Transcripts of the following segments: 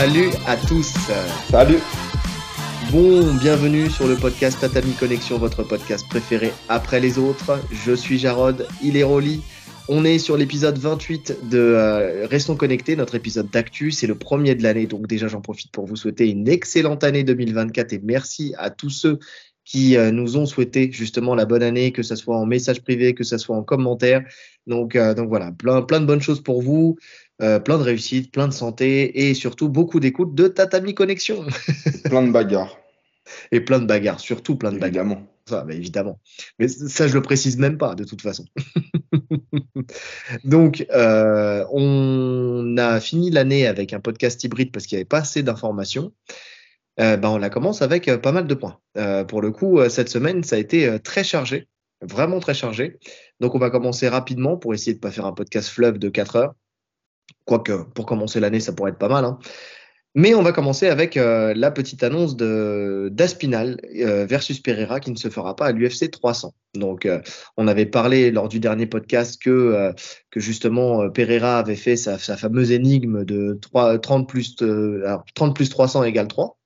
Salut à tous. Salut. Bon, bienvenue sur le podcast Tatami Connexion, votre podcast préféré après les autres. Je suis Jarod, il est Rolly. On est sur l'épisode 28 de euh, Restons connectés, notre épisode d'actu. C'est le premier de l'année, donc déjà j'en profite pour vous souhaiter une excellente année 2024 et merci à tous ceux qui euh, nous ont souhaité justement la bonne année, que ce soit en message privé, que ce soit en commentaire. Donc, euh, donc voilà, plein, plein de bonnes choses pour vous. Plein de réussite, plein de santé et surtout beaucoup d'écoute de Tatami Connexion. plein de bagarres. Et plein de bagarres, surtout plein de bagarres. Évidemment. Ça, bah, évidemment. Mais ça, je le précise même pas, de toute façon. Donc, euh, on a fini l'année avec un podcast hybride parce qu'il n'y avait pas assez d'informations. Euh, bah, on la commence avec euh, pas mal de points. pour le coup, cette semaine, ça a été très chargé, vraiment très chargé. Donc, on va commencer rapidement pour essayer de ne pas faire un podcast fleuve de 4 heures. Quoique, pour commencer l'année, ça pourrait être pas mal. Hein. Mais on va commencer avec euh, la petite annonce de d'Aspinal euh, versus Pereira qui ne se fera pas à l'UFC 300. Donc, euh, on avait parlé lors du dernier podcast que, que justement Pereira avait fait sa, sa fameuse énigme de 3, 30, plus, 30 plus 300 égale 3.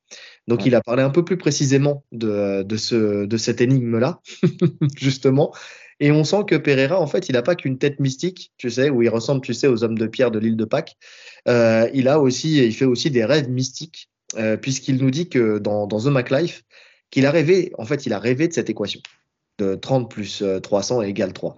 Donc, il a parlé un peu plus précisément de, de, ce, de cette énigme-là, justement. Et on sent que Pereira, en fait, il n'a pas qu'une tête mystique, tu sais, où il ressemble, tu sais, aux hommes de pierre de l'île de Pâques. Euh, il a aussi, il fait aussi des rêves mystiques, euh, puisqu'il nous dit que dans, dans The Mac Life, qu'il a rêvé, en fait, il a rêvé de cette équation de 30 plus 300 égale 3.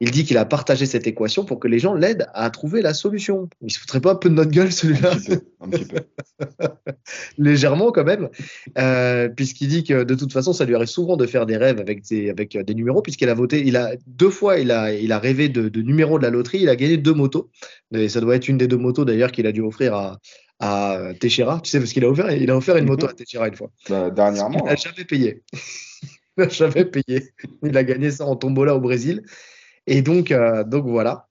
Il dit qu'il a partagé cette équation pour que les gens l'aident à trouver la solution. Il se foutrait pas un peu de notre gueule celui-là? Un petit peu. Légèrement quand même, euh, puisqu'il dit que de toute façon, ça lui arrive souvent de faire des rêves avec des, avec des numéros, puisqu'il a voté, il a deux fois, il a, il a rêvé de, de numéros de la loterie, il a gagné deux motos. Et ça doit être une des deux motos d'ailleurs qu'il a dû offrir à, à Teixeira. Tu sais, parce qu'il a offert, il a offert une moto à Teixeira une fois. Bah, dernièrement. Il n'a jamais payé. il n'a jamais payé. Il a gagné ça en tombola au Brésil. Et donc, euh, donc voilà.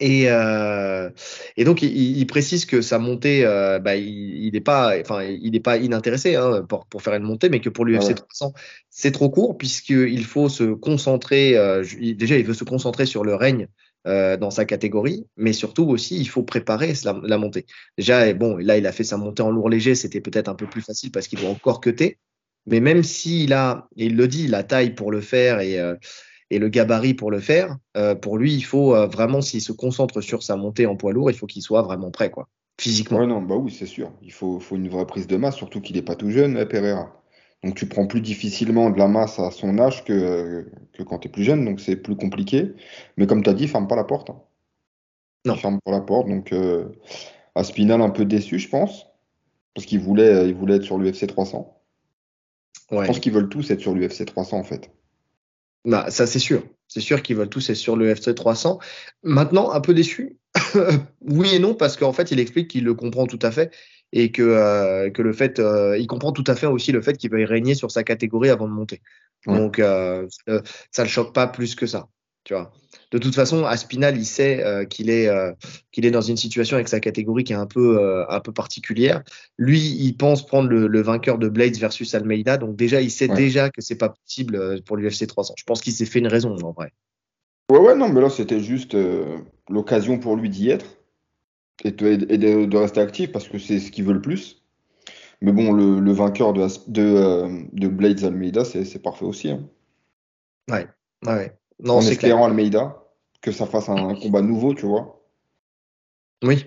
Et, euh, et donc il, il, précise que sa montée, euh, bah, il n'est pas, enfin, il n'est pas inintéressé hein, pour, pour, faire une montée, mais que pour l'UFC 300, c'est trop court puisqu'il faut se concentrer. Euh, déjà, il veut se concentrer sur le règne euh, dans sa catégorie, mais surtout aussi, il faut préparer la, la, montée. Déjà, bon, là, il a fait sa montée en lourd léger, c'était peut-être un peu plus facile parce qu'il doit encore cuter. Mais même s'il a, et il le dit, la taille pour le faire et euh, et le gabarit pour le faire, euh, pour lui, il faut euh, vraiment, s'il se concentre sur sa montée en poids lourd, il faut qu'il soit vraiment prêt, quoi, physiquement. Ouais, non, bah oui, c'est sûr. Il faut, faut, une vraie prise de masse, surtout qu'il n'est pas tout jeune, Pereira. Donc tu prends plus difficilement de la masse à son âge que, que quand tu es plus jeune, donc c'est plus compliqué. Mais comme tu as dit, ferme pas la porte. Hein. Non. Il ferme pas la porte, donc euh, Aspinal un peu déçu, je pense, parce qu'il voulait, il voulait être sur l'UFC 300. Ouais. Je pense qu'ils veulent tous être sur l'UFC 300 en fait. Bah, ça, c'est sûr. C'est sûr qu'ils veulent tous être sur le FC 300. Maintenant, un peu déçu. oui et non, parce qu'en fait, il explique qu'il le comprend tout à fait et que, euh, que le fait, euh, il comprend tout à fait aussi le fait qu'il veuille régner sur sa catégorie avant de monter. Ouais. Donc, euh, ça le choque pas plus que ça. Tu vois. De toute façon, Aspinal, il sait euh, qu'il est, euh, qu'il est dans une situation avec sa catégorie qui est un peu, euh, un peu particulière. Lui, il pense prendre le, le, vainqueur de Blades versus Almeida. Donc déjà, il sait ouais. déjà que c'est pas possible pour l'UFC 300. Je pense qu'il s'est fait une raison en vrai. Ouais, ouais, non, mais là, c'était juste l'occasion pour lui d'y être et, de, et de, de, rester actif parce que c'est ce qu'il veut le plus. Mais bon, le, le vainqueur de, de, de Blades Almeida, c'est parfait aussi. Hein. Ouais, ouais. Non, en espérant clair. Almeida que ça fasse un combat nouveau, tu vois. Oui.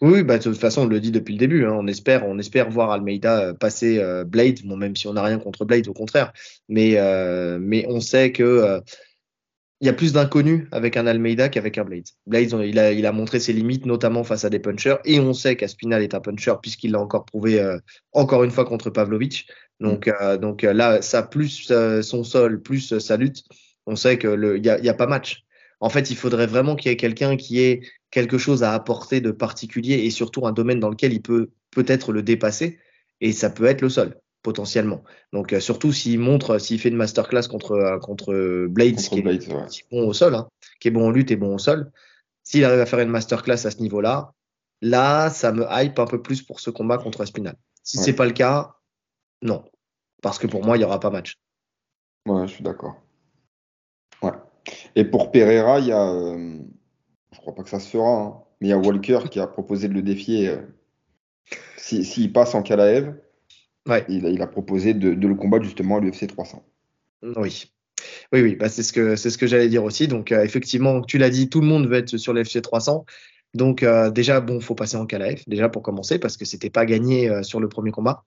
Oui, bah, de toute façon, on le dit depuis le début. Hein, on, espère, on espère voir Almeida passer euh, Blade, bon, même si on n'a rien contre Blade, au contraire. Mais, euh, mais on sait que euh, il y a plus d'inconnus avec un Almeida qu'avec un Blade. Blade, il a, il a montré ses limites, notamment face à des punchers. Et on sait qu'Aspinal est un puncher, puisqu'il l'a encore prouvé euh, encore une fois contre Pavlovich. Donc, mm. donc là, ça, plus son sol, plus sa lutte, on sait qu'il n'y a, y a pas match. En fait, il faudrait vraiment qu'il y ait quelqu'un qui ait quelque chose à apporter de particulier et surtout un domaine dans lequel il peut peut-être le dépasser. Et ça peut être le sol, potentiellement. Donc, euh, surtout s'il montre, s'il fait une masterclass contre, euh, contre Blades, contre qui, Blades est, ouais. qui est bon au sol, hein, qui est bon en lutte et bon au sol, s'il arrive à faire une masterclass à ce niveau-là, là, ça me hype un peu plus pour ce combat contre Aspinal. Si ouais. c'est pas le cas, non. Parce que pour moi, il n'y aura pas match. Ouais, je suis d'accord. Et pour Pereira, il y a, euh, je crois pas que ça se fera, hein, mais il y a Walker qui a proposé de le défier euh, s'il passe en Kalaev, Ouais. il, a, il a proposé de, de le combattre justement à l'UFC 300. Oui. Oui, oui, bah c'est ce que ce que j'allais dire aussi. Donc euh, effectivement, tu l'as dit, tout le monde veut être sur l'FC 300. Donc euh, déjà, bon, faut passer en KLF, déjà pour commencer, parce que c'était pas gagné sur le premier combat.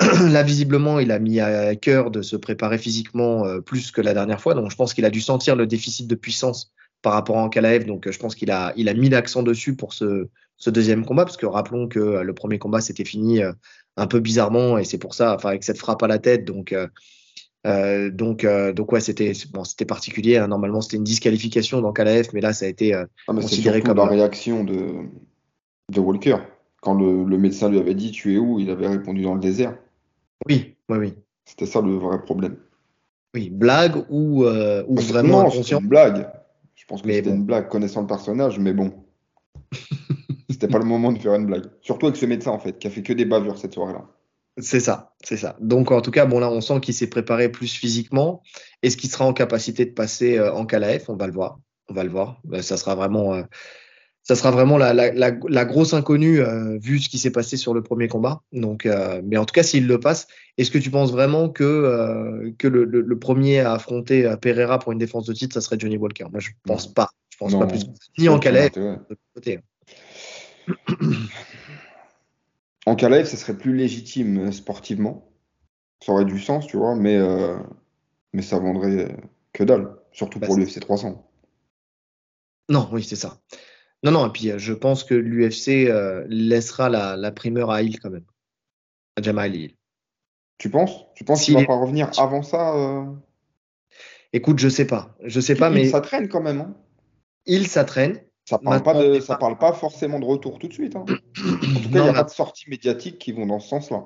Là, visiblement, il a mis à cœur de se préparer physiquement euh, plus que la dernière fois. Donc je pense qu'il a dû sentir le déficit de puissance par rapport à KLF. Donc euh, je pense qu'il a il a mis l'accent dessus pour ce ce deuxième combat, parce que rappelons que euh, le premier combat s'était fini un peu bizarrement et c'est pour ça, enfin avec cette frappe à la tête. Donc euh, donc, euh, donc ouais, c'était bon, c'était particulier. hein. Normalement, c'était une disqualification dans KLF, mais là, ça a été euh, Ah, Considéré comme la réaction de, de Walker. Quand le, le médecin lui avait dit Tu es où Il avait répondu dans le désert. Oui, oui, oui, C'était ça le vrai problème. oui, blague ou euh, ou vraiment non, c'était inconscient. une blague. Je pense que c'était bon. une blague connaissant le personnage, mais bon. C'était pas le moment de faire une blague. Surtout avec ce médecin, en fait, qui a fait que des bavures cette soirée-là. C'est ça, c'est ça. Donc en tout cas, bon là, on sent qu'il s'est préparé plus physiquement. Est-ce qu'il sera en capacité de passer euh, en KLF On va le voir, on va le voir. Euh, ça sera vraiment, euh, ça sera vraiment la, la, la, la grosse inconnue euh, vu ce qui s'est passé sur le premier combat. Donc, euh, mais en tout cas, s'il le passe, est-ce que tu penses vraiment que euh, que le, le, le premier à affronter Pereira pour une défense de titre, ça serait Johnny Walker? Moi, je pense pas. Je pense Non. pas plus. Ni en l'autre côté. En Kalaev, ça serait plus légitime sportivement. Ça aurait du sens, tu vois, mais, mais ça vendrait que dalle. Surtout Bah, pour l'UFC 300. Non, oui, c'est ça. Non, non, et puis euh, je pense que l'UFC euh, laissera la, la primeur à Hill quand même. À Jamal Hill. Tu penses? Tu penses qu'il va est- pas revenir avant ça? euh? Écoute, je sais pas. Je sais pas, mais Ça traîne quand même, hein. Hill, ça traîne. Ça parle pas Maintenant, de, on est ça pas- parle pas forcément de retour tout de suite. hein. En tout cas, il n'y a pas de sorties médiatiques qui vont dans ce sens-là.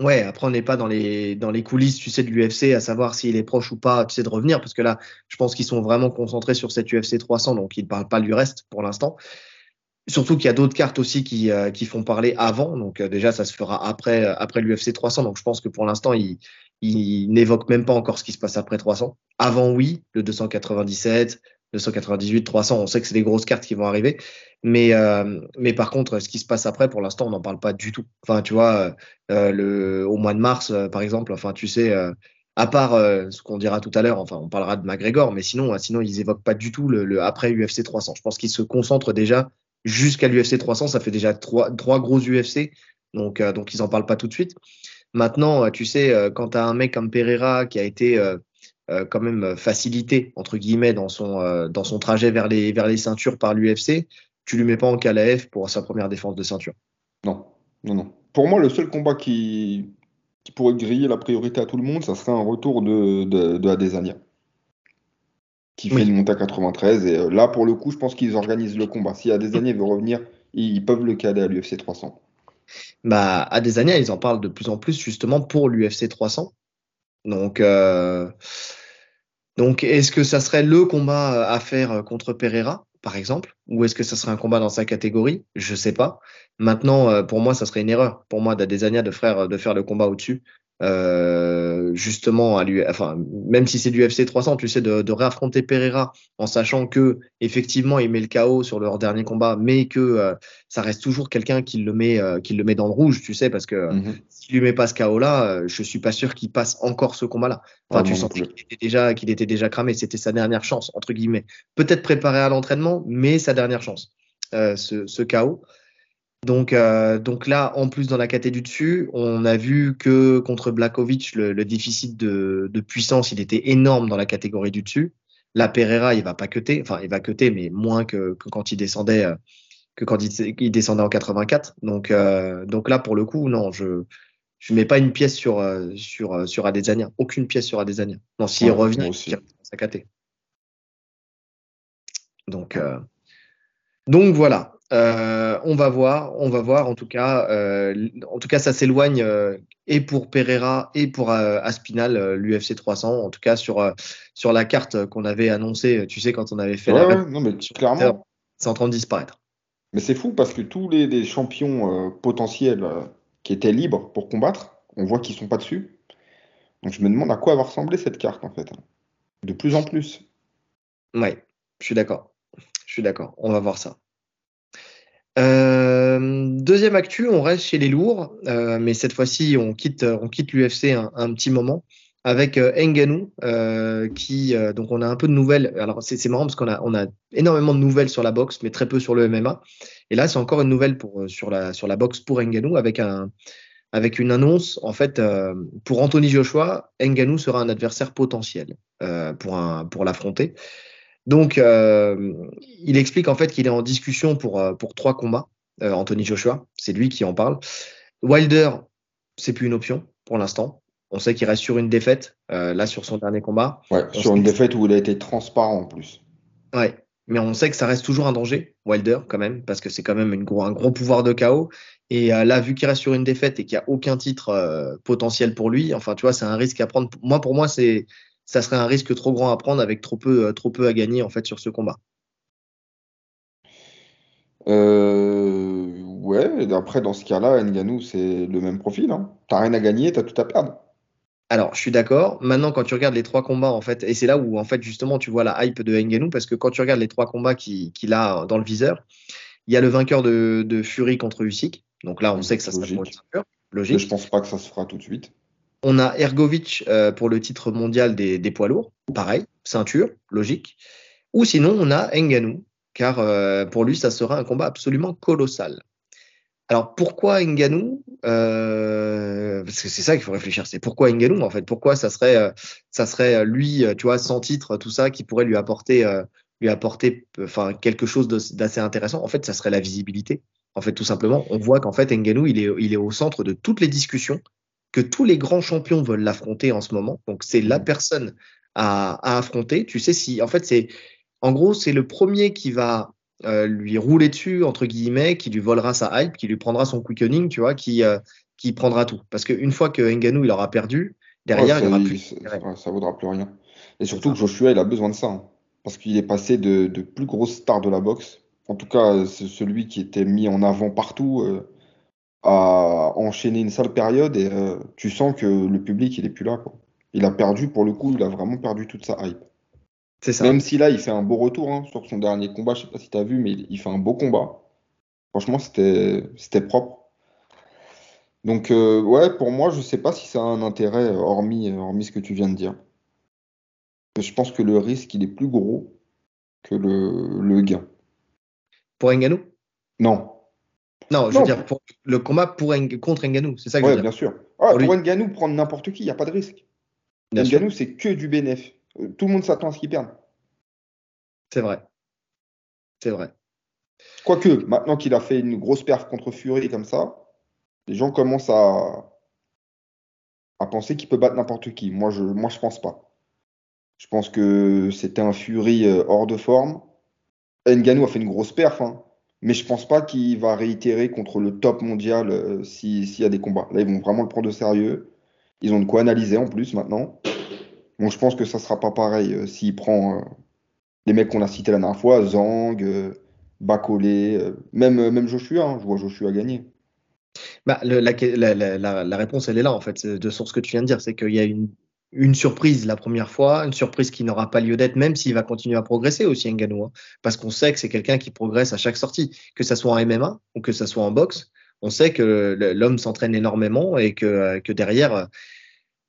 Ouais, après, on n'est pas dans les, coulisses, tu sais, de l'UFC, à savoir s'il est proche ou pas, tu sais, de revenir, parce que là, je pense qu'ils sont vraiment concentrés sur cette UFC 300, donc ils ne parlent pas du reste pour l'instant. Surtout qu'il y a d'autres cartes aussi qui, euh, font parler avant, donc euh, déjà, ça se fera après, euh, l'UFC 300, donc je pense que pour l'instant, ils n'évoquent même pas encore ce qui se passe après 300. Avant, oui, le 297, 298, 300, on sait que c'est des grosses cartes qui vont arriver, mais, euh, mais par contre, ce qui se passe après, pour l'instant, on n'en parle pas du tout. Enfin, tu vois, euh, euh, le, au mois de mars, par exemple, enfin, tu sais, à part ce qu'on dira tout à l'heure, enfin, on parlera de McGregor, mais sinon, sinon, ils évoquent pas du tout le, après UFC 300. Je pense qu'ils se concentrent déjà jusqu'à l'UFC 300. Ça fait déjà trois, trois gros UFC, donc, donc ils en parlent pas tout de suite. Maintenant, tu sais, quand tu as un mec comme Pereira qui a été euh, euh, quand même facilité entre guillemets dans son euh, dans son trajet vers les vers les ceintures par l'UFC, tu lui mets pas en KLF pour sa première défense de ceinture. Non, non, non. Pour moi, le seul combat qui, qui pourrait griller la priorité à tout le monde, ça serait un retour de, de, de Adesanya. Qui fait Oui. une montée à 93. Et euh, là, pour le coup, je pense qu'ils organisent le combat. Si Adesanya veut revenir, ils, peuvent le caler à l'UFC 300. Bah, à des années, ils en parlent de plus en plus justement pour l'UFC 300. Donc, euh, donc est-ce que ça serait le combat à faire contre Pereira, par exemple, ou est-ce que ça serait un combat dans sa catégorie? Je sais pas. Maintenant, euh, pour moi, ça serait une erreur. Pour moi, d'Adesanya de faire de faire le combat au-dessus. Euh, justement, à lui, enfin, même si c'est du UFC 300, tu sais, de, de réaffronter Pereira en sachant que effectivement il met le KO sur leur dernier combat, mais que euh, ça reste toujours quelqu'un qui le met, euh, qui le met dans le rouge, tu sais, parce que Mhm. s'il lui met pas ce KO là, je suis pas sûr qu'il passe encore ce combat là. Enfin, Ah, tu plus. qu'il était déjà, qu'il était déjà cramé, c'était sa dernière chance entre guillemets. Peut-être préparé à l'entraînement, mais sa dernière chance, ce, ce KO. Donc, euh, donc là, en plus dans la caté du dessus, on a vu que contre Blakovic, le, le déficit de, de puissance, il était énorme dans la catégorie du dessus. La Pereira, il va pas cuter, enfin il va cuter, mais moins que, que quand il descendait, euh, que quand il, il descendait en 84. Donc, euh, donc là, pour le coup, non, je je mets pas une pièce sur euh, sur euh, sur Adesanya, aucune pièce sur Adesanya. Non, s'il Ouais, revient, il sa caté. Donc euh, donc voilà. Euh, on va voir, on va voir. En tout cas, euh, en tout cas, ça s'éloigne euh, et pour Pereira et pour Aspinal, l'UFC 300. En tout cas, sur sur la carte qu'on avait annoncée, tu sais, quand on avait fait Ouais, la non, mais clairement. c'est en train de disparaître. Mais c'est fou parce que tous les, les champions potentiels qui étaient libres pour combattre, on voit qu'ils sont pas dessus. Donc je me demande à quoi va ressembler cette carte en fait. hein. De plus en plus. Ouais, je suis d'accord. Je suis d'accord. On va voir ça. Euh, deuxième actu, on reste chez les lourds, euh, mais cette fois-ci, on quitte, l'UFC un, petit moment avec euh, Nganou, euh, qui donc on a un peu de nouvelles. Alors c'est marrant parce qu'on a, énormément de nouvelles sur la boxe, mais très peu sur le MMA. Et là, c'est encore une nouvelle pour sur la boxe pour Nganou avec un avec une annonce en fait pour Anthony Joshua, Nganou sera un adversaire potentiel pour l'affronter. Donc, euh, il explique en fait qu'il est en discussion pour, euh, pour trois combats. Euh, Anthony Joshua, c'est lui qui en parle. Wilder, c'est plus une option pour l'instant. On sait qu'il reste sur une défaite, euh, là sur son dernier combat. Ouais, sur une défaite où il a été transparent en plus. Ouais, mais on sait que ça reste toujours un danger, Wilder quand même, parce que c'est quand même une gros, un gros pouvoir de chaos. Et euh, là, vu qu'il reste sur une défaite et qu'il n'y a aucun titre euh, potentiel pour lui, enfin, tu vois, c'est un risque à prendre. Moi, pour moi, c'est ça serait un risque trop grand à prendre avec trop peu, euh, trop peu à gagner en fait sur ce combat. Euh, ouais, après dans ce cas-là, Nganou c'est le même profil. Hein. T'as rien à gagner, t'as tout à perdre. Alors, je suis d'accord. Maintenant, quand tu regardes les trois combats, en fait, et c'est là où, en fait, justement, tu vois la hype de Nganou, parce que quand tu regardes les trois combats qu'il a dans le viseur, il y a le vainqueur de, de Fury contre Usyk. Donc là, on sait que ça pour le Logique. Je pense pas que ça se fera tout de suite. On a Ergovic euh, pour le titre mondial des, poids lourds. Pareil, ceinture, logique. Ou sinon, on a Nganou, car euh, pour lui, ça sera un combat absolument colossal. Alors pourquoi Nganou euh, que c'est ça qu'il faut réfléchir. C'est pourquoi Nganou en fait? Pourquoi ça serait, ça serait lui, tu vois, sans titre, tout ça, qui pourrait lui apporter, lui apporter, enfin quelque chose d'assez intéressant? En fait, ça serait la visibilité. En fait, tout simplement, on voit qu'en fait Nganou, il est, il est au centre de toutes les discussions que tous les grands champions veulent l'affronter en ce moment. Donc c'est la personne à, à, affronter. Tu sais si, en fait, c'est, en gros, c'est le premier qui va euh, lui rouler dessus entre guillemets, qui lui volera sa hype, qui lui prendra son quickening, tu vois, qui euh, qui prendra tout. Parce qu'une fois que Ngannou il aura perdu, derrière Ouais, ça, il aura il- plus. ça, ouais, ça vaudra plus rien. Et surtout que Joshua, il a besoin de ça. hein. parce qu'il est passé de, de plus grosses stars de la boxe. En tout cas, c'est celui qui était mis en avant partout, euh, à enchaîner une sale période. Et euh, tu sens que le public, il est plus là, quoi. Il a perdu, pour le coup, il a vraiment perdu toute sa hype. C'est ça. Même si là, il fait un beau retour hein, sur son dernier combat. Je sais pas si tu as vu, mais il, il fait un beau combat. Franchement, c'était c'était propre. Donc, euh, ouais, pour moi, je sais pas si ça a un intérêt, euh, hormis, hormis ce que tu viens de dire. Je pense que le risque, il est plus gros que le, le gain. Pour Ngannou Non. Non, je Non. veux dire pour le combat pour contre Ngannou, c'est ça que je veux dire. bien sûr. Ah, Pour Ngannou, prendre n'importe qui, il n'y a pas de risque. Bien Ngannou, c'est que du bénéf. Euh, Tout le monde s'attend à ce qu'il perde. c'est vrai. C'est vrai. Quoique, maintenant qu'il a fait une grosse perf contre Fury comme ça, les gens commencent à, à penser qu'il peut battre n'importe qui. Moi, je moi, je pense pas. Je pense que c'était un Fury euh, hors de forme. Ngannou a fait une grosse perf, hein, mais je pense pas qu'il va réitérer contre le top mondial euh, si- s'il y a des combats. Là, ils vont vraiment le prendre au sérieux. Ils ont de quoi analyser en plus maintenant. Bon, je pense que ça sera pas pareil euh, s'il prend euh, les mecs qu'on a cités la dernière fois, Zhang, euh, Bacolé, même, même Joshua, hein, je vois Joshua gagner. Bah, la, la, réponse, elle est là, en fait, de sur ce que tu viens de dire. C'est qu'il y a une, une surprise la première fois, une surprise qui n'aura pas lieu d'être, même s'il va continuer à progresser aussi, Ngannou. hein. parce qu'on sait que c'est quelqu'un qui progresse à chaque sortie, que ça soit en MMA ou que ça soit en boxe. On sait que l'homme s'entraîne énormément et que, que derrière,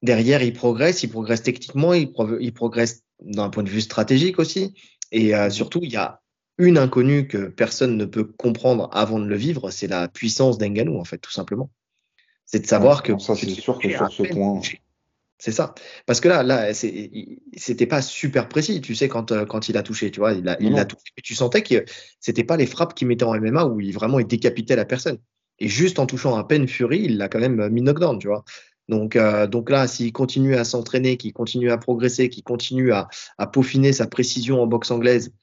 derrière, il progresse, il progresse techniquement, il, pro- il progresse d'un point de vue stratégique aussi. Et euh, surtout, il y a une inconnue que personne ne peut comprendre avant de le vivre, c'est la puissance d'Ngannou, en fait, tout simplement. C'est de savoir que. Ça, c'est sûr que sur ce point. touché. C'est ça. Parce que là, là, c'était pas super précis, tu sais, quand, euh, quand il a touché, tu vois, il a, il touché. Tu sentais que c'était pas les frappes qu'il mettait en MMA où il vraiment il décapitait la personne. Et juste en touchant à peine Fury, il l'a quand même mis knockdown, tu vois. Donc, euh, donc là, s'il continue à s'entraîner, qu'il continue à progresser, qu'il continue à, à peaufiner sa précision en boxe anglaise,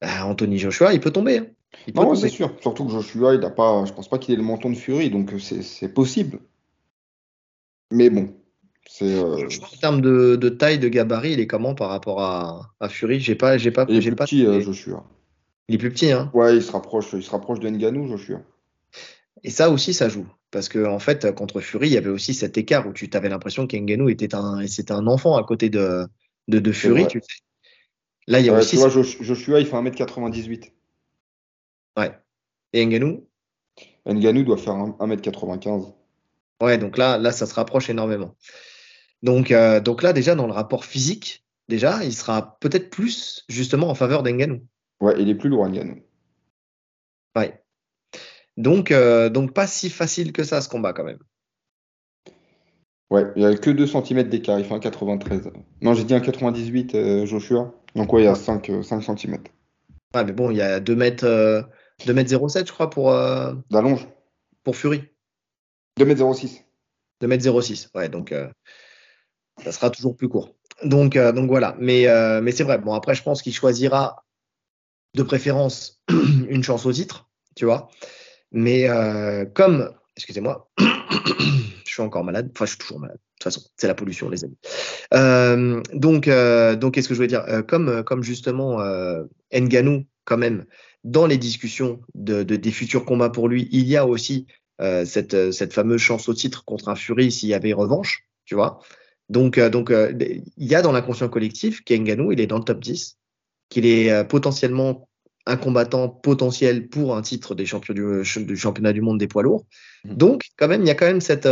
bah, Anthony Joshua, il peut tomber. hein. Il peut Non, c'est sûr. Surtout que Joshua, il a pas, je pense pas qu'il ait le menton de Fury, donc euh, c'est possible. Mais bon. Euh, Je en termes de, de taille, de gabarit, il est comment par rapport à, à Fury? J'ai pas, j'ai pas, il est plus pas. petit, euh, Joshua. Il est plus petit, hein? Ouais, il se rapproche, il se rapproche de Ngannou, Joshua. Et ça aussi, ça joue. Parce que, en fait, contre Fury, il y avait aussi cet écart où tu avais l'impression qu'Ngannou était un, c'était un enfant à côté de, de, de Fury, vrai. tu sais. Là, il y a Ouais, aussi. tu vois, Josh- Joshua, il fait 1m98. Ouais. Et Nganou? Nganou doit faire 1m95. Ouais, donc là, là, ça se rapproche énormément. Donc, euh, donc là, déjà, dans le rapport physique, déjà, il sera peut-être plus justement en faveur d'Enganou. Ouais, il est plus lourd, Nganou. Ouais. Donc, euh, donc, pas si facile que ça, ce combat, quand même. Ouais, il n'y a que 2 cm d'écart, il fait 1,93. Non, j'ai dit 1,98 euh, Joshua. Donc, ouais, il y a 5, 5 cm. Ouais, mais bon, il y a 2 mètres, 2 mètres 07, je crois, pour. D'allonge Pour Fury. 2 mètres 06. 2 mètres 06, ouais, donc ça sera toujours plus court. Donc, donc voilà, mais, mais c'est vrai. Bon, après, je pense qu'il choisira de préférence une chance au titre, tu vois. Mais comme, excusez-moi, je suis encore malade, enfin, je suis toujours malade. De toute façon, c'est la pollution, les amis. Euh, donc, donc qu'est-ce que je voulais dire? Comme, justement Nganou, quand même, dans les discussions de, de, des futurs combats pour lui, il y a aussi cette, cette fameuse chance au titre contre un Fury s'il y avait revanche, tu vois. Donc, donc il y a dans l'inconscient collectif qu'Enganou, il est dans le top 10, qu'il est potentiellement un combattant potentiel pour un titre des champions du, du championnat du monde des poids lourds. Mmh. Donc, quand même, il y a quand même cette,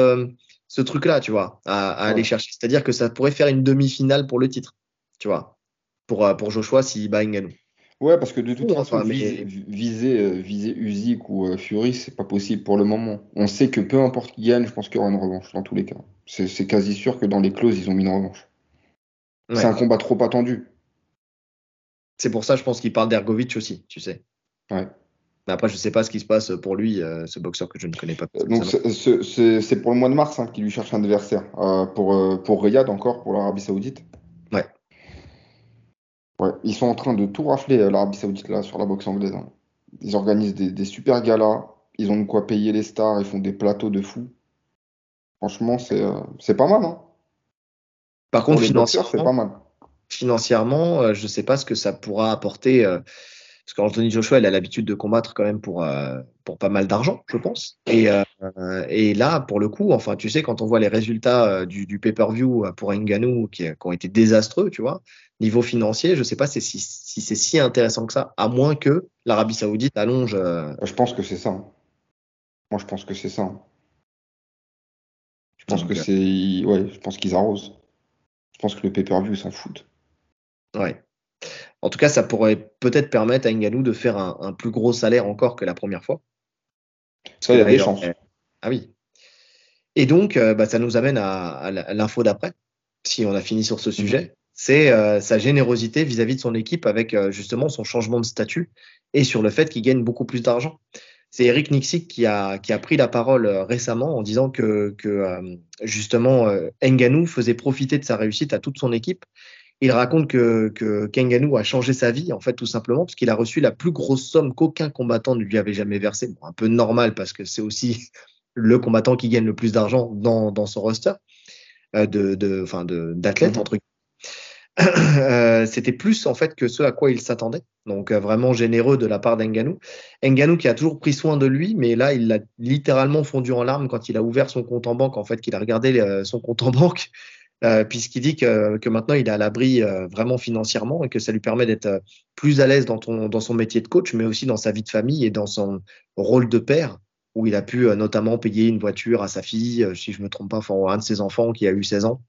ce truc-là, tu vois, à, à ouais. aller chercher. C'est-à-dire que ça pourrait faire une demi-finale pour le titre, tu vois, pour, pour Joshua s'il bat Ngannou. Ouais, parce que de toute façon, enfin, viser, mais... viser, euh, viser Usyk ou euh, Fury, c'est pas possible pour le moment. On sait que peu importe qui gagne, je pense qu'il y aura une revanche dans tous les cas. C'est quasi sûr que dans les clauses, ils ont mis une revanche. Ouais. C'est un combat trop attendu. C'est pour ça, je pense qu'il parle d'Ergovic aussi, tu sais. Ouais. Mais après, je sais pas ce qui se passe pour lui, euh, ce boxeur que je ne connais pas. Donc, c'est pour le mois de mars hein, qu'il lui cherche un adversaire. Euh, pour, pour Riyad encore, pour l'Arabie Saoudite. Ouais. Ils sont en train de tout rafler l'Arabie Saoudite là sur la boxe anglaise. Hein. Ils organisent des, des, super galas, ils ont de quoi payer les stars, ils font des plateaux de fous. Franchement, c'est euh, pas mal. Hein. Par contre, financièrement, c'est pas mal. Financièrement, euh, je sais pas ce que ça pourra apporter. Euh, parce qu'Anthony Joshua, il a l'habitude de combattre quand même pour, pour pas mal d'argent, je pense. Et, et là, pour le coup, enfin, tu sais, quand on voit les résultats du, du pay-per-view pour Ngannou qui, qui ont été désastreux, tu vois, niveau financier, je ne sais pas si, si, si c'est si intéressant que ça, à moins que l'Arabie Saoudite allonge. Euh... Je pense que c'est ça. Moi, je pense que c'est ça. Je pense Donc, que c'est. Ouais, je pense qu'ils arrosent. Je pense que le pay-per-view s'en foutent. Ouais. En tout cas, ça pourrait peut-être permettre à Ngannou de faire un, un, plus gros salaire encore que la première fois. Ça, il y a des chances. Ah oui. Et donc, euh, bah, ça nous amène à, à l'info d'après, si on a fini sur ce sujet. -hmm c'est euh, sa générosité vis-à-vis -vis de son équipe avec euh, justement son changement de statut et sur le fait qu'il gagne beaucoup plus d'argent. C'est Eric Nixik qui a, qui a pris la parole récemment en disant que, que justement Nganou faisait profiter de sa réussite à toute son équipe. Il raconte que, que Nganou a changé sa vie en fait tout simplement parce qu'il a reçu la plus grosse somme qu'aucun combattant ne lui avait jamais versée. Bon, un peu normal parce que c'est aussi le combattant qui gagne le plus d'argent dans, dans son roster de, de, de, d'athlètes mmh. entre guillemets euh, c'était plus en fait que ce à quoi il s'attendait. Donc euh, vraiment généreux de la part d'Enganou. Enganou qui a toujours pris soin de lui, mais là il l'a littéralement fondu en larmes quand il a ouvert son compte en banque, en fait qu'il a regardé euh, son compte en banque, euh, puisqu'il dit que, maintenant il est à l'abri euh, vraiment financièrement et que ça lui permet d'être plus à l'aise dans, son métier de coach, mais aussi dans sa vie de famille et dans son rôle de père où il a pu notamment payer une voiture à sa fille, si je me trompe pas, enfin un de ses enfants qui a eu 16 ans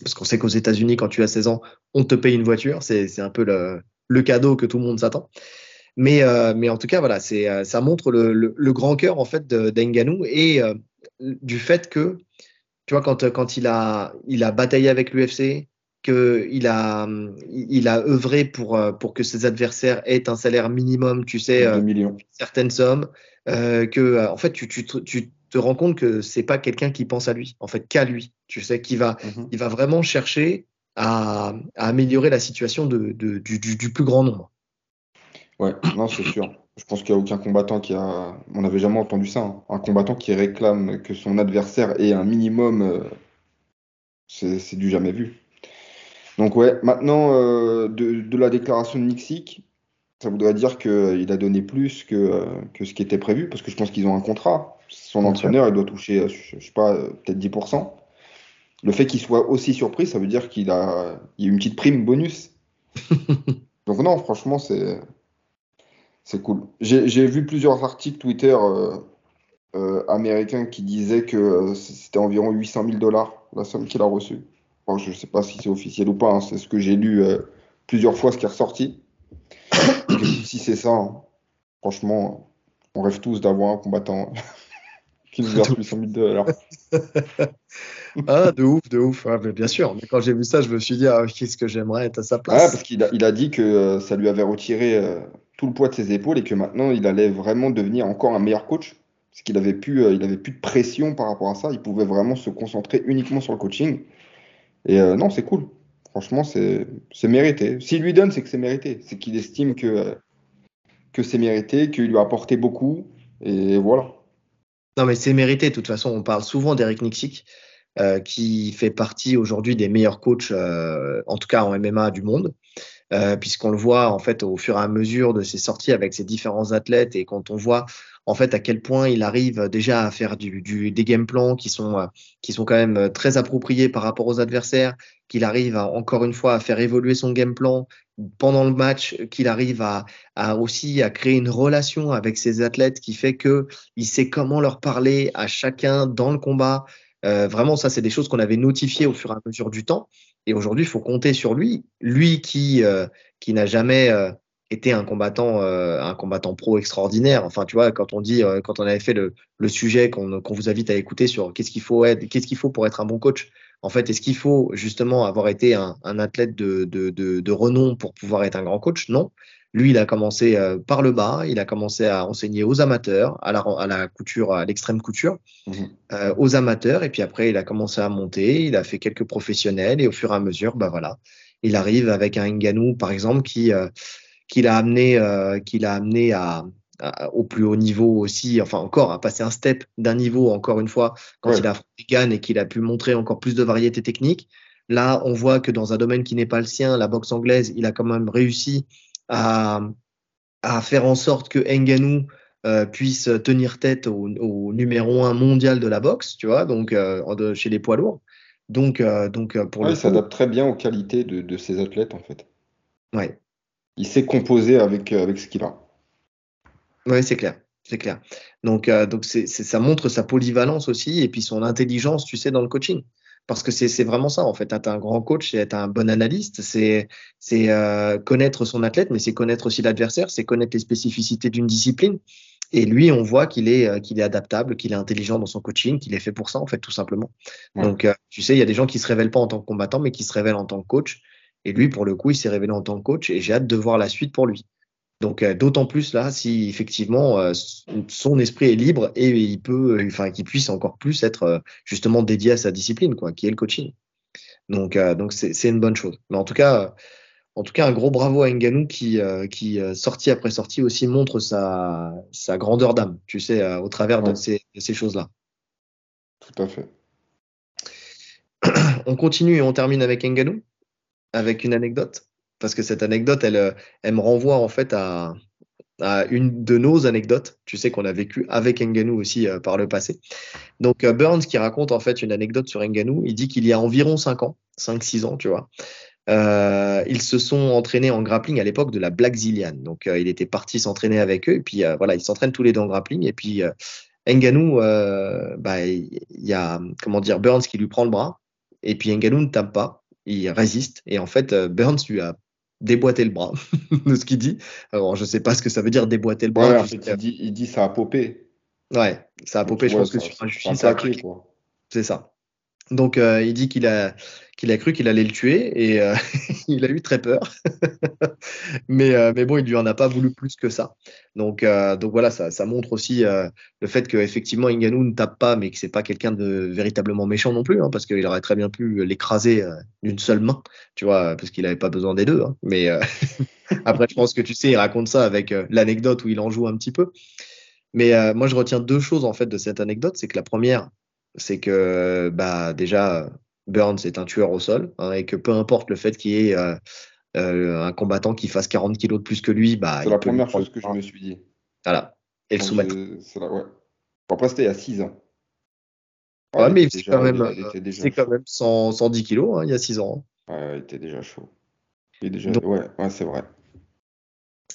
parce qu'on sait qu'aux États-Unis, quand tu as 16 ans, on te paye une voiture. C'est un peu le, cadeau que tout le monde s'attend. Mais, euh, en tout cas, voilà, euh, ça montre le, le, grand cœur en fait d'Enganou et euh, du fait que, tu vois, quand, quand il a il a bataillé avec l'UFC, qu'il a il a œuvré pour pour que ses adversaires aient un salaire minimum, tu sais, certaines sommes, que en fait tu tu, tu te rends compte que c'est pas quelqu'un qui pense à lui, en fait, qu'à lui. Tu sais, qu'il va, mm -hmm. il va vraiment chercher à, à améliorer la situation de, de, du, du, plus grand nombre. Ouais, non, c'est sûr. Je pense qu'il n'y a aucun combattant qui a. On n'avait jamais entendu ça. Hein. Un combattant qui réclame que son adversaire ait un minimum, euh... c'est du jamais vu. Donc, ouais, maintenant, euh, de, de, la déclaration de Nixik, ça voudrait dire qu'il a donné plus que, euh, que ce qui était prévu, parce que je pense qu'ils ont un contrat. Son entraîneur, il doit toucher, je sais pas, peut-être 10%. Le fait qu'il soit aussi surpris, ça veut dire qu'il a, il a une petite prime bonus. Donc non, franchement, c'est C'est cool. J'ai vu plusieurs articles Twitter américains qui disaient que c'était environ 800 000 dollars la somme qu'il a reçue. je ne sais pas si c'est officiel ou pas, hein. c'est ce que j'ai lu plusieurs fois, ce qui est ressorti. si c'est ça, hein, franchement, on rêve tous d'avoir un combattant qui nous verse plus 100 000 dollars. ah, de ouf, de ouf. bien sûr. Mais quand j'ai vu ça, je me suis dit, ah, qu'est-ce que j'aimerais être à sa place. Ah, parce qu'il a, il a dit que euh, ça lui avait retiré euh, tout le poids de ses épaules et que maintenant, il allait vraiment devenir encore un meilleur coach. Parce qu'il avait plus, euh, il avait plus de pression par rapport à ça. Il pouvait vraiment se concentrer uniquement sur le coaching. Et non, c'est cool. Franchement, c'est mérité. S'il lui donne, c'est que c'est mérité. C'est qu'il estime que, que c'est mérité, qu'il lui a apporté beaucoup. Et voilà. Non, mais c'est mérité. De toute façon, on parle souvent d'Eric Nixik, euh, qui fait partie aujourd'hui des meilleurs coachs, euh, en tout cas en MMA du monde. Euh, puisqu'on le voit en fait au fur et à mesure de ses sorties avec ses différents athlètes et quand on voit en fait à quel point il arrive déjà à faire du, du des game plans qui sont euh, qui sont quand même euh, très appropriés par rapport aux adversaires, qu'il arrive encore une fois à faire évoluer son game plan pendant le match, qu'il arrive à, à, aussi à créer une relation avec ses athlètes qui fait que il sait comment leur parler à chacun dans le combat. Vraiment, ça c'est des choses qu'on avait notifiées au fur et à mesure du temps. Et aujourd'hui, il faut compter sur lui, lui qui euh, qui n'a jamais euh, été un combattant euh, un combattant pro extraordinaire. Enfin, tu vois, quand on dit quand on avait fait le, le sujet qu'on qu'on vous invite à écouter sur qu'est-ce qu'il faut être, qu'est-ce qu'il faut pour être un bon coach. En fait, est-ce qu'il faut justement avoir été un, un athlète de, de, de, de, renom pour pouvoir être un grand coach? Non. Lui, il a commencé euh, par le bas, il a commencé à enseigner aux amateurs, à la, à la couture, à l'extrême couture, mhm. euh, aux amateurs, et puis après, il a commencé à monter, il a fait quelques professionnels, et au fur et à mesure, bah voilà, il arrive avec un Nganou, par exemple, qui, euh, qui l'a amené, qui l'a amené à, au plus haut niveau aussi, enfin encore à passer un step d'un niveau, encore une fois, quand il a affronté et qu'il a pu montrer encore plus de variété technique. Là, on voit que dans un domaine qui n'est pas le sien, la boxe anglaise, il a quand même réussi à, à faire en sorte que Nganou euh, puisse tenir tête au, au, numéro un mondial de la boxe, tu vois, donc euh, chez les poids lourds. Donc, euh, donc pour ouais, le il s'adapte très bien aux qualités de, de, ses athlètes en fait. Ouais. Il sait composer avec avec ce qu'il a. Oui, c'est clair, c'est clair. Donc, euh, donc c'est, ça montre sa polyvalence aussi et puis son intelligence, tu sais, dans le coaching parce que c'est vraiment ça en fait. Être un grand coach, c'est être un bon analyste, c'est euh, connaître son athlète, mais c'est connaître aussi l'adversaire, c'est connaître les spécificités d'une discipline. Et lui, on voit qu'il est euh, qu'il est adaptable, qu'il est intelligent dans son coaching, qu'il est fait pour ça en fait tout simplement. Donc euh, tu sais, il y a des gens qui se révèlent pas en tant que combattant, mais qui se révèlent en tant que coach. Et lui, pour le coup, il s'est révélé en tant que coach et j'ai hâte de voir la suite pour lui. Donc euh, d'autant plus là, si effectivement euh, son esprit est libre et il peut, euh, enfin qu'il puisse encore plus être justement dédié à sa discipline, quoi, qui est le coaching. Donc donc c'est une bonne chose. Mais en tout cas, en tout cas un gros bravo à Nganou qui qui sortie après sortie aussi montre sa sa grandeur d'âme, tu sais, au travers de ces, de ces choses là. Tout à fait. on continue et on termine avec Nganou avec une anecdote parce que cette anecdote, elle, euh, me renvoie en fait à, une de nos anecdotes, tu sais, qu'on a vécu avec Nganou aussi euh, par le passé. Donc euh, Burns qui raconte en fait une anecdote sur Nganou, il dit qu'il y a environ 5 ans, 5-6 ans, tu vois, ils se sont entraînés en grappling à l'époque de la Black Zillian. Donc il était parti s'entraîner avec eux, et puis voilà, ils s'entraînent tous les deux en grappling, et puis Nganou, bah, il y a, comment dire, Burns qui lui prend le bras, et puis Nganou ne tape pas, il résiste, et en fait Burns lui a déboîter le bras de ce qu'il dit. Alors, je sais pas ce que ça veut dire déboîter le bras. il, dit, il dit ça a popé. Ouais, ça a popé. je pense que sur un ça a C'est ça. Donc, euh, il dit qu'il a, qu'il a cru qu'il allait le tuer et euh, il a eu très peur. mais, euh, mais bon, il lui en a pas voulu plus que ça. Donc, donc voilà, ça, montre aussi le fait qu'effectivement Inganou ne tape pas, mais que c'est pas quelqu'un de véritablement méchant non plus, hein, parce qu'il aurait très bien pu l'écraser d'une seule main, tu vois, parce qu'il avait pas besoin des deux. Hein. Mais après, je pense que tu sais, il raconte ça avec l'anecdote où il en joue un petit peu. Mais moi, je retiens deux choses en fait de cette anecdote, c'est que la première, c'est que bah déjà Burns est un tueur au sol hein, et que peu importe le fait qu'il y ait euh, euh, un combattant qui fasse 40 kilos de plus que lui, bah, c'est la première chose que je me suis dit. Voilà, et le soumettre. La, ouais. Après, c'était il y a 6 ans. Ouais, mais c'est quand même, c'est quand même 100, 110 kilos hein, il y a 6 ans. Hein. Ouais, il était déjà chaud. Il déjà... ouais, ouais c'est vrai.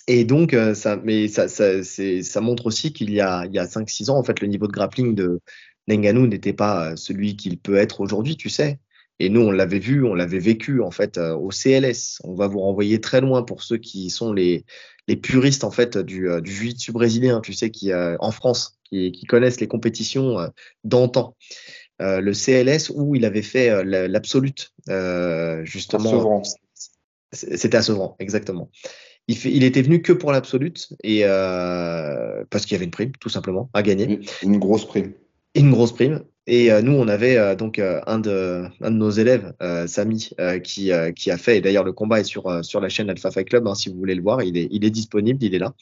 Et donc, ça, mais ça, ça, ça montre aussi qu'il y a, il y a 5-6 ans, en fait, le niveau de grappling de Nenganu n'était pas celui qu'il peut être aujourd'hui, tu sais. Et nous, on l'avait vu, on l'avait vécu en fait au CLS. On va vous renvoyer très loin pour ceux qui sont les, les puristes en fait du, du jiu-jitsu brésilien, tu sais, qui en France, qui, qui connaissent les compétitions d'antan. Euh, le CLS où il avait fait euh, l'absolute, euh, justement. C'était à Sevran, exactement. Il, fait, il était venu que pour l'absolute et euh, parce qu'il y avait une prime, tout simplement, à gagner. Une, grosse prime. Une grosse prime. Et nous, on avait donc un, de, un de nos élèves, Samy, qui, qui a fait, et d'ailleurs le combat est sur, sur la chaîne Alpha Fight Club, hein, si vous voulez le voir, il est, il est disponible, il est là.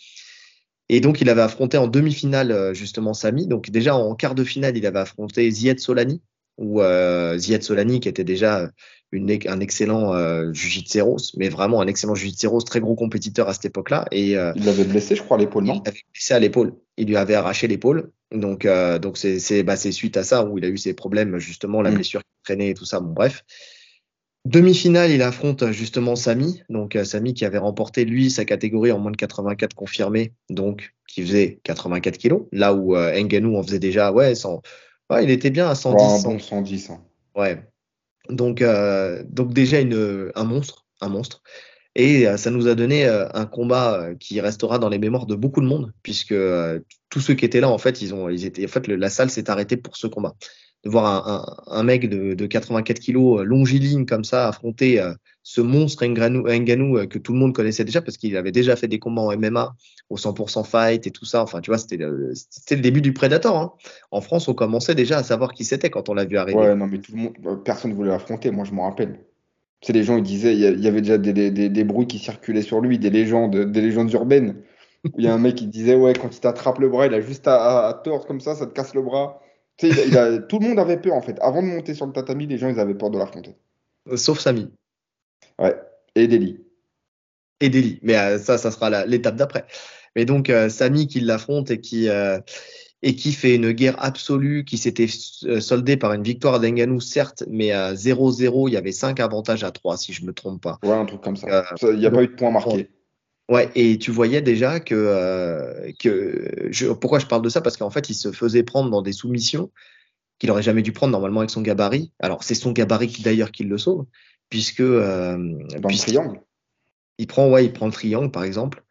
Et donc, il avait affronté en demi-finale euh, justement Samy. Donc, déjà en quart de finale, il avait affronté Zied Solani, ou euh, Zied Solani qui était déjà une, un excellent euh, Jiu-Jitsu mais vraiment un excellent Jiu-Jitsu très gros compétiteur à cette époque-là. Et euh, il l'avait blessé, je crois, à l'épaule, non? Il blessé à l'épaule. Il lui avait arraché l'épaule. Donc, euh, donc c'est c'est bah, suite à ça où il a eu ses problèmes justement, la mm. blessure qui traînait et tout ça. Bon, bref. Demi-finale, il affronte justement Samy, donc euh, Samy qui avait remporté lui sa catégorie en moins de 84 confirmé, donc qui faisait 84 kilos, là où euh, en faisait déjà, ouais, 100, ouais, il était bien à 110. un bon 110. Hein. Ouais. Donc, euh, donc déjà une, un monstre, un monstre. Et euh, ça nous a donné euh, un combat qui restera dans les mémoires de beaucoup de monde, puisque tous ceux qui étaient là, en fait, ils ont, ils étaient, en fait, la salle s'est arrêtée pour ce combat de voir un, mec de, de, 84 kilos euh, longiligne comme ça affronter euh, ce monstre Ngannou, euh, que tout le monde connaissait déjà parce qu'il avait déjà fait des combats en MMA au 100% fight et tout ça. Enfin, tu vois, c'était le, le début du Predator. Hein. En France, on commençait déjà à savoir qui c'était quand on l'a vu arriver. Ouais, non, mais personne ne voulait l'affronter. Moi, je m'en rappelle. C'est les gens, ils disaient, il y avait déjà des, des, des, des, bruits qui circulaient sur lui, des légendes, des légendes urbaines. Il y a un mec qui disait, ouais, quand il t'attrape le bras, il a juste à, à, à tordre comme ça, ça te casse le bras tout le monde avait peur en fait. Avant de monter sur le tatami, les gens ils avaient peur de l'affronter. Sauf Samy. Ouais. Et Deli. Et Deli. Mais euh, ça, ça sera l'étape d'après. Mais donc euh, Samy qui l'affronte et qui euh, et qui fait une guerre absolue, qui s'était soldée par une victoire d'Enganou, certes, mais à 0-0, il y avait 5 avantages à 3, si je me trompe pas. Ouais, un truc comme ça. Il n'y a pas eu de points marqués. Ouais, et tu voyais déjà que, euh, que je, pourquoi je parle de ça? Parce qu'en fait, il se faisait prendre dans des soumissions qu'il aurait jamais dû prendre normalement avec son gabarit. Alors, c'est son gabarit d'ailleurs qui le sauve, puisque euh, dans le triangle. Il prend, ouais, il prend le triangle par exemple.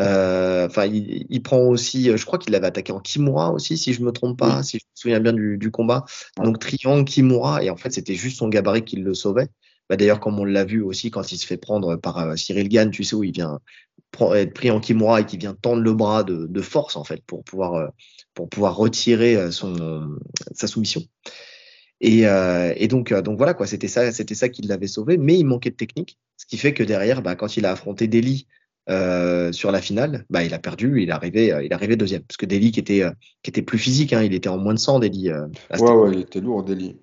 Euh, enfin, il, il, prend aussi, je crois qu'il l'avait attaqué en Kimura aussi, si je me trompe pas, si je me souviens bien du, du combat. Donc triangle, Kimura, et en fait, c'était juste son gabarit qui le sauvait. Bah, D'ailleurs, comme on l'a vu aussi quand il se fait prendre par euh, Cyril Gann, tu sais où il vient être pris en kimura et qui vient tendre le bras de, de force en fait pour pouvoir euh, pour pouvoir retirer euh, son sa soumission. Et, euh, et donc donc voilà quoi, c'était ça c'était ça qui l'avait sauvé, mais il manquait de technique, ce qui fait que derrière, bah, quand il a affronté Deli euh, sur la finale, bah, il a perdu, il est arrivé, il est arrivé deuxième, parce que Deli qui était qui était plus physique, hein, il était en moins de 100 Deli. ouais ouais, il était lourd Deli.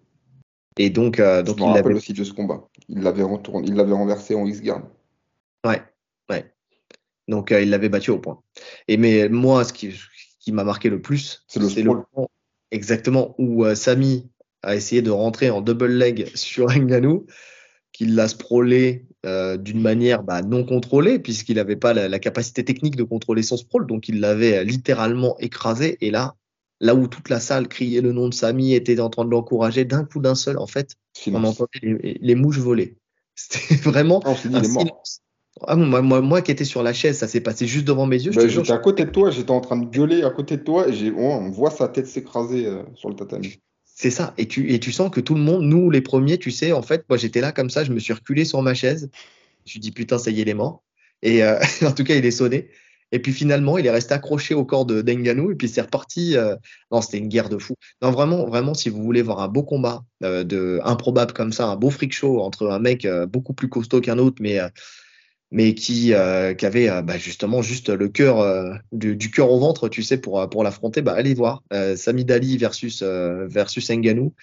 Et donc donc Je me rappelle aussi de ce combat. Il l'avait retourné, il l'avait renversé en X-Guard. Ouais, ouais. Donc, euh, il l'avait battu au point. Et mais moi, ce qui, qui m'a marqué le plus, c'est le, le point exactement où euh, Samy a essayé de rentrer en double leg sur Ngannou, qu'il l'a sprawlé euh, d'une manière bah, non contrôlée, puisqu'il n'avait pas la, la, capacité technique de contrôler son sprawl, donc il l'avait euh, littéralement écrasé. Et là, là où toute la salle criait le nom de Samy, était en train de l'encourager, d'un coup d'un seul, en fait, silence. on entendait les, les, mouches voler. C'était vraiment un silence. Ah moi, moi, moi, qui étais sur la chaise, ça s'est passé juste devant mes yeux. Bah, j'étais à côté de toi, j'étais en train de gueuler à côté de toi et on voit sa tête s'écraser euh, sur le tatami. C'est ça. Et tu, et tu sens que tout le monde, nous les premiers, tu sais, en fait, moi j'étais là comme ça, je me suis reculé sur ma chaise. Je me suis dit putain, ça y est, il est mort. Et euh, en tout cas, il est sonné. Et puis finalement, il est resté accroché au corps de Denganou et puis c'est reparti. Euh... Non, c'était une guerre de fou. Non, vraiment, vraiment, si vous voulez voir un beau combat euh, improbable comme ça, un beau freak show entre un mec euh, beaucoup plus costaud qu'un autre, mais euh, mais qui, euh, qui avait euh, bah, justement juste le cœur euh, du, du, cœur au ventre, tu sais, pour, pour l'affronter, bah, allez voir euh, Sami Dali versus, euh, versus Nganou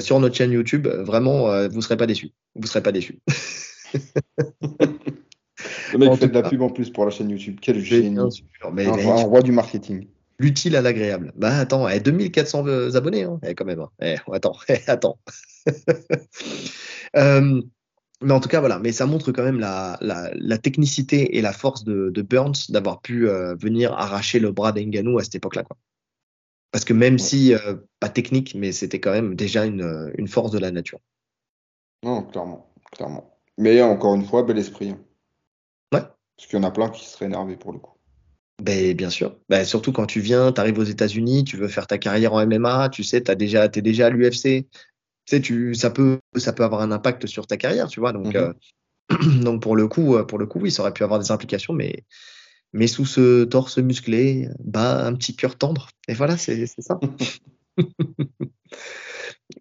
sur notre chaîne YouTube. Vraiment, vous serez pas déçus. Vous serez pas déçus. le mec en fait de la pub en plus pour la chaîne YouTube. Quel génie. Mais, un, un roi du marketing. L'utile à l'agréable. Bah attends, eh, 2400 abonnés, hein. eh, quand même. Hein. Eh, attends, eh, attends. Mais en tout cas, voilà. Mais ça montre quand même la, la, la technicité et la force de, de Burns d'avoir pu euh, venir arracher le bras d'Enganou à cette époque-là. Quoi. Parce que même si, euh, pas technique, mais c'était quand même déjà une, une force de la nature. Non, clairement, clairement. Mais encore une fois, bel esprit. hein. Ouais. Parce qu'il y en a plein qui seraient énervés pour le coup. Ben, bien sûr. Ben, surtout quand tu viens, tu arrives aux États-Unis, tu veux faire ta carrière en MMA, tu sais, tu déjà, es déjà à l'UFC. Tu sais, tu, ça, peut, ça peut avoir un impact sur ta carrière, tu vois. Donc, Mhm. euh, donc pour, le coup, euh, pour le coup, oui, ça aurait pu avoir des implications, mais, mais sous ce torse musclé, bah, un petit cœur tendre. Et voilà, c'est c'est ça.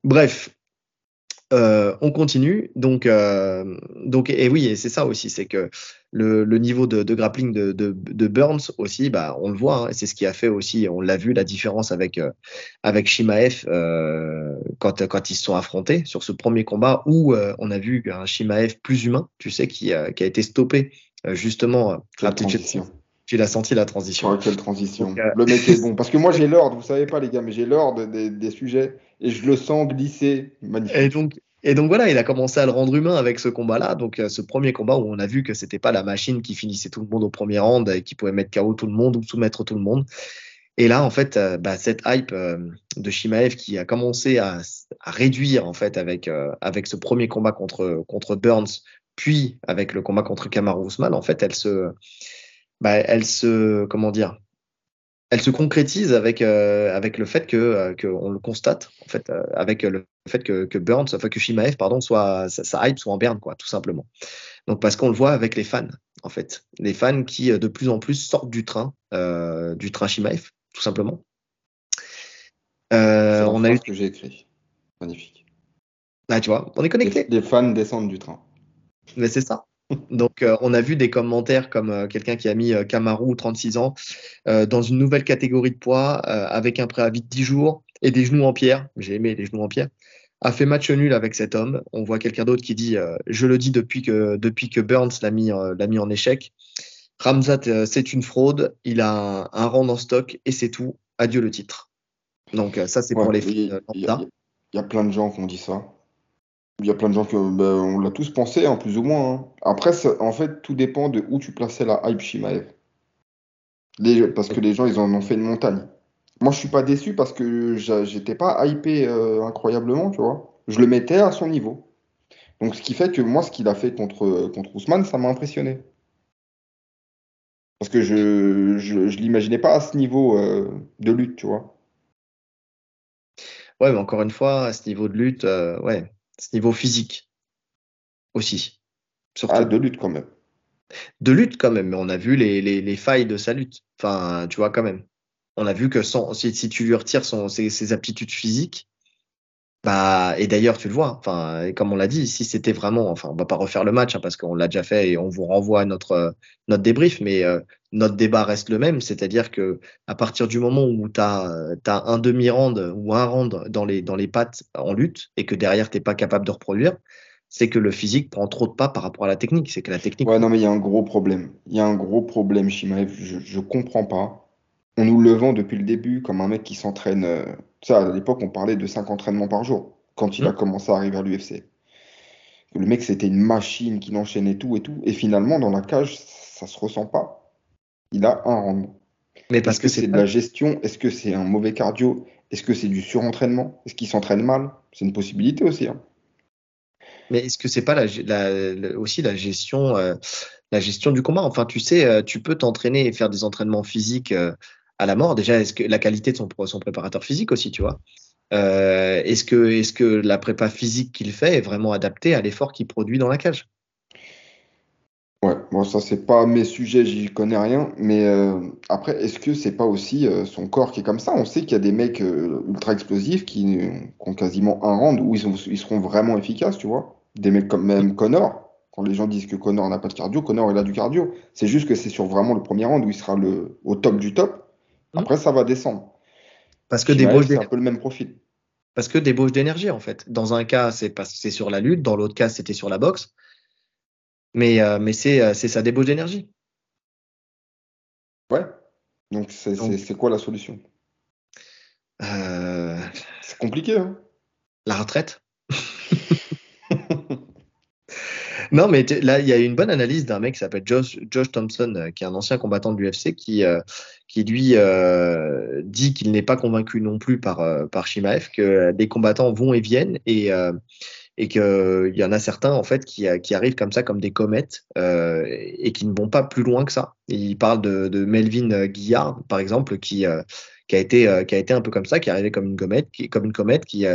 Bref, euh, on continue. Donc, euh, donc, et oui, et c'est ça aussi, c'est que le, le niveau de, de grappling de, de, de Burns aussi, bah, on le voit, hein, c'est ce qui a fait aussi, on l'a vu, la différence avec, euh, avec Shimaev euh, quand, quand ils se sont affrontés sur ce premier combat où euh, on a vu un Shimaev plus humain, tu sais, qui, a- qui a été stoppé euh, justement. euh, tu- tu- transition. Tu l'as senti la transition. Quelle transition. Donc, euh, Le mec est bon. Parce que moi, j'ai l'ordre, vous savez pas, les gars, mais j'ai l'ordre des, des sujets et je le sens glisser. Magnifique. Et donc, et donc voilà, il a commencé à le rendre humain avec ce combat-là. Donc euh, ce premier combat où on a vu que c'était pas la machine qui finissait tout le monde au premier round et qui pouvait mettre KO tout le monde ou soumettre tout le monde. Et là, en fait, euh, bah, cette hype euh, de Shimaev qui a commencé à, réduire en fait avec avec ce premier combat contre contre Burns, puis avec le combat contre Kamaru Usman, en fait, elle se bah, elle se comment dire elle se concrétise avec euh, avec le fait que euh, que on le constate en fait euh, avec le fait que que Burns enfin que Shimaev pardon soit sa, sa hype soit en berne quoi tout simplement donc parce qu'on le voit avec les fans en fait les fans qui de plus en plus sortent du train du train Shimaev tout simplement on a eu que j'ai écrit. Magnifique. là tu vois on est connecté Les, les fans descendent du train. Mais c'est ça. Donc, euh, on a vu des commentaires comme euh, quelqu'un qui a mis euh, Kamaru, 36 ans, euh, dans une nouvelle catégorie de poids, euh, avec un préavis de 10 jours et des genoux en pierre. J'ai aimé les genoux en pierre. A fait match nul avec cet homme. On voit quelqu'un d'autre qui dit euh, Je le dis depuis que, depuis que Burns l'a mis, euh, l'a mis en échec. Ramzat, euh, c'est une fraude. Il a un, un rang en stock et c'est tout. Adieu le titre. Donc, euh, ça, c'est pour les il y, a- il y a plein de gens qui ont dit ça. Il y a plein de gens qui ben, on l'a tous pensé, hein, plus ou moins. hein. Après, en fait, tout dépend de où tu plaçais la hype Shimaev. Parce que les gens, ils en ont fait une montagne. Moi, je suis pas déçu parce que j'étais pas hypé euh, incroyablement, tu vois. Je le mettais à son niveau. Donc, ce qui fait que moi, ce qu'il a fait contre, contre Ousmane, ça m'a impressionné. Parce que je, je, l'imaginais pas à ce niveau euh, de lutte, tu vois. Ouais, mais encore une fois, à ce niveau de lutte, euh, ouais, ce niveau physique aussi. Surtout. Ah, de lutte quand même. de lutte quand même, mais on a vu les, les, les failles de sa lutte. Enfin, tu vois, quand même. On a vu que sans, si, si tu lui retires son, ses, ses aptitudes physiques, bah, et d'ailleurs, tu le vois, enfin, comme on l'a dit, si c'était vraiment, enfin, on va pas refaire le match, hein, parce qu'on l'a déjà fait et on vous renvoie à notre, euh, notre débrief, mais euh, notre débat reste le même, c'est-à-dire que à partir du moment où tu as, un demi-round ou un round dans les, dans les pattes en lutte et que derrière, t'es pas capable de reproduire, c'est que le physique prend trop de pas par rapport à la technique. C'est que la technique. Ouais, non, mais il y a un gros problème. Il y a un gros problème, Shimaev. Je, je comprends pas. On nous le vend depuis le début comme un mec qui s'entraîne. euh, Ça, à l'époque, on parlait de 5 entraînements par jour quand il a Mhm. commencé à arriver à l'UFC. Le mec, c'était une machine qui enchaînait tout et tout. Et finalement, dans la cage, ça se ressent pas. Il a un rendement. Mais parce Est-ce que que c'est de la gestion? Est-ce que c'est un mauvais cardio? Est-ce que c'est du surentraînement? Est-ce qu'il s'entraîne mal? C'est une possibilité aussi. hein. Mais est-ce que c'est pas la, la- la- aussi la gestion, euh, la gestion du combat? Enfin, tu sais, euh, tu peux t'entraîner et faire des entraînements physiques euh, à la mort. Déjà, est-ce que la qualité de son, préparateur physique aussi, tu vois? Euh, est-ce que, la prépa physique qu'il fait est vraiment adaptée à l'effort qu'il produit dans la cage? Ouais, bon, ça, c'est pas mes sujets, j'y connais rien. Mais euh, après, est-ce que c'est pas aussi euh, son corps qui est comme ça? On sait qu'il y a des mecs ultra explosifs qui, ont quasiment un round où ils seront vraiment efficaces, tu vois. Des mecs comme même Connor. Quand les gens disent que Connor n'a pas de cardio, Connor, il a du cardio. C'est juste que c'est sur vraiment le premier round où il sera le, au top du top. Après, ça va descendre. Parce que Shimaev, débauche c'est un d'énergie. peu le même profil. Parce que débauche d'énergie, en fait. Dans un cas, c'est sur la lutte. Dans l'autre cas, c'était sur la boxe. Mais, euh, mais c'est, euh, sa débauche d'énergie. Ouais. Donc, c'est quoi la solution? Euh, C'est compliqué, hein? la retraite. non, mais là, il y a une bonne analyse d'un mec qui s'appelle Josh, Josh Thompson, qui est un ancien combattant de l'UFC, qui, euh, qui lui euh, dit qu'il n'est pas convaincu non plus par, par Shimaev, que des combattants vont et viennent et, et qu'il y en a certains en fait qui, qui arrivent comme ça, comme des comètes, et qui ne vont pas plus loin que ça. Il parle de, de Melvin Guillard, par exemple, qui, qui, a été, qui a été un peu comme ça, qui est arrivé comme une comète, qui, comme une comète qui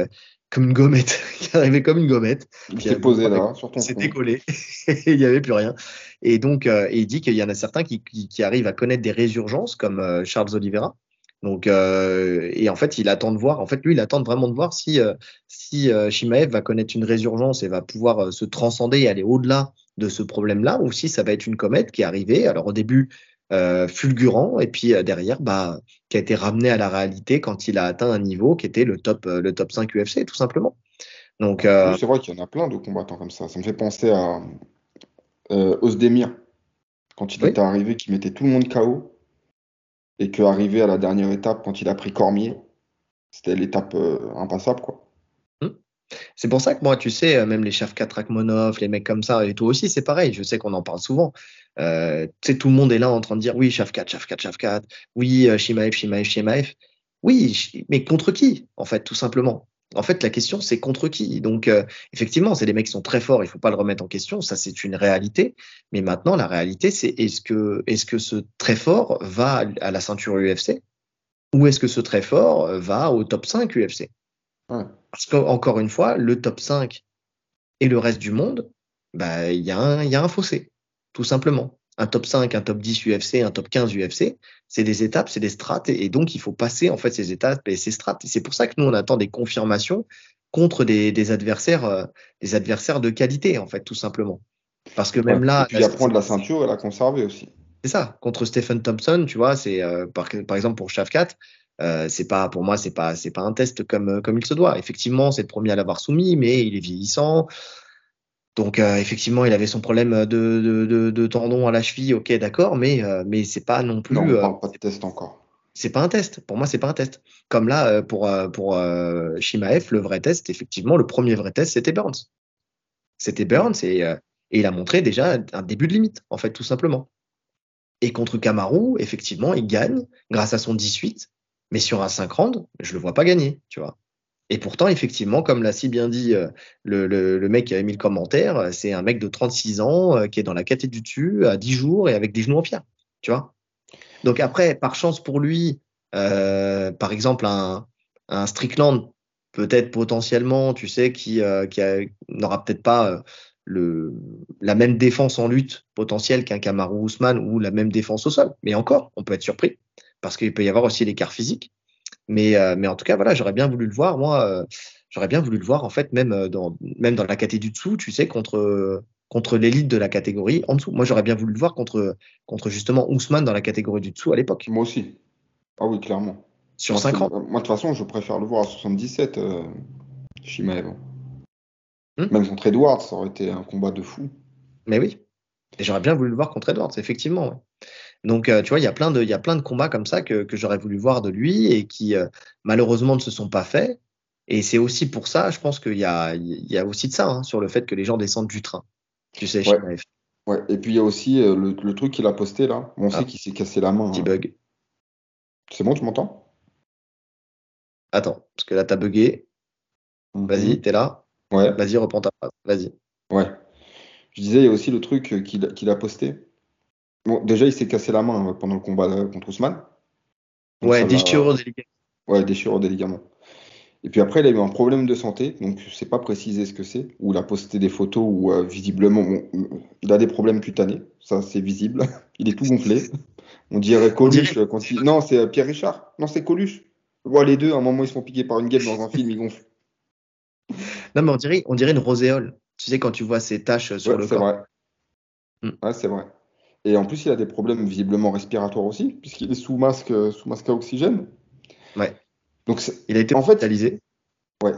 comme une gommette, qui arrivait comme une gommette. Il s'est posé là, sur ton C'était collé, il n'y avait plus rien. Et donc, euh, il dit qu'il y en a certains qui, qui, arrivent à connaître des résurgences, comme euh, Charles Oliveira. Donc, euh, et en fait, il attend de voir. En fait, lui, il attend vraiment de voir si si Shimaev va connaître une résurgence et va pouvoir se transcender et aller au-delà de ce problème-là, ou si ça va être une comète qui est arrivée. Alors, au début, euh, fulgurant et puis euh, derrière bah qui a été ramené à la réalité quand il a atteint un niveau qui était le top euh, le top 5 UFC tout simplement. Donc c'est vrai qu'il y en a plein de combattants comme ça. Ça me fait penser à Osdemir quand il était arrivé qui mettait tout le monde KO et qu'arrivé à la dernière étape quand il a pris Cormier, c'était l'étape impassable quoi. C'est pour ça que moi, tu sais, même les chefs Rakmonov, les mecs comme ça, et toi aussi, c'est pareil. Je sais qu'on en parle souvent. Euh, tu sais, tout le monde est là en train de dire oui, Shafkat, Shafkat, Shafkat, oui, euh, Shimaev, Shimaev, Shimaev. Oui, mais contre qui, en fait, tout simplement? En fait, la question, c'est contre qui? Donc, euh, effectivement, c'est des mecs qui sont très forts, il faut pas le remettre en question, ça, c'est une réalité. Mais maintenant, la réalité, c'est est-ce que, est-ce que ce très fort va à la ceinture UFC ou est-ce que ce très fort va au top 5 UFC Parce qu'encore une fois, le top 5 et le reste du monde, bah, il y, y, a un fossé tout simplement. Un top 5, un top 10 UFC, un top 15 UFC, c'est des étapes, c'est des strates, et, donc il faut passer en fait ces étapes et ces strates. Et c'est pour ça que nous on attend des confirmations contre des, adversaires, euh, des adversaires de qualité en fait, tout simplement. Parce que même là, et puis apprendre la ceinture et la conserver aussi. C'est ça. Contre Stephen Thompson, tu vois, c'est euh, par, par, exemple pour Shafkat, euh, c'est pas pour moi c'est pas c'est pas un test comme comme il se doit. Effectivement, c'est le premier à l'avoir soumis, mais il est vieillissant. Donc euh, effectivement, il avait son problème de, de, de, tendon à la cheville, ok, d'accord, mais euh, mais c'est pas non plus. Non, on parle euh, pas de test encore. C'est pas un test. Pour moi, c'est pas un test. Comme là, pour pour Shimaev, le vrai test, effectivement, le premier vrai test, c'était Burns. C'était Burns et, et, il a montré déjà un début de limite, en fait, tout simplement. Et contre Kamaru, effectivement, il gagne grâce à son 18, mais sur un 5 rounds, je le vois pas gagner, tu vois. Et pourtant, effectivement, comme l'a si bien dit euh, le, le, mec qui avait mis le commentaire, euh, c'est un mec de 36 ans euh, qui est dans la caté du dessus à 10 jours et avec des genoux en pierre. Tu vois Donc après, par chance pour lui, par exemple, un, un Strickland, peut-être potentiellement, tu sais, qui, qui n'aura peut-être pas le, la même défense en lutte potentielle qu'un Kamaru Ousmane ou la même défense au sol. Mais encore, on peut être surpris parce qu'il peut y avoir aussi l'écart physique. Mais, euh, mais en tout cas, voilà, j'aurais bien voulu le voir. Moi, euh, j'aurais bien voulu le voir, en fait, même euh, dans, même dans la catégorie du dessous, tu sais, contre, contre l'élite de la catégorie en dessous. Moi, j'aurais bien voulu le voir contre, contre justement Ousmane dans la catégorie du dessous à l'époque. Moi aussi. Ah oui, clairement. Sur 5 ans. Moi, de toute façon, je préfère le voir à 77, euh, Shimaev. Hmm même contre Edwards, ça aurait été un combat de fou. Mais oui. Et j'aurais bien voulu le voir contre Edwards, effectivement. Donc, euh, tu vois, il y a plein de, il y a plein de combats comme ça que, que j'aurais voulu voir de lui et qui euh, malheureusement ne se sont pas faits. Et c'est aussi pour ça, je pense qu'il y a, il y a aussi de ça hein, sur le fait que les gens descendent du train. Tu sais, ouais. ouais. Et puis il y a aussi euh, le, le, truc qu'il a posté là. On sait ah. qu'il s'est cassé la main. Petit hein. bug. C'est bon, tu m'entends? Attends, parce que là t'as bugué. Mhm. Vas-y, t'es là. Ouais. Vas-y, reprends ta phrase. Vas-y. Ouais. Je disais, il y a aussi le truc qu'il qu'il a posté Bon, déjà, il s'est cassé la main euh, pendant le combat euh, contre Ousmane. ouais, déchirure des ligaments. Ouais, déchirure des ligaments. Et puis après, il a eu un problème de santé, donc je ne sais pas préciser ce que c'est, ou il a posté des photos où euh, visiblement il a des problèmes cutanés, ça c'est visible, il est tout gonflé. On dirait Coluche quand il... Non, c'est Pierre Richard. Non, c'est Coluche. Les deux, à un moment, ils se font piquer par une guêpe dans un film, ils gonflent. Non, mais on dirait, on dirait une roséole. Tu sais, quand tu vois ces taches sur le corps. C'est vrai. Hmm. Ouais, c'est vrai. Et en plus, il a des problèmes visiblement respiratoires aussi, puisqu'il est sous masque, sous masque à oxygène. Ouais. Donc il a été en hospitalisé. ouais.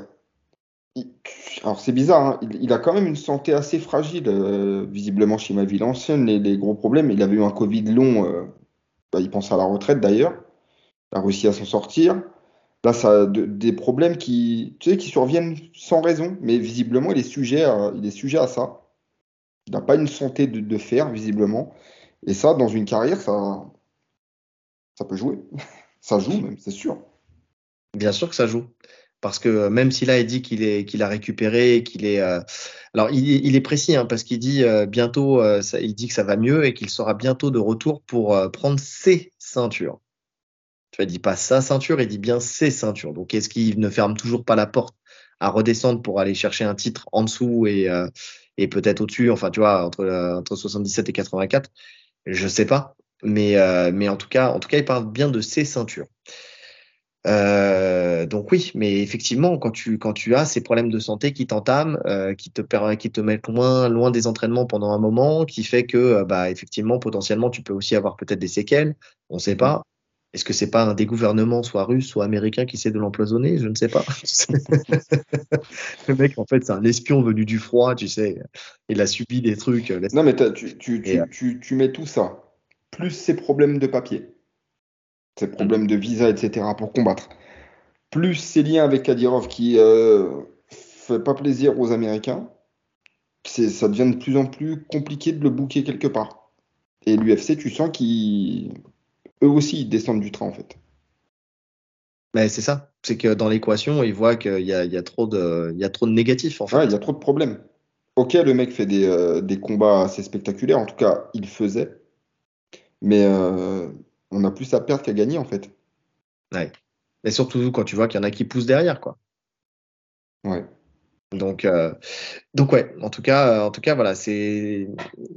alors c'est bizarre, hein. il, a quand même une santé assez fragile, euh, visiblement chez ma ville ancienne, les, gros problèmes. Il avait eu un Covid long, euh, bah, il pense à la retraite d'ailleurs. Il a réussi à s'en sortir. Là, ça a des problèmes qui, tu sais, qui surviennent sans raison, mais visiblement, il est sujet à, il est sujet à ça. Il n'a pas une santé de, de fer, visiblement. Et ça, dans une carrière, ça, ça peut jouer. ça joue même, c'est sûr. Bien sûr que ça joue. Parce que même si là, il dit qu'il est qu'il a récupéré, qu'il est. Euh, alors, il, est précis, hein, parce qu'il dit euh, bientôt, euh, il dit que ça va mieux et qu'il sera bientôt de retour pour euh, prendre ses ceintures. Tu vois, il dit pas sa ceinture, il dit bien ses ceintures. Donc, est-ce qu'il ne ferme toujours pas la porte à redescendre pour aller chercher un titre en dessous et, euh, et peut-être au-dessus, enfin, tu vois, entre, entre 77 et 84 Je sais pas. Mais, mais en tout cas, en tout cas, il parle bien de ses ceintures. Euh, donc oui, mais effectivement, quand tu quand tu as ces problèmes de santé qui t'entament, euh, qui te qui te mettent loin loin des entraînements pendant un moment, qui fait que euh, bah effectivement potentiellement tu peux aussi avoir peut-être des séquelles, on ne sait pas. Est-ce que c'est pas un des gouvernements, soit russe, soit américain, qui essaie de l'empoisonner? Je ne sais pas. le mec, en fait, c'est un espion venu du froid, tu sais. Il a subi des trucs. Non, mais tu, tu, tu, tu, tu mets tout ça, plus ces problèmes de papier ces problèmes de visa, etc., pour combattre. Plus ces liens avec Kadyrov qui euh, fait pas plaisir aux Américains, ça devient de plus en plus compliqué de le bouquer quelque part. Et l'UFC, tu sens qu'ils, eux aussi, ils descendent du train en fait. Mais c'est ça, c'est que dans l'équation, ils voient qu'il y a, il y, a trop de, il y a trop de négatifs en fait. Ouais, il y a trop de problèmes. Ok, le mec fait des, euh, des combats assez spectaculaires, en tout cas, il faisait. Mais euh, on a plus à perdre qu'à gagner en fait. Ouais. Mais surtout quand tu vois qu'il y en a qui poussent derrière, quoi. Ouais. Donc, euh, donc ouais, en tout cas, en tout cas, voilà, c'est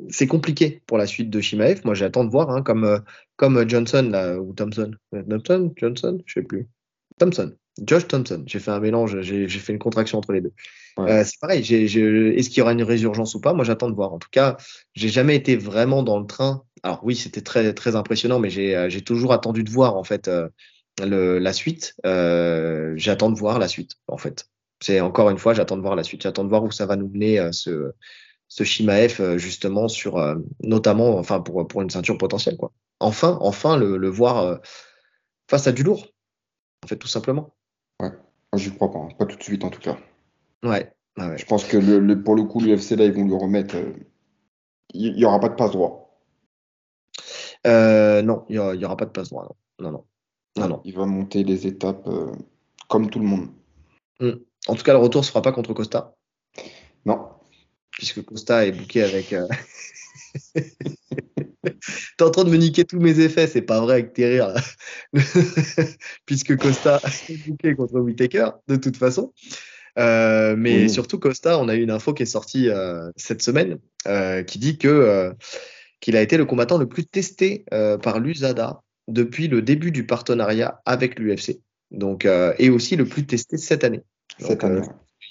c'est compliqué pour la suite de Shimaev. Moi, j'attends de voir, hein, comme euh, comme Johnson là, ou Thompson, Thompson, Johnson, je sais plus. Thompson, Josh Thompson. J'ai fait un mélange, j'ai fait une contraction entre les deux. Ouais. Euh, c'est pareil. Est-ce qu'il y aura une résurgence ou pas? Moi, j'attends de voir. En tout cas, j'ai jamais été vraiment dans le train. Alors oui, c'était très très impressionnant, mais j'ai toujours attendu de voir en fait euh, le, la suite. Euh, j'attends de voir la suite en fait. C'est encore une fois, j'attends de voir la suite. J'attends de voir où ça va nous mener euh, ce ce Shimaef euh, justement sur euh, notamment enfin pour pour une ceinture potentielle quoi. Enfin, enfin le, le voir face à du lourd. En fait, tout simplement. Ouais, j'y crois pas, hein. pas tout de suite en tout cas. Ouais. Ah ouais. Je pense que le, le, pour le coup, l'UFC là, ils vont lui remettre. Il n'y aura pas de passe droit. Euh, non, il n'y aura pas de passe droit. Non, non, non. non, Il va monter les étapes euh, comme tout le monde. Mm. En tout cas, le retour ne se fera pas contre Costa. Non. Puisque Costa est bouqué avec. Euh... T'es en train de me niquer tous mes effets, c'est pas vrai avec tes rires. Puisque Costa est bouqué contre Whitaker, de toute façon. Euh, mais surtout Costa, on a eu une info qui est sortie euh, cette semaine euh, qui dit que qu'il a été le combattant le plus testé par l'USADA depuis le début du partenariat avec l'UFC. Donc et aussi le plus testé cette année. Cette année.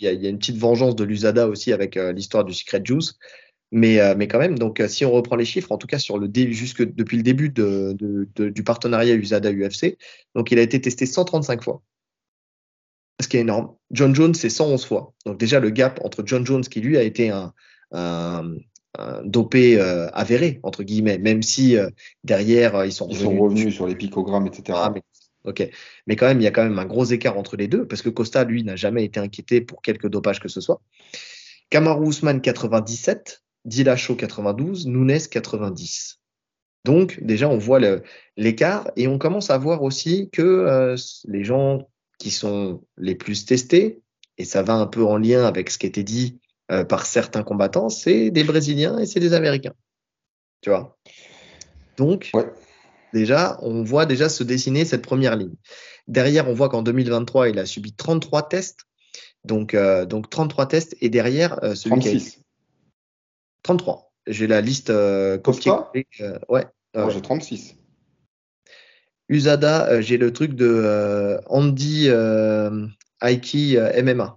Il y, y, a une petite vengeance de l'USADA aussi avec l'histoire du Secret Juice. Mais, mais quand même, donc si on reprend les chiffres, en tout cas sur le début, jusque depuis le début de, de, de, du partenariat USADA-UFC, donc il a été testé 135 fois ce qui est énorme. John Jones, c'est 111 fois. Donc déjà, le gap entre John Jones, qui lui a été un, un, un dopé euh, avéré, entre guillemets, même si euh, derrière, euh, ils sont ils revenus, sont revenus sur les picogrammes, etc. Ah, mais, ok. Mais quand même, il y a quand même un gros écart entre les deux, parce que Costa, lui, n'a jamais été inquiété pour quelque dopage que ce soit. Kamaru Usman, 97. Dillashaw, 92. Nunes, 90. Donc, déjà, on voit l'écart et on commence à voir aussi que euh, les gens qui sont les plus testés, et ça va un peu en lien avec ce qui était dit euh, par certains combattants, c'est des Brésiliens et c'est des Américains. Tu vois? Donc, ouais. Déjà, on voit déjà se dessiner cette première ligne. Derrière, on voit qu'en 2023, il a subi 33 tests. Donc, euh, donc 33 tests. Et derrière, euh, celui 36. qui a... 33. J'ai la liste euh, copiée. ouais. Moi, j'ai 36. Usada, euh, j'ai le truc de euh, Andy euh, Aiki MMA.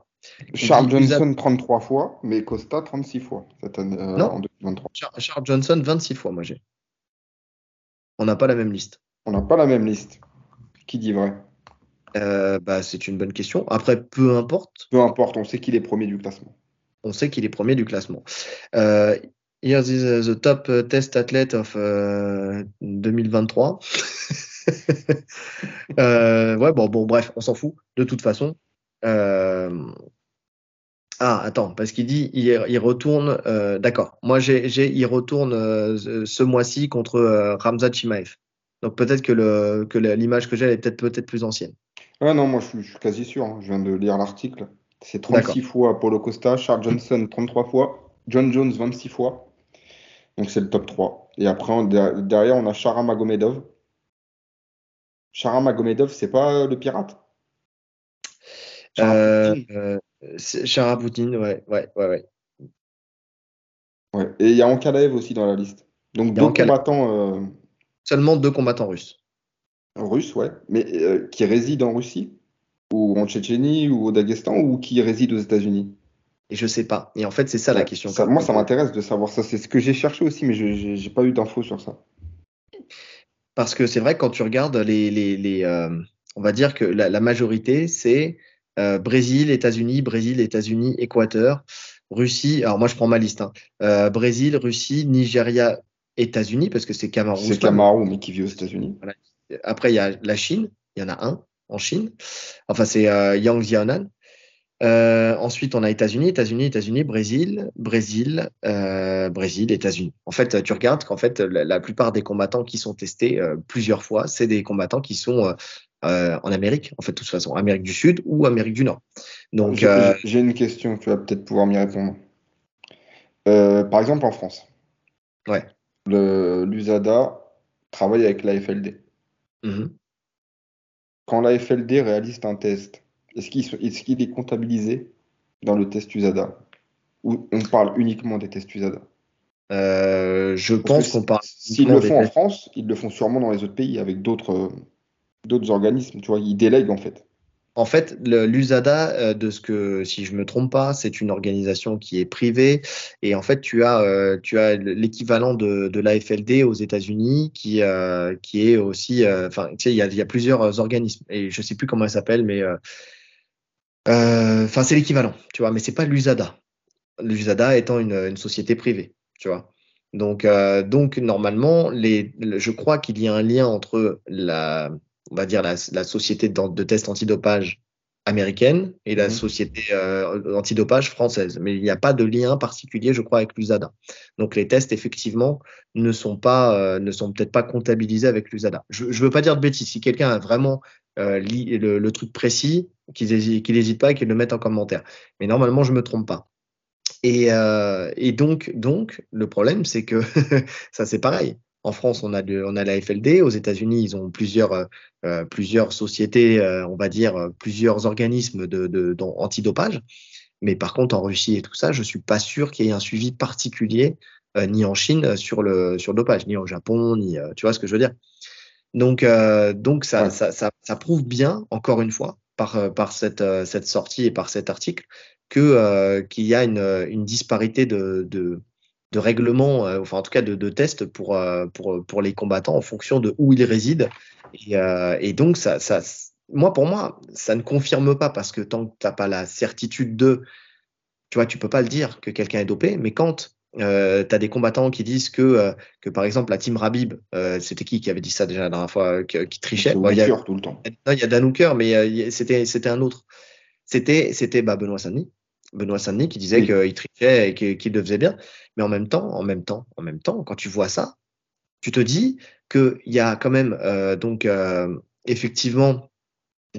Charles Johnson Usada... 33 fois, mais Costa 36 fois cette année, non. en 2023. Charles Johnson 26 fois, moi j'ai. On n'a pas la même liste. On n'a pas la même liste. Qui dit vrai? Euh, bah, C'est une bonne question. Après, peu importe. Peu importe, on sait qu'il est premier du classement. On sait qu'il est premier du classement. Euh, Here's is the top test athlete of uh, 2023. euh, ouais, bon, bon, bref, on s'en fout de toute façon. Euh, Ah, attends, parce qu'il dit il, il retourne. euh, D'accord. Moi, j'ai, il retourne euh, ce mois-ci contre euh, Ramzat Chimaev. Donc peut-être que, le, que la- l'image que j'ai elle est peut-être, peut-être plus ancienne. Ouais, non, moi je suis, je suis quasi sûr. hein. Je viens de lire l'article. C'est D'accord. 36 fois Paulo Costa, Charles Johnson 33 fois, John Jones 26 fois. Donc c'est le top 3. Et après, derrière, on a Sharam Magomedov. Sharam Magomedov, c'est pas euh, le pirate? Euh, euh, c'est Charapoutine, ouais, ouais, ouais, ouais. Ouais. Et il y a Ankalaev aussi dans la liste. Donc deux Ankalaev. combattants euh, Seulement deux combattants russes. russes, ouais, mais euh, qui résident en Russie, ou en Tchétchénie, ou au Daghestan, ou qui résident aux États-Unis? Et je sais pas. Et en fait, c'est ça la question. ça- moi, ça m'intéresse de savoir ça. C'est ce que j'ai cherché aussi, mais je j'ai pas eu d'infos sur ça. Parce que c'est vrai que quand tu regardes les, les, les euh, on va dire que la, la majorité, c'est euh, Brésil, États-Unis, Brésil, États-Unis, Équateur, Russie. Alors moi, je prends ma liste. hein. Euh, Brésil, Russie, Nigeria, États-Unis, parce que c'est Cameroun. C'est Camaro, mais qui vit aux États-Unis. Après, il y a la Chine. Il y en a un en Chine. Enfin, c'est euh, Yang. Euh, ensuite, on a États-Unis, États-Unis, États-Unis, Brésil, Brésil, Brésil, États-Unis. En fait, tu regardes qu'en fait, la, la plupart des combattants qui sont testés plusieurs fois, c'est des combattants qui sont euh, en Amérique, en fait, de toute façon, Amérique du Sud ou Amérique du Nord. Donc, J'ai euh, j'ai- une question, tu vas peut-être pouvoir m'y répondre. Euh, par exemple, en France, ouais. le l'USADA travaille avec la FLD. Mhm. Quand la FLD réalise un test, est-ce qu'il est, est-ce qu'il est comptabilisé dans le test USADA? Ou on parle uniquement des tests USADA? Euh, je Parce pense qu'on parle S'ils le font en. France, ils le font sûrement dans les autres pays avec d'autres d'autres organismes. Tu vois, ils délèguent en fait. En fait, l'USADA, euh, de ce que, si je me trompe pas, c'est une organisation qui est privée. Et en fait, tu as, euh, tu as l'équivalent de, de l'AFLD aux États-Unis, qui, euh, qui est aussi, enfin, tu sais, il y a, plusieurs organismes. Et je sais plus comment elle s'appelle, mais, enfin, c'est l'équivalent, tu vois. Mais c'est pas l'USADA. L'USADA étant une, une société privée, tu vois. Donc, donc normalement, les, le- je crois qu'il y a un lien entre la, on va dire la, la société de, de tests antidopage américaine et la Mhm. société euh, antidopage française. Mais il n'y a pas de lien particulier, je crois, avec l'USADA. Donc les tests, effectivement, ne sont pas, euh, ne sont peut-être pas comptabilisés avec l'USADA. Je ne veux pas dire de bêtises. Si quelqu'un a vraiment euh, li- le, le truc précis, qu'il n'hésite pas et qu'il le mette en commentaire. Mais normalement, je me trompe pas. Et, et donc, donc, le problème, c'est que ça, c'est pareil. En France, on a, de, on a la FLD. Aux États-Unis, ils ont plusieurs, euh, euh, plusieurs sociétés, euh, on va dire, plusieurs organismes de, de, d'an- antidopage. Mais par contre, en Russie et tout ça, je suis pas sûr qu'il y ait un suivi particulier, euh, ni en Chine sur le, sur le dopage, ni au Japon, ni, tu vois ce que je veux dire. Donc, donc ça, Ouais. ça, ça, ça prouve bien, encore une fois, par, par cette, cette sortie et par cet article, qu'il y a une, une disparité de, de, de règlement, euh, enfin en tout cas de, de tests pour, euh, pour, pour les combattants en fonction de où ils résident. Et, euh, et donc, ça, ça, moi, pour moi, ça ne confirme pas parce que tant que tu n'as pas la certitude de, tu vois, tu peux pas le dire que quelqu'un est dopé, mais quand euh, tu as des combattants qui disent que, euh, que par exemple, la team Rabib, euh, c'était qui qui avait dit ça déjà la dernière fois, qui trichait? Bon, il y a- tout le temps. non, il y a Dan Hooker, mais c'était c'était un autre. C'était c'était bah, Benoît Saint-Denis. Benoît Saint-Denis qui disait Oui. qu'il trichait et qu'il le faisait bien. Mais en même temps, en même temps, en même temps, quand tu vois ça, tu te dis qu'il y a quand même euh, donc euh, effectivement,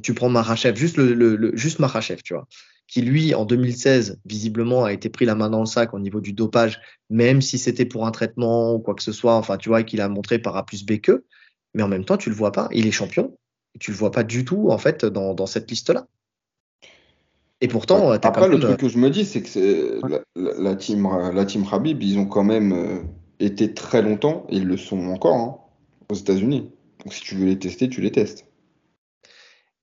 tu prends Marachev, juste le, le, le- juste Marachev, tu vois, qui lui en 2016 visiblement a été pris la main dans le sac au niveau du dopage, même si c'était pour un traitement ou quoi que ce soit. Enfin, tu vois qu'il a montré par A plus B que, mais en même temps, tu le vois pas. Il est champion. Et tu le vois pas du tout en fait dans, dans cette liste-là. Et pourtant, Ouais. t'as Après, quand le truc que je me dis, c'est que la, la- la team, la team Khabib, ils ont quand même euh, été très longtemps, et ils le sont encore, hein, aux États-Unis. Donc si tu veux les tester, tu les testes.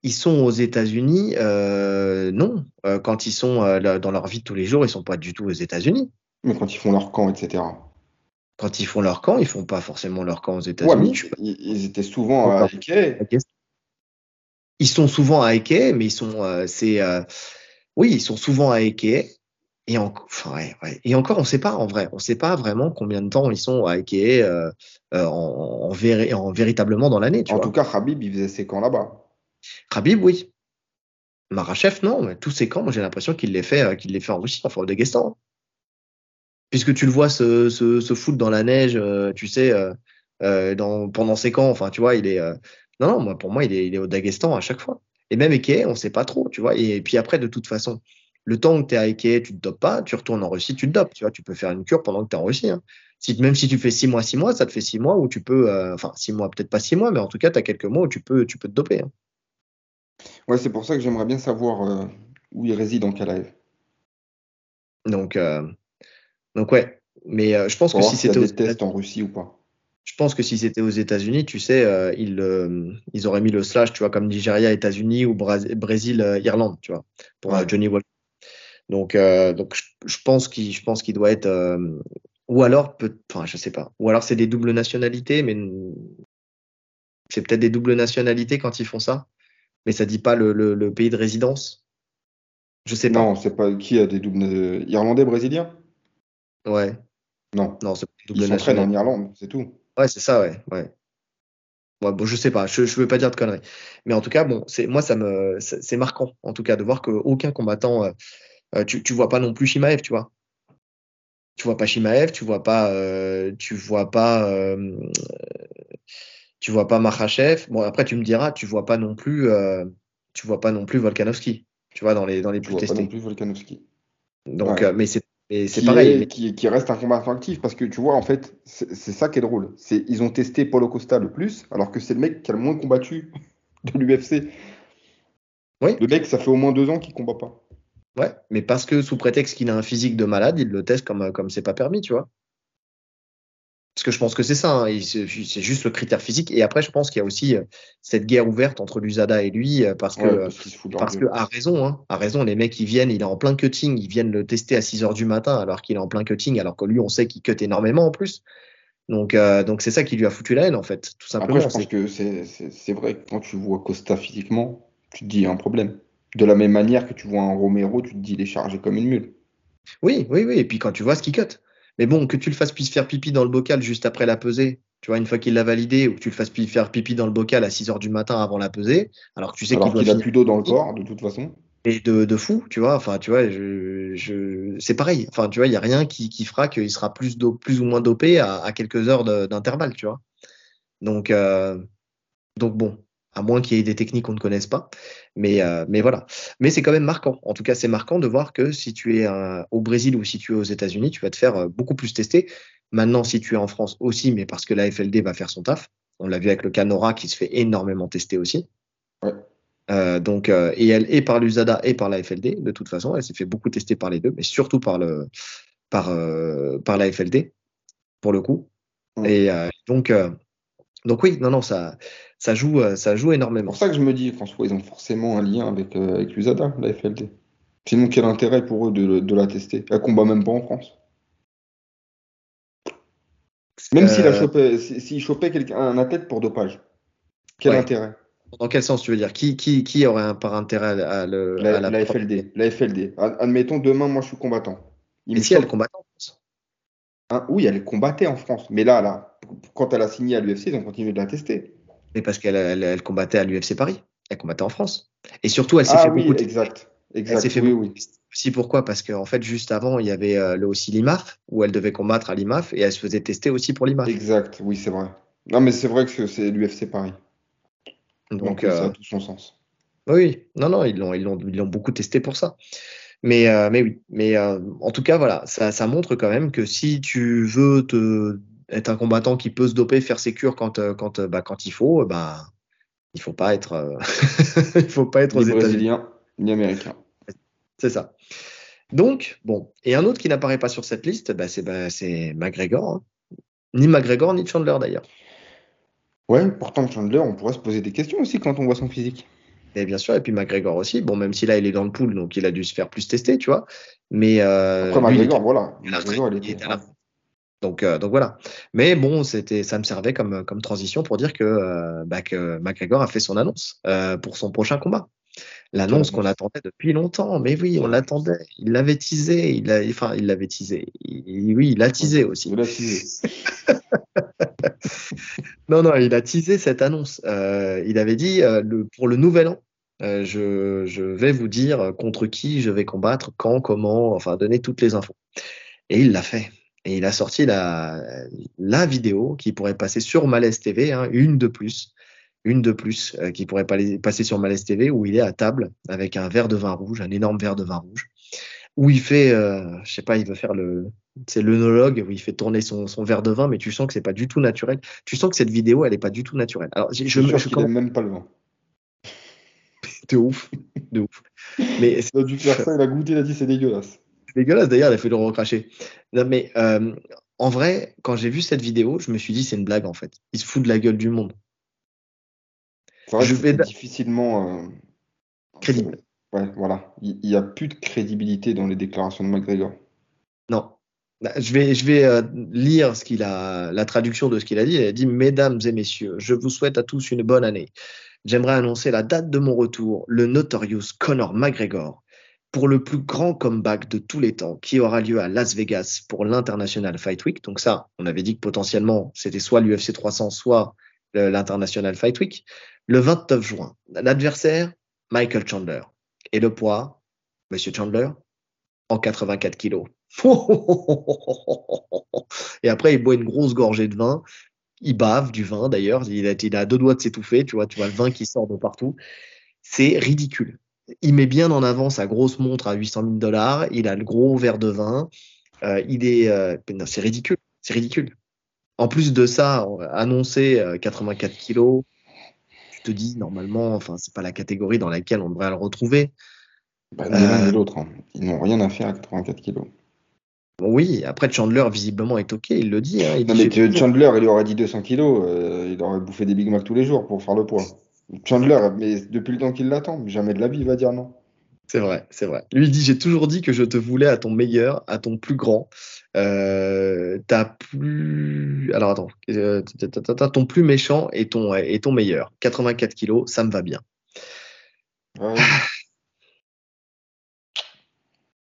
ils sont aux États-Unis. euh, non, Euh, quand ils sont euh, dans leur vie de tous les jours, ils sont pas du tout aux États-Unis. Mais quand ils font leur camp, etc. Quand ils font leur camp, ils font pas forcément leur camp aux États-Unis. Ils, ils étaient souvent à. Ikea. Ils sont souvent à Eke, mais ils sont, euh, c'est, euh, oui, ils sont souvent à Eke. Et, en- enfin, ouais, ouais. et encore, on sait pas en vrai, on sait pas vraiment combien de temps ils sont à Eke euh, euh, en, en, véri- en véritablement dans l'année, En vois. tout cas, Khabib, il faisait ses camps là-bas. Khabib, oui. Marachev, non, mais tous ces camps, moi j'ai l'impression qu'il les fait, qu'il les fait en Russie, enfin au Daghestan. Puisque tu le vois se, se, se foutre dans la neige, tu sais, dans, pendant ses camps, enfin tu vois, il est. non, non, moi, pour moi, il est, il est au Daghestan à chaque fois. Et même Eke, on sait pas trop, tu vois. Et, puis après, de toute façon, le temps que tu es à Eke, tu te dopes pas, tu retournes en Russie, tu te dopes, tu vois. Tu peux faire une cure pendant que tu es en Russie. Hein. Si, même si tu fais six mois, six mois, ça te fait six mois où tu peux, euh, enfin six mois, peut-être pas six mois, mais en tout cas, tu as quelques mois où tu peux, tu peux te doper. Hein. Ouais, c'est pour ça que j'aimerais bien savoir euh, où il réside en Calaï. Donc, euh, donc ouais. Mais je pense que si c'était aux tests en Russie ou pas. Je pense que si c'était aux États-Unis, tu sais, ils, ils auraient mis le slash, tu vois, comme Nigeria, États-Unis ou Brésil, Irlande, tu vois, pour Johnny Walker. Donc, donc je, pense qu'il, je pense qu'il doit être ou alors, peut, enfin, je sais pas. Ou alors c'est des doubles nationalités, mais c'est peut-être des doubles nationalités quand ils font ça. Mais ça dit pas le, le, pays de résidence. Je sais pas. Non, c'est pas qui a des doubles euh, irlandais brésiliens? Ouais. Non. Non, c'est double Ils s'entraînent en Irlande, c'est tout. Ouais, c'est ça, ouais, ouais. Ouais, bon, je sais pas, je, je veux pas dire de conneries. Mais en tout cas, bon, c'est moi ça me c'est marquant en tout cas de voir qu'aucun combattant euh, euh, tu, tu vois pas non plus Shimaev, tu vois tu vois pas Shimaev, tu vois pas, euh, tu vois pas, euh, tu vois pas Makhachev. Bon après tu me diras, tu vois pas non plus, tu vois pas non plus Volkanovski. Tu vois dans les dans les plus tu vois testés. Pas non plus Volkanovski. Donc mais c'est c'est pareil. qui, qui, reste un combattant actif parce que tu vois en fait c'est ça qui est drôle. C'est ils ont testé Paulo Costa le plus alors que c'est le mec qui a le moins combattu de l'UFC. Oui. Le mec ça fait au moins deux ans qu'il combat pas. Ouais, mais parce que sous prétexte qu'il a un physique de malade, il le teste comme comme c'est pas permis, tu vois. Parce que je pense que c'est ça, hein. c'est juste le critère physique. Et après, je pense qu'il y a aussi euh, cette guerre ouverte entre l'USADA et lui, euh, parce que, parce, que à raison, hein, à raison, les mecs, ils viennent, il est en plein cutting, ils viennent le tester à 6 heures du matin, alors qu'il est en plein cutting, alors que lui, on sait qu'il cut énormément en plus. Donc, euh, donc c'est ça qui lui a foutu la haine, en fait, tout simplement. Après, je pense que c'est vrai que quand tu vois Costa physiquement, tu te dis, il y a un problème. De la même manière que tu vois un Romero, tu te dis il est chargé comme une mule. Oui, oui, oui. Et puis quand tu vois ce qu'il cut. Mais bon, que tu le fasses faire pipi dans le bocal juste après la pesée, tu vois, une fois qu'il l'a validé, ou que tu le fasses faire pipi dans le bocal à 6 heures du matin avant la pesée, alors que tu sais qu'il qu a plus d'eau dans le corps, de toute façon. Et de, de fou, tu vois. Enfin, tu vois, je, je... c'est pareil. Enfin, tu vois, il n'y a rien qui, qui fera qu'il sera plus, plus ou moins dopé à, à quelques heures d'intervalle, tu vois. Donc, euh... donc bon, à moins qu'il y ait des techniques qu'on ne connaisse pas. Mais, euh, mais voilà. Mais c'est quand même marquant. En tout cas, c'est marquant de voir que si tu es euh, au Brésil ou si tu es aux États-Unis, tu vas te faire euh, beaucoup plus tester. Maintenant, si tu es en France aussi, mais parce que la FLD va faire son taf. On l'a vu avec le Canora qui se fait énormément tester aussi. Ouais. Donc, et elle par l'USADA et par la FLD. De toute façon, elle s'est fait beaucoup tester par les deux, mais surtout par le par par la FLD pour le coup. Ouais. Et donc donc oui, non non ça ça joue, euh, ça joue énormément. C'est pour ça que je me dis, François, ils ont forcément un lien avec, euh, avec l'USADA, la FLD. Sinon, quel intérêt pour eux de, de la tester? Elle combat même pas en France. Même s'il a euh, chopé, s'il chopait quelqu'un, un athlète pour dopage, quel intérêt? Dans quel sens tu veux dire? Qui, qui, qui aurait un par intérêt à, le, la, à la, FLD, la FLD. Admettons, demain, moi, je suis combattant. Il Et si elle combattait en France hein, Oui, elle combattait en France. Mais là, là, quand elle a signé à l'UFC, ils ont continué de la tester. Mais parce qu'elle elle, combattait à l'UFC Paris. Elle combattait en France. Et surtout, elle s'est ah, fait oui, beaucoup de... exact. exact. Elle s'est fait oui, beaucoup oui. aussi pourquoi? Parce qu'en fait, juste avant, il y avait euh, le aussi l'IMAF, où elle devait combattre à l'IMAF, et elle se faisait tester aussi pour l'IMAF. Exact, oui, c'est vrai. Non, mais c'est vrai que c'est l'UFC Paris. Donc, Donc euh... ça a tout son sens. Oui, non, non, ils l'ont, ils l'ont, ils l'ont beaucoup testé pour ça. Mais, euh, mais oui, mais euh, en tout cas, voilà, ça, ça montre quand même que si tu veux te être un combattant qui peut se doper, faire ses cures quand, euh, quand, bah, quand il faut, bah, il faut pas être, euh, il faut pas être ni aux États-Unis. brésilien, ni américain. C'est ça. Donc, bon. Et un autre qui n'apparaît pas sur cette liste, bah, c'est bah, McGregor. Hein. Ni McGregor, ni Chandler d'ailleurs. Ouais, pourtant Chandler, on pourrait se poser des questions aussi quand on voit son physique. Et bien sûr, et puis McGregor aussi. Bon, même si là, il est dans le pool, donc il a dû se faire plus tester, tu vois. Mais euh, Après, McGregor, il était, voilà. il, a McGregor, il était à la donc, euh, donc voilà. Mais bon, c'était, ça me servait comme, comme transition pour dire que, euh, bah, que McGregor a fait son annonce euh, pour son prochain combat. L'annonce qu'on attendait depuis longtemps. Mais oui, on l'attendait. Il l'avait teasé. Il a, enfin, il l'avait teasé. Il, oui, il l'a teasé aussi. Il l'a teasé. non, non, il a teasé cette annonce. Euh, il avait dit le, pour le nouvel an, Euh, je, je, vais vous dire contre qui je vais combattre, quand, comment, enfin donner toutes les infos. Et il l'a fait. Et il a sorti la, la vidéo qui pourrait passer sur Malaise TV, hein, une de plus, une de plus euh, qui pourrait passer sur Malaise TV où il est à table avec un verre de vin rouge, un énorme verre de vin rouge, où il fait, euh, je sais pas, il veut faire le, c'est l'œnologue où il fait tourner son, son, verre de vin, mais tu sens que c'est pas du tout naturel. Tu sens que cette vidéo, elle est pas du tout naturelle. Alors, je, je, je, je même pas le vin. de ouf, de ouf. Mais il a dû faire ça, il a goûté, il a dit c'est dégueulasse. Dégueulasse d'ailleurs, il a fait le recracher. Non mais euh, en vrai, quand j'ai vu cette vidéo, je me suis dit c'est une blague en fait. Il se fout de la gueule du monde. Vrai je vais difficilement euh, crédible. Ouais, voilà. Il n'y a plus de crédibilité dans les déclarations de McGregor. Non. Bah, je vais, je vais euh, lire ce qu'il a, la traduction de ce qu'il a dit. Il a dit Mesdames et messieurs, je vous souhaite à tous une bonne année. J'aimerais annoncer la date de mon retour, le Notorious Conor McGregor, pour le plus grand comeback de tous les temps qui aura lieu à Las Vegas pour l'International Fight Week. Donc ça, on avait dit que potentiellement c'était soit l'UFC 300, soit l'International Fight Week. Le 29 juin, l'adversaire, Michael Chandler. Et le poids, Monsieur Chandler, en 84 kilos. Et après, il boit une grosse gorgée de vin. Il bave du vin d'ailleurs. Il a, il a deux doigts de s'étouffer. Tu vois, tu vois le vin qui sort de partout. C'est ridicule il met bien en avant sa grosse montre à 800 000 dollars. Il a le gros verre de vin. Euh, il est, euh, c'est ridicule, c'est ridicule. En plus de ça, annoncer 84 euh, kilos, tu te dis normalement, enfin, c'est pas la catégorie dans laquelle on devrait le retrouver. Bah, ni l'un ni l'autre, hein. ils n'ont rien à faire à 84 kilos. Oui, après Chandler visiblement est ok, il le dit. Hein. non, mais Chandler, il aurait dit 200 kilos, il aurait bouffé des Big Mac tous les jours pour faire le poids. Chandler, mais depuis le temps qu'il l'attend, jamais de la vie il va dire non. C'est vrai, c'est vrai. Lui il dit j'ai toujours dit que je te voulais à ton meilleur, à ton plus grand. Euh, t'as plus, alors attends, euh, ton plus méchant et ton et ton meilleur. 84 kilos, ça me va bien.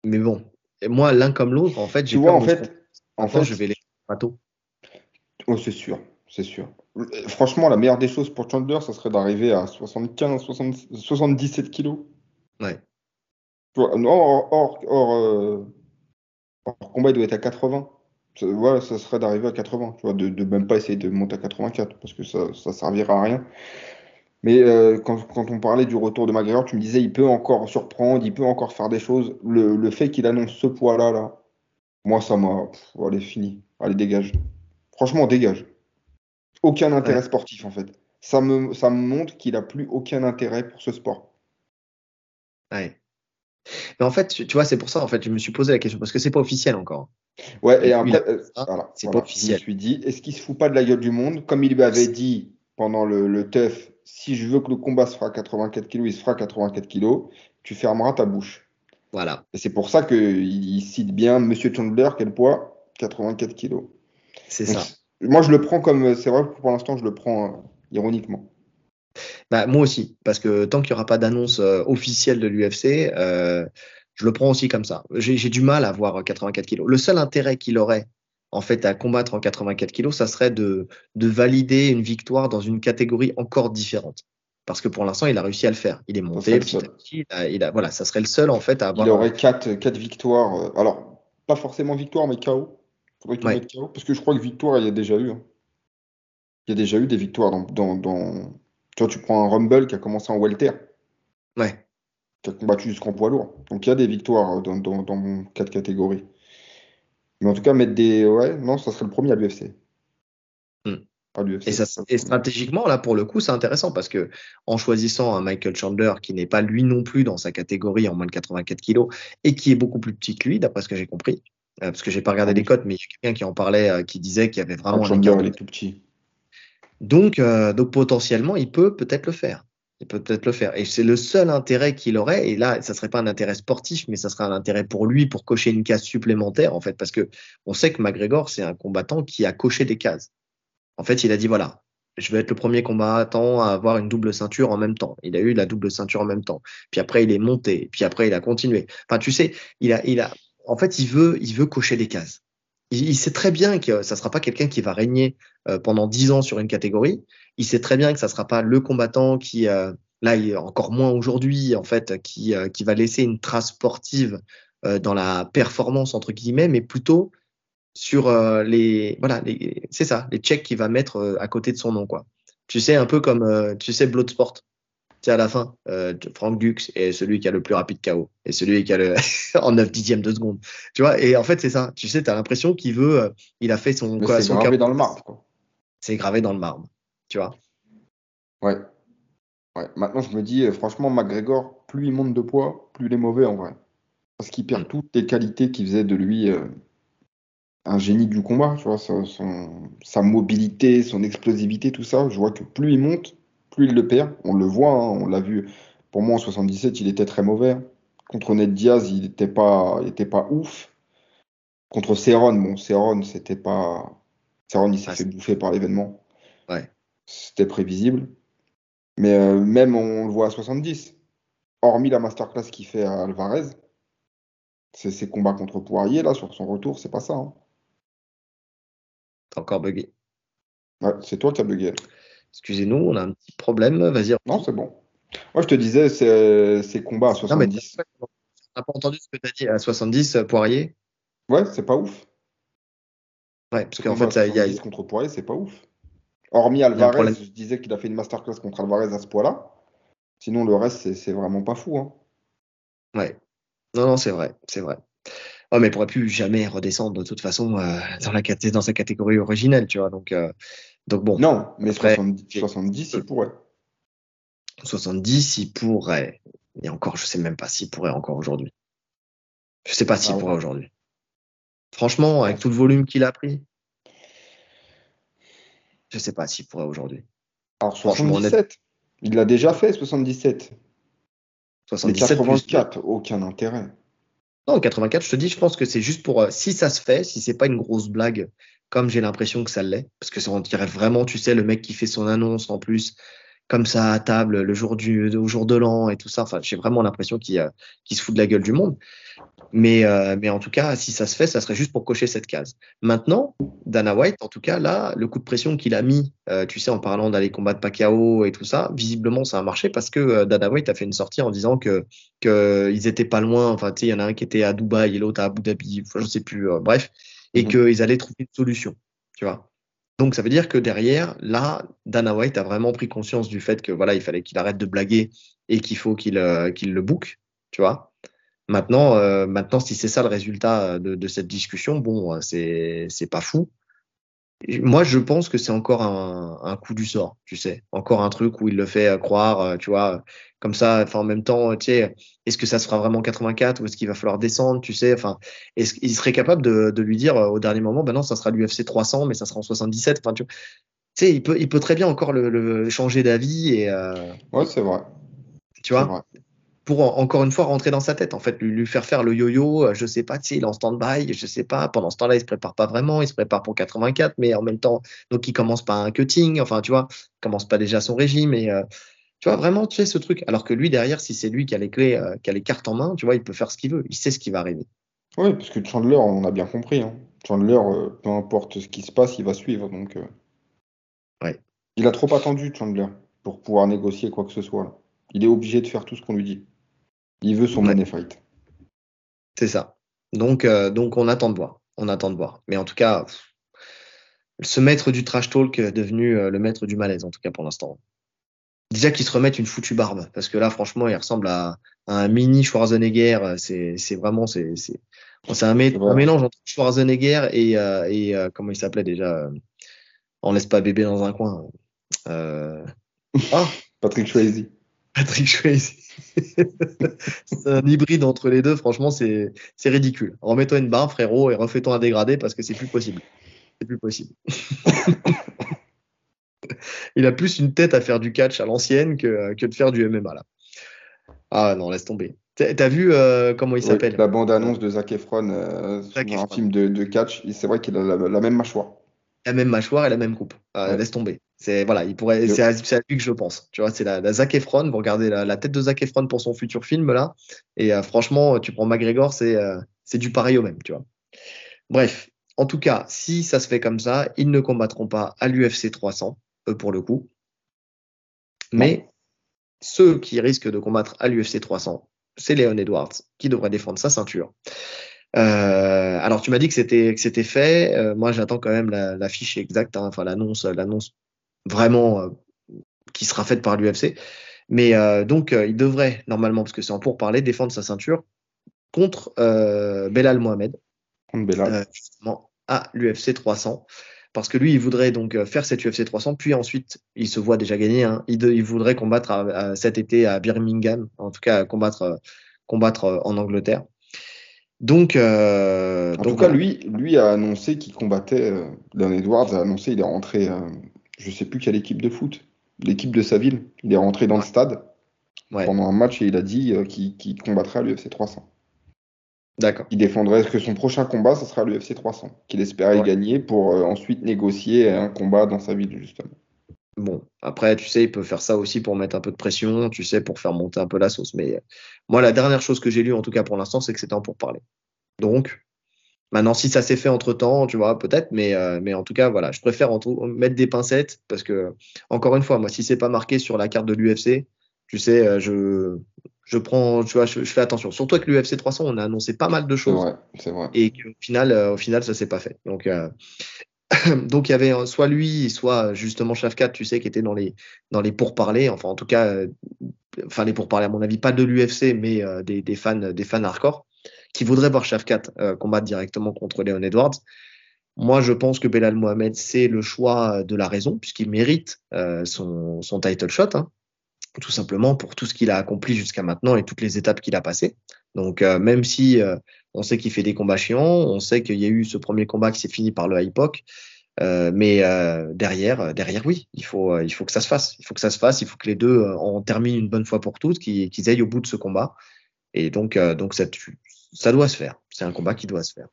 Mais bon, et moi l'un comme l'autre, en fait, j'ai. Tu vois, en fait, en fait, je vais les bateaux. Oh, c'est sûr, c'est sûr. Franchement, la meilleure des choses pour Chandler, ça serait d'arriver à 75, 77 kilos. Ouais. Or, or, or, combat, il doit être à 80. Ça, voilà, ça serait d'arriver à 80. Tu vois, de, de, même pas essayer de monter à 84 parce que ça, ça servira à rien. Mais euh, quand, quand, on parlait du retour de McGregor, tu me disais, il peut encore surprendre, il peut encore faire des choses. Le, le fait qu'il annonce ce poids-là, là, moi, ça m'a. Allez, fini. Allez, dégage. Franchement, dégage. Aucun intérêt sportif, en fait. Ça me, ça me montre qu'il a plus aucun intérêt pour ce sport. Ouais. Mais en fait, tu vois, c'est pour ça, en fait, je me suis posé la question, parce que c'est pas officiel encore. Ouais, et, après, euh, voilà, c'est pas officiel. Je me suis dit, est-ce qu'il se fout pas de la gueule du monde? Comme il lui avait dit pendant le, le teuf, si je veux que le combat se fera à 84 kg, il se fera à 84 kg, tu fermeras ta bouche. Voilà. Et c'est pour ça qu'il il cite bien Monsieur Chandler, quel poids? 84 kg. C'est ça. Moi, je le prends comme. C'est vrai que pour l'instant, je le prends euh, ironiquement. Bah, moi aussi, parce que tant qu'il n'y aura pas d'annonce euh, officielle de l'UFC, euh, je le prends aussi comme ça. J'ai du mal à voir 84 kilos. Le seul intérêt qu'il aurait, en fait, à combattre en 84 kilos, ça serait de, de valider une victoire dans une catégorie encore différente. Parce que pour l'instant, il a réussi à le faire. Il est monté petit à petit. Il a, voilà, ça serait le seul, en fait, à avoir. Il aurait quatre, quatre victoires. Alors, pas forcément victoire, mais KO. Faudrait qu'il mette KO. Parce que je crois que victoire, il y a déjà eu. Hein. Il y a déjà eu des victoires dans, dans, dans, Tu vois, tu prends un Rumble qui a commencé en welter. Ouais. Qui a combattu jusqu'en poids lourd. Donc il y a des victoires dans, dans, dans quatre catégories. Mais en tout cas, mettre des. Ouais, non, ça serait le premier à l'UFC. Hmm. Et, ça, et, stratégiquement, là, pour le coup, c'est intéressant parce que en choisissant un Michael Chandler qui n'est pas lui non plus dans sa catégorie en moins de 84 kilos et qui est beaucoup plus petit que lui, d'après ce que j'ai compris, parce que j'ai pas regardé les cotes, mais il y a quelqu'un qui en parlait, euh, qui disait qu'il y avait vraiment un écart. tout petit. Donc, euh, donc potentiellement, il peut peut-être le faire. Il peut peut-être le faire. Et c'est le seul intérêt qu'il aurait. Et là, ça serait pas un intérêt sportif, mais ça serait un intérêt pour lui pour cocher une case supplémentaire, en fait, parce que on sait que McGregor, c'est un combattant qui a coché des cases. En fait, il a dit voilà, je vais être le premier combattant à avoir une double ceinture en même temps. Il a eu la double ceinture en même temps. Puis après, il est monté. Puis après, il a continué. Enfin, tu sais, il a, il a, en fait, il veut, il veut cocher des cases. Il, sait très bien que ça sera pas quelqu'un qui va régner euh, pendant dix ans sur une catégorie. Il sait très bien que ça sera pas le combattant qui, euh, là, encore moins aujourd'hui, en fait, qui, euh, qui va laisser une trace sportive euh, dans la performance, entre guillemets, mais plutôt sur euh, les, voilà, les, c'est ça, les checks qu'il va mettre euh, à côté de son nom, quoi. Tu sais, un peu comme, tu sais, Bloodsport. Tu sais, à la fin, euh, Frank Dux est celui qui a le plus rapide KO et celui qui a le en 9 dixièmes de seconde. Tu vois, et en fait, c'est ça. Tu sais, tu as l'impression qu'il veut, euh, il a fait son, Mais quoi, c'est son gravé KO. dans le marbre, quoi. C'est gravé dans le marbre. Tu vois. Ouais. Ouais. Maintenant, je me dis, euh, franchement, McGregor, plus il monte de poids, plus il est mauvais en vrai. Parce qu'il perd Mm. toutes les qualités qui faisaient de lui euh, un génie du combat, tu vois, son- sa mobilité, son explosivité, tout ça. Je vois que plus il monte, plus il le perd. On le voit, hein, on l'a vu. Pour moi, en 77, il était très mauvais. Contre Ned Diaz, il n'était pas, il était pas ouf. Contre Cerrone, bon, Cerrone, c'était pas. Cerrone, il s'est fait bouffer par l'événement. Ouais. C'était prévisible. Mais euh, même on le voit à 70. Hormis la masterclass qu'il fait à Alvarez, c'est ses combats contre Poirier, là, sur son retour, c'est pas ça. hein. T'as encore bugué. Ouais, c'est toi qui as bugué. Excusez-nous, on a un petit problème. Vas-y. Non, c'est bon. Moi, je te disais, c'est combats à Non, mais 70. on n'a pas entendu ce que tu as dit à 70, euh, Poirier? Ouais, c'est pas ouf. Ouais, parce qu'en fait, il y a, 70 contre Poirier, c'est pas ouf. Hormis Alvarez, je disais qu'il a fait une masterclass contre Alvarez à ce poids-là. Sinon, le reste, c'est vraiment pas fou. Hein. Ouais. Non, non, c'est vrai, c'est vrai. Oh, mais il pourrait plus jamais redescendre de toute façon euh, dans la dans sa catégorie originelle, tu vois. Donc, euh, donc bon, Non, mais Après, 70, 70, il pourrait. 70, il pourrait. Et encore, je sais même pas s'il pourrait encore aujourd'hui. Je sais pas s'il Ah ouais. pourrait aujourd'hui. Franchement, avec tout le volume qu'il a pris, je sais pas s'il pourrait aujourd'hui. Alors, Franchement, 77, il l'a déjà fait, 77. Mais 77 plus- 84, aucun intérêt. Non, 84, je te dis, je pense que c'est juste pour euh, si ça se fait, si c'est pas une grosse blague, comme j'ai l'impression que ça l'est, parce que ça on dirait vraiment, tu sais, le mec qui fait son annonce en plus, comme ça à table le jour du au jour de l'an et tout ça. Enfin, j'ai vraiment l'impression qu'il euh, se fout de la gueule du monde. Mais euh, mais en tout cas, si ça se fait, ça serait juste pour cocher cette case. Maintenant, Dana White, en tout cas là, le coup de pression qu'il a mis, euh, tu sais, en parlant d'aller combattre Pacquiao et tout ça, visiblement ça a marché parce que Dana White a fait une sortie en disant que qu'ils étaient pas loin. Enfin, tu sais, il y en a un qui était à Dubaï et l'autre à Abu Dhabi. Enfin, je sais plus. bref, et Mhm. qu'ils allaient trouver une solution. Tu vois. Donc ça veut dire que derrière, là, Dana White a vraiment pris conscience du fait que voilà, il fallait qu'il arrête de blaguer et qu'il faut qu'il euh, le book. Tu vois. Maintenant, euh, maintenant, si c'est ça le résultat de, de cette discussion, bon, euh, c'est c'est pas fou. Moi, je pense que c'est encore un, un coup du sort, tu sais, encore un truc où il le fait euh, croire, euh, tu vois, comme ça. Enfin, en même temps, tu sais, est-ce que ça sera vraiment 84 ou est-ce qu'il va falloir descendre, tu sais, enfin, est-ce qu'il serait capable de, de lui dire euh, au dernier moment, ben non, ça sera l'UFC 300, mais ça sera en 77. Enfin, tu sais, il peut, il peut très bien encore le, le changer d'avis et euh, Ouais, c'est vrai. tu vois. Pour en- encore une fois rentrer dans sa tête, en fait, lui, lui faire faire le yo-yo, euh, je sais pas, tu sais, il est en stand-by, je sais pas, pendant ce temps-là, il se prépare pas vraiment, il se prépare pour 84, mais en même temps, donc il commence pas un cutting, enfin, tu vois, il commence pas déjà son régime, et euh, tu vois, vraiment, tu sais, ce truc. Alors que lui, derrière, si c'est lui qui a les clés, euh, qui a les cartes en main, tu vois, il peut faire ce qu'il veut, il sait ce qui va arriver. Oui, parce que Chandler, on a bien compris. Hein. Chandler, euh, peu importe ce qui se passe, il va suivre. Donc, Ouais. Il a trop attendu, Chandler, pour pouvoir négocier quoi que ce soit. là. Il est obligé de faire tout ce qu'on lui dit. Il veut son Ouais. money fight. C'est ça. Donc, euh, donc, on attend de voir. On attend de voir. Mais en tout cas, pff, ce maître du trash talk est devenu euh, le maître du malaise, en tout cas pour l'instant. Déjà qu'il se remette une foutue barbe, parce que là, franchement, il ressemble à, à un mini Schwarzenegger. euh, C'est, vraiment, c'est, c'est, bon, c'est un, mé- vrai. un mélange entre Schwarzenegger et, euh, et euh, comment il s'appelait déjà On laisse pas bébé dans un coin. Euh, ah, Patrick Swayze. Patrick Swayze. c'est un hybride entre les deux. Franchement, c'est c'est ridicule. Remets-toi une barre, frérot, et refais-toi un dégradé parce que c'est plus possible. C'est plus possible. Il a plus une tête à faire du catch à l'ancienne que, que de faire du MMA là. Ah non, laisse tomber. T'as vu euh, comment il Oui, s'appelle? la bande-annonce de Zac Efron euh, Zac un film de, de catch, c'est vrai qu'il a la, la même mâchoire. La même mâchoire et la même coupe. Euh, Ouais. Laisse tomber. C'est voilà, il pourrait. C'est à, lui que je pense. Tu vois, c'est la, la Zac Efron. Vous regardez la, la tête de Zac Efron pour son futur film là. Et euh, franchement, tu prends McGregor, c'est euh, c'est du pareil au même. Tu vois. Bref, en tout cas, si ça se fait comme ça, ils ne combattront pas à l'UFC 300, eux pour le coup. Mais ceux qui risquent de combattre à l'UFC 300, c'est Leon Edwards qui devrait défendre sa ceinture. Euh, alors tu m'as dit que c'était que c'était fait. Euh, moi j'attends quand même la, la fiche exacte, hein, enfin l'annonce l'annonce vraiment euh, qui sera faite par l'UFC. Mais euh, donc il devrait normalement parce que c'est en pourparler défendre sa ceinture contre Belal Mohamed. Contre Belal. justement à l'UFC 300 parce que lui, il voudrait donc faire cette UFC 300, puis ensuite, il se voit déjà gagner. Hein, il, il, voudrait combattre à, à, cet été à Birmingham, en tout cas combattre, combattre en Angleterre. Donc, euh, en donc, tout cas, lui, lui a annoncé qu'il combattait. Euh, Leon Edwards a annoncé, il est rentré, euh, je sais plus quelle équipe de foot, l'équipe de sa ville. Il est rentré dans le stade ouais. pendant un match et il a dit euh, qu'il qu'il combattrait à l'UFC 300. D'accord. Il défendrait que son prochain combat, ce sera l'UFC 300, qu'il espérait Ouais. gagner pour euh, ensuite négocier un combat dans sa ville, justement. Bon, après, tu sais, il peut faire ça aussi pour mettre un peu de pression, tu sais, pour faire monter un peu la sauce. Mais euh, moi, la dernière chose que j'ai lue, en tout cas pour l'instant, c'est que c'était en pourparler. Donc, maintenant, si ça s'est fait entre temps, tu vois, peut-être, mais, euh, mais en tout cas, voilà, je préfère mettre des pincettes parce que, encore une fois, moi, si c'est pas marqué sur la carte de l'UFC, tu sais, euh, je, je prends, tu vois, je, je fais attention. Surtout avec l'UFC 300, on a annoncé pas mal de C'est choses vrai, c'est vrai. et qu'au final, euh, au final, ça s'est pas fait. Donc, euh, donc il y avait euh, soit lui, soit justement Shafkat, tu sais, qui était dans les dans les pourparlers. Enfin, en tout cas, euh, enfin les pourparlers à mon avis, pas de l'UFC, mais euh, des, des fans, des fans hardcore, qui voudraient voir Shafkat euh, combattre directement contre Leon Edwards. Moi, je pense que Belal Mohamed, c'est le choix de la raison, puisqu'il mérite euh, son, son title shot, hein, tout simplement pour tout ce qu'il a accompli jusqu'à maintenant et toutes les étapes qu'il a passées. Donc, euh, même si euh, on sait qu'il fait des combats chiants, on sait qu'il y a eu ce premier combat qui s'est fini par le hypoc, euh, mais derrière, derrière, oui, il faut, il faut que ça se fasse. Il faut que ça se fasse. Il faut que les deux en terminent une bonne fois pour toutes, qu'ils aillent au bout de ce combat. Et donc, donc ça, ça doit se faire. C'est un combat qui doit se faire.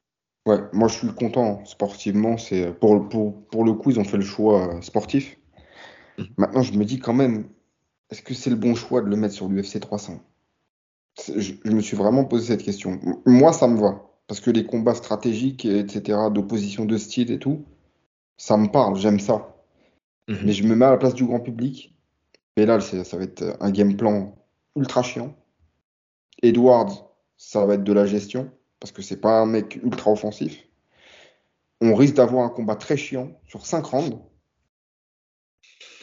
Ouais, moi je suis content sportivement. C'est pour, pour, pour le coup, ils ont fait le choix sportif. Mhm. Maintenant, je me dis quand même, est-ce que c'est le bon choix de le mettre sur l'UFC 300? C'est- Je, je me suis vraiment posé cette question. Moi, ça me va. Parce que les combats stratégiques, etc., d'opposition de style et tout, ça me parle, j'aime ça. Mhm. Mais je me mets à la place du grand public. Et là, ça va être un game plan ultra chiant. Edwards, ça va être de la gestion, parce que c'est pas un mec ultra offensif. On risque d'avoir un combat très chiant sur 5 rounds.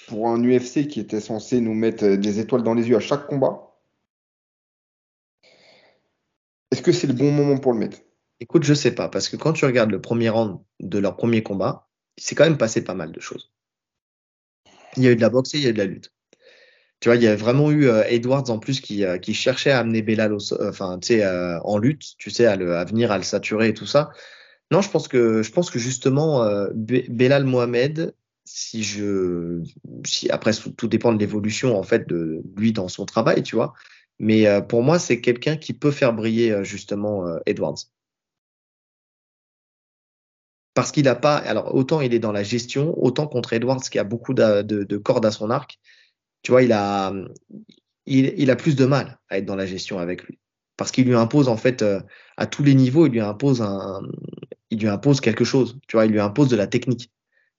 Pour un UFC qui était censé nous mettre des étoiles dans les yeux à chaque combat. Est-ce que c'est le bon moment pour le mettre? Écoute, je sais pas, parce que quand tu regardes le premier round de leur premier combat, il s'est quand même passé pas mal de choses. Il y a eu de la boxe et il y a eu de la lutte. Tu vois, il y a vraiment eu euh, Edwards en plus qui, euh, cherchait à amener euh, euh, en lutte, tu sais, à, venir à le saturer et tout ça. Non, je pense que, je pense que justement, euh, Be- Belal Mohamed, si je, si après tout dépend de l'évolution en fait de lui dans son travail, tu vois. Mais euh, pour moi, c'est quelqu'un qui peut faire briller euh, justement euh, Edwards. Parce qu'il a pas, alors autant il est dans la gestion, autant contre Edwards qui a beaucoup de, de, de cordes à son arc, tu vois, il a, il, a plus de mal à être dans la gestion avec lui. Parce qu'il lui impose en fait à tous les niveaux, il lui impose un, il lui impose quelque chose, tu vois, il lui impose de la technique.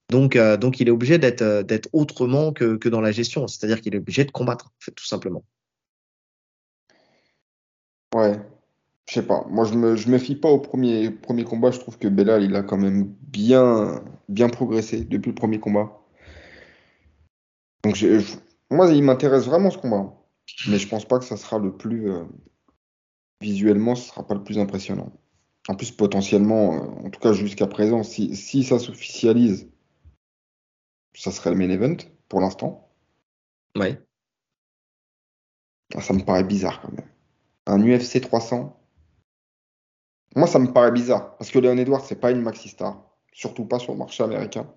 Donc, euh, donc il est obligé d'être, euh, autrement que, dans la gestion, c'est-à-dire qu'il est obligé de combattre, tout simplement. Ouais, je sais pas. Moi, je me, me fie pas au premier, combat. Je trouve que Belal, il a quand même bien, progressé depuis le premier combat. Donc, je- moi, il m'intéresse vraiment ce combat. Mais je pense pas que ça sera le plus. euh, visuellement, ce sera pas le plus impressionnant. En plus, potentiellement, en tout cas jusqu'à présent, si ça s'officialise, ça serait le main event pour l'instant. Ouais. Ah, Ça me paraît bizarre quand même. Un UFC 300. Moi, ça me paraît bizarre. Parce que Leon Edwards, c'est pas une maxi star. Surtout pas sur le marché américain.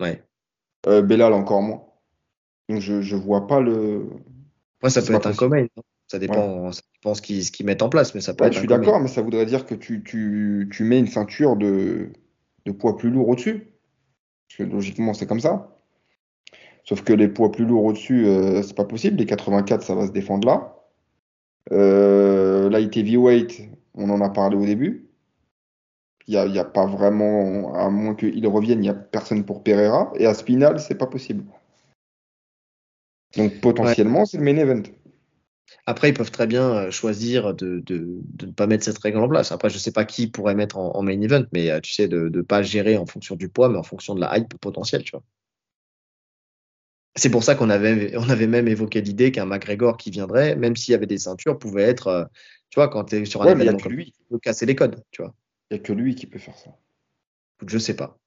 Ouais. Euh, Belal, encore moins. Donc, je, je vois pas le. Après, ça peut être un commun. hein. Ça dépend, ça dépend ce qu'ils mettent en place, mais ça peut Ouais, être je suis d'accord, mais ça voudrait dire que tu, tu, tu mets une ceinture de, de poids plus lourd au-dessus. Parce que logiquement, c'est comme ça. Sauf que les poids plus lourds au-dessus, euh, c'est pas possible. Les 84, ça va se défendre là. Euh, light heavyweight, on en a parlé au début. Il n'y a, il y a pas vraiment, à moins qu'il revienne, il n'y a personne pour Pereira. Et à Spinal, c'est pas possible. Donc potentiellement, c'est le main event. Après, ils peuvent très bien choisir de, ne pas mettre cette règle en place. Après, je ne sais pas qui pourrait mettre en, main event, mais tu sais, de ne pas gérer en fonction du poids, mais en fonction de la hype potentielle, tu vois. C'est pour ça qu'on avait, on avait même évoqué l'idée qu'un McGregor qui viendrait, même s'il y avait des ceintures, pouvait être, euh, tu vois, quand tu es sur un événement comme lui. peut casser les codes, tu vois. Il n'y a que lui qui peut faire ça. Je sais pas.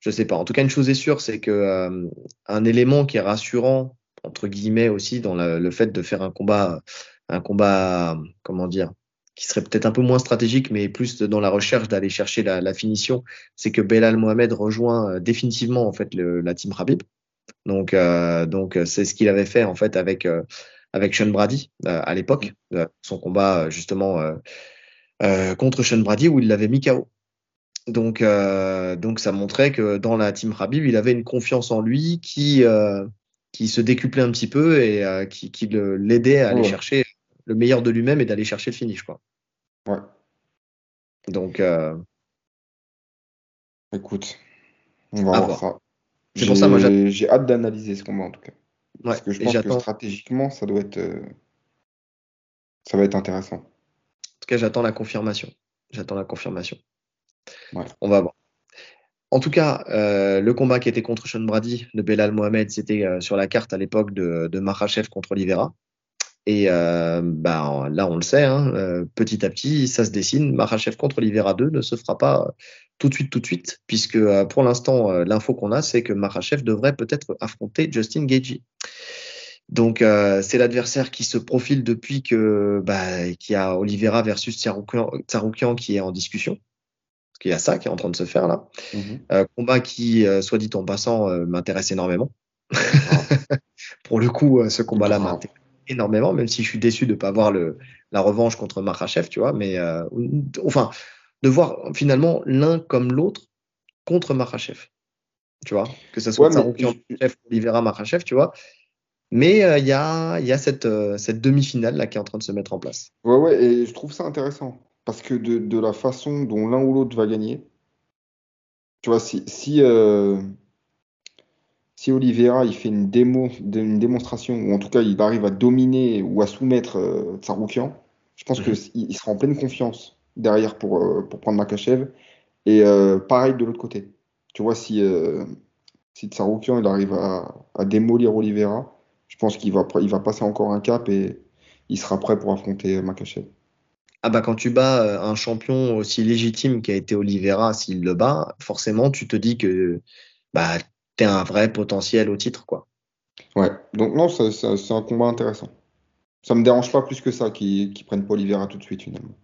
Je sais pas. En tout cas, une chose est sûre, c'est que euh, un élément qui est rassurant, entre guillemets aussi, dans le fait de faire un combat, un combat, comment dire, qui serait peut-être un peu moins stratégique, mais plus dans la recherche d'aller chercher la, finition, c'est que Belal Mohamed rejoint euh, définitivement en fait la team Habib. Donc, euh, donc euh, c'est ce qu'il avait fait en fait avec euh, avec Sean Brady à l'époque, son combat justement contre Sean Brady où il l'avait mis KO. Donc, donc ça montrait que dans la team Rabib, il avait une confiance en lui qui qui se décuplait un petit peu et qui, qui l'aidait à aller chercher le meilleur de lui-même et d'aller chercher le finish quoi. Ouais. Donc. Écoute, on va voir ça. C'est pour ça, moi, j'ai hâte d'analyser ce combat en tout cas. Parce que je pense que stratégiquement, ça doit être, euh, ça va être intéressant. En tout cas, j'attends la confirmation. J'attends la confirmation. On va voir. En tout cas, euh, le combat qui était contre Sean Brady de Belal Mohamed, c'était euh, sur la carte à l'époque de, de contre Oliveira. Et bah, là, on le sait, hein, petit à petit, ça se dessine. Makhachev contre Oliveira 2 ne se fera pas tout de suite, tout de suite, puisque euh, pour l'instant, euh, l'info qu'on a, c'est que Marachev devrait peut-être affronter Justin Gagey. Donc euh, c'est l'adversaire qui se profile depuis que bah, qu'il y a Oliveira versus Tsaroukian qui est en discussion. Qu'il y a ça qui est en train de se faire là. Mhm. combat qui, soit dit en passant, m'intéresse énormément. Pour le coup, ce combat-là m'intéresse énormément, même si je suis déçu de ne pas avoir le, la revanche contre Marachev, tu vois. Mais enfin, de voir finalement l'un comme l'autre contre Makhachev. Tu vois, que ce soit ouais, chef Oliveira Makhachev, tu vois. Mais euh, il y, a, y a, cette, euh, cette demi-finale là qui est en train de se mettre en place. Ouais, ouais, et je trouve ça intéressant. Parce que de, de la façon dont l'un ou l'autre va gagner, tu vois, si, si, euh, si Oliveira il fait une, démo, une démonstration, ou en tout cas il arrive à dominer ou à soumettre Tsaroukian, je pense mhm. qu'il sera en pleine confiance derrière pour, euh, pour prendre Makachev. Et euh, pareil de l'autre côté. Tu vois, si, euh, si Tsaroukian il arrive à, à, démolir Oliveira, je pense qu'il va, il va passer encore un cap et il sera prêt pour affronter Makachev. Ah bah quand tu bats un champion aussi légitime qui a été Oliveira, s'il le bat, forcément tu te dis que bah, tu un vrai potentiel au titre. quoi. Ouais, donc non, c'est un combat intéressant. Ça me dérange pas plus que ça qu'ils qu prennent pas Oliveira tout de suite finalement.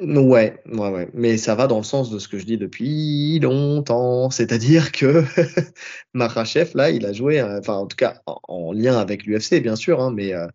Ouais, ouais, ouais. Mais ça va dans le sens de ce que je dis depuis longtemps. C'est-à-dire que Marachev, là, il a joué, euh, enfin, en tout cas, en, lien avec l'UFC, bien sûr, hein, mais euh,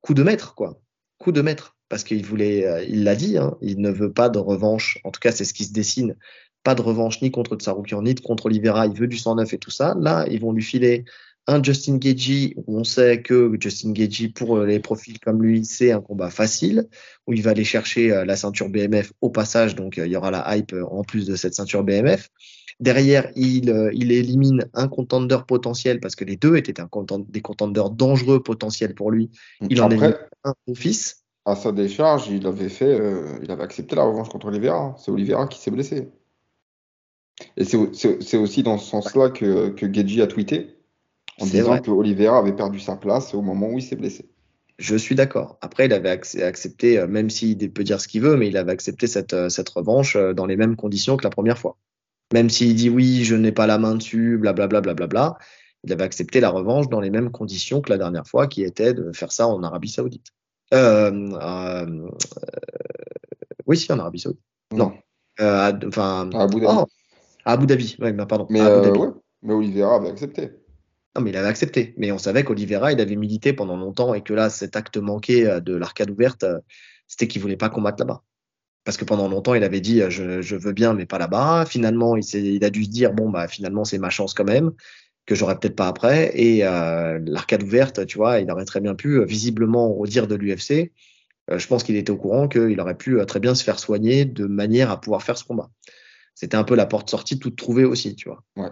coup de maître, quoi. Coup de maître. Parce qu'il voulait, euh, il l'a dit, hein, il ne veut pas de revanche. En tout cas, c'est ce qui se dessine. Pas de revanche ni contre Tsaroukian, ni contre Oliveira. Il veut du 109 et tout ça. Là, ils vont lui filer un Justin Gagey où on sait que Justin Gagey, pour euh, les profils comme lui, c'est un combat facile, où il va aller chercher euh, la ceinture BMF au passage, donc il y aura la hype en plus de cette ceinture BMF. Derrière, il, il élimine un contender potentiel parce que les deux étaient un des contenders dangereux potentiels pour lui. Il en élimine un fils. À sa décharge, il avait fait, il avait accepté la revanche contre Oliveira. C'est Oliveira qui s'est blessé. Et c'est aussi dans ce sens-là que, que a tweeté en disant que Oliveira avait perdu sa place au moment où il s'est blessé. Je suis d'accord. Après, il avait accepté, euh, même s'il peut dire ce qu'il veut, mais il avait accepté cette, euh, cette revanche euh, dans les mêmes conditions que la première fois. Même s'il dit oui, je n'ai pas la main dessus, blablabla, bla, bla, bla, bla, il avait accepté la revanche dans les mêmes conditions que la dernière fois, qui était de faire ça en Arabie Saoudite. Euh, euh, oui, si, en Arabie Saoudite. Non. Enfin, à Abu Dhabi. Oh, à Abu Dhabi, ouais, bah, pardon. Mais, ouais, mais Oliveira avait accepté. Non, mais il avait accepté. Mais on savait qu'Olivera, il avait milité pendant longtemps et que là, cet acte manqué euh, de l'arcade ouverte, euh, c'était qu'il voulait pas combattre là-bas. Parce que pendant longtemps, il avait dit euh, je, veux bien, mais pas là-bas. Finalement, il, il, a dû se dire bon, bah finalement, c'est ma chance quand même, que j'aurais peut-être pas après. Et l'arcade ouverte, tu vois, il aurait très bien pu, visiblement, au dire de l'UFC, je pense qu'il était au courant qu'il aurait pu très bien se faire soigner de manière à pouvoir faire ce combat. C'était un peu la porte sortie toute trouvée aussi, tu vois. Ouais.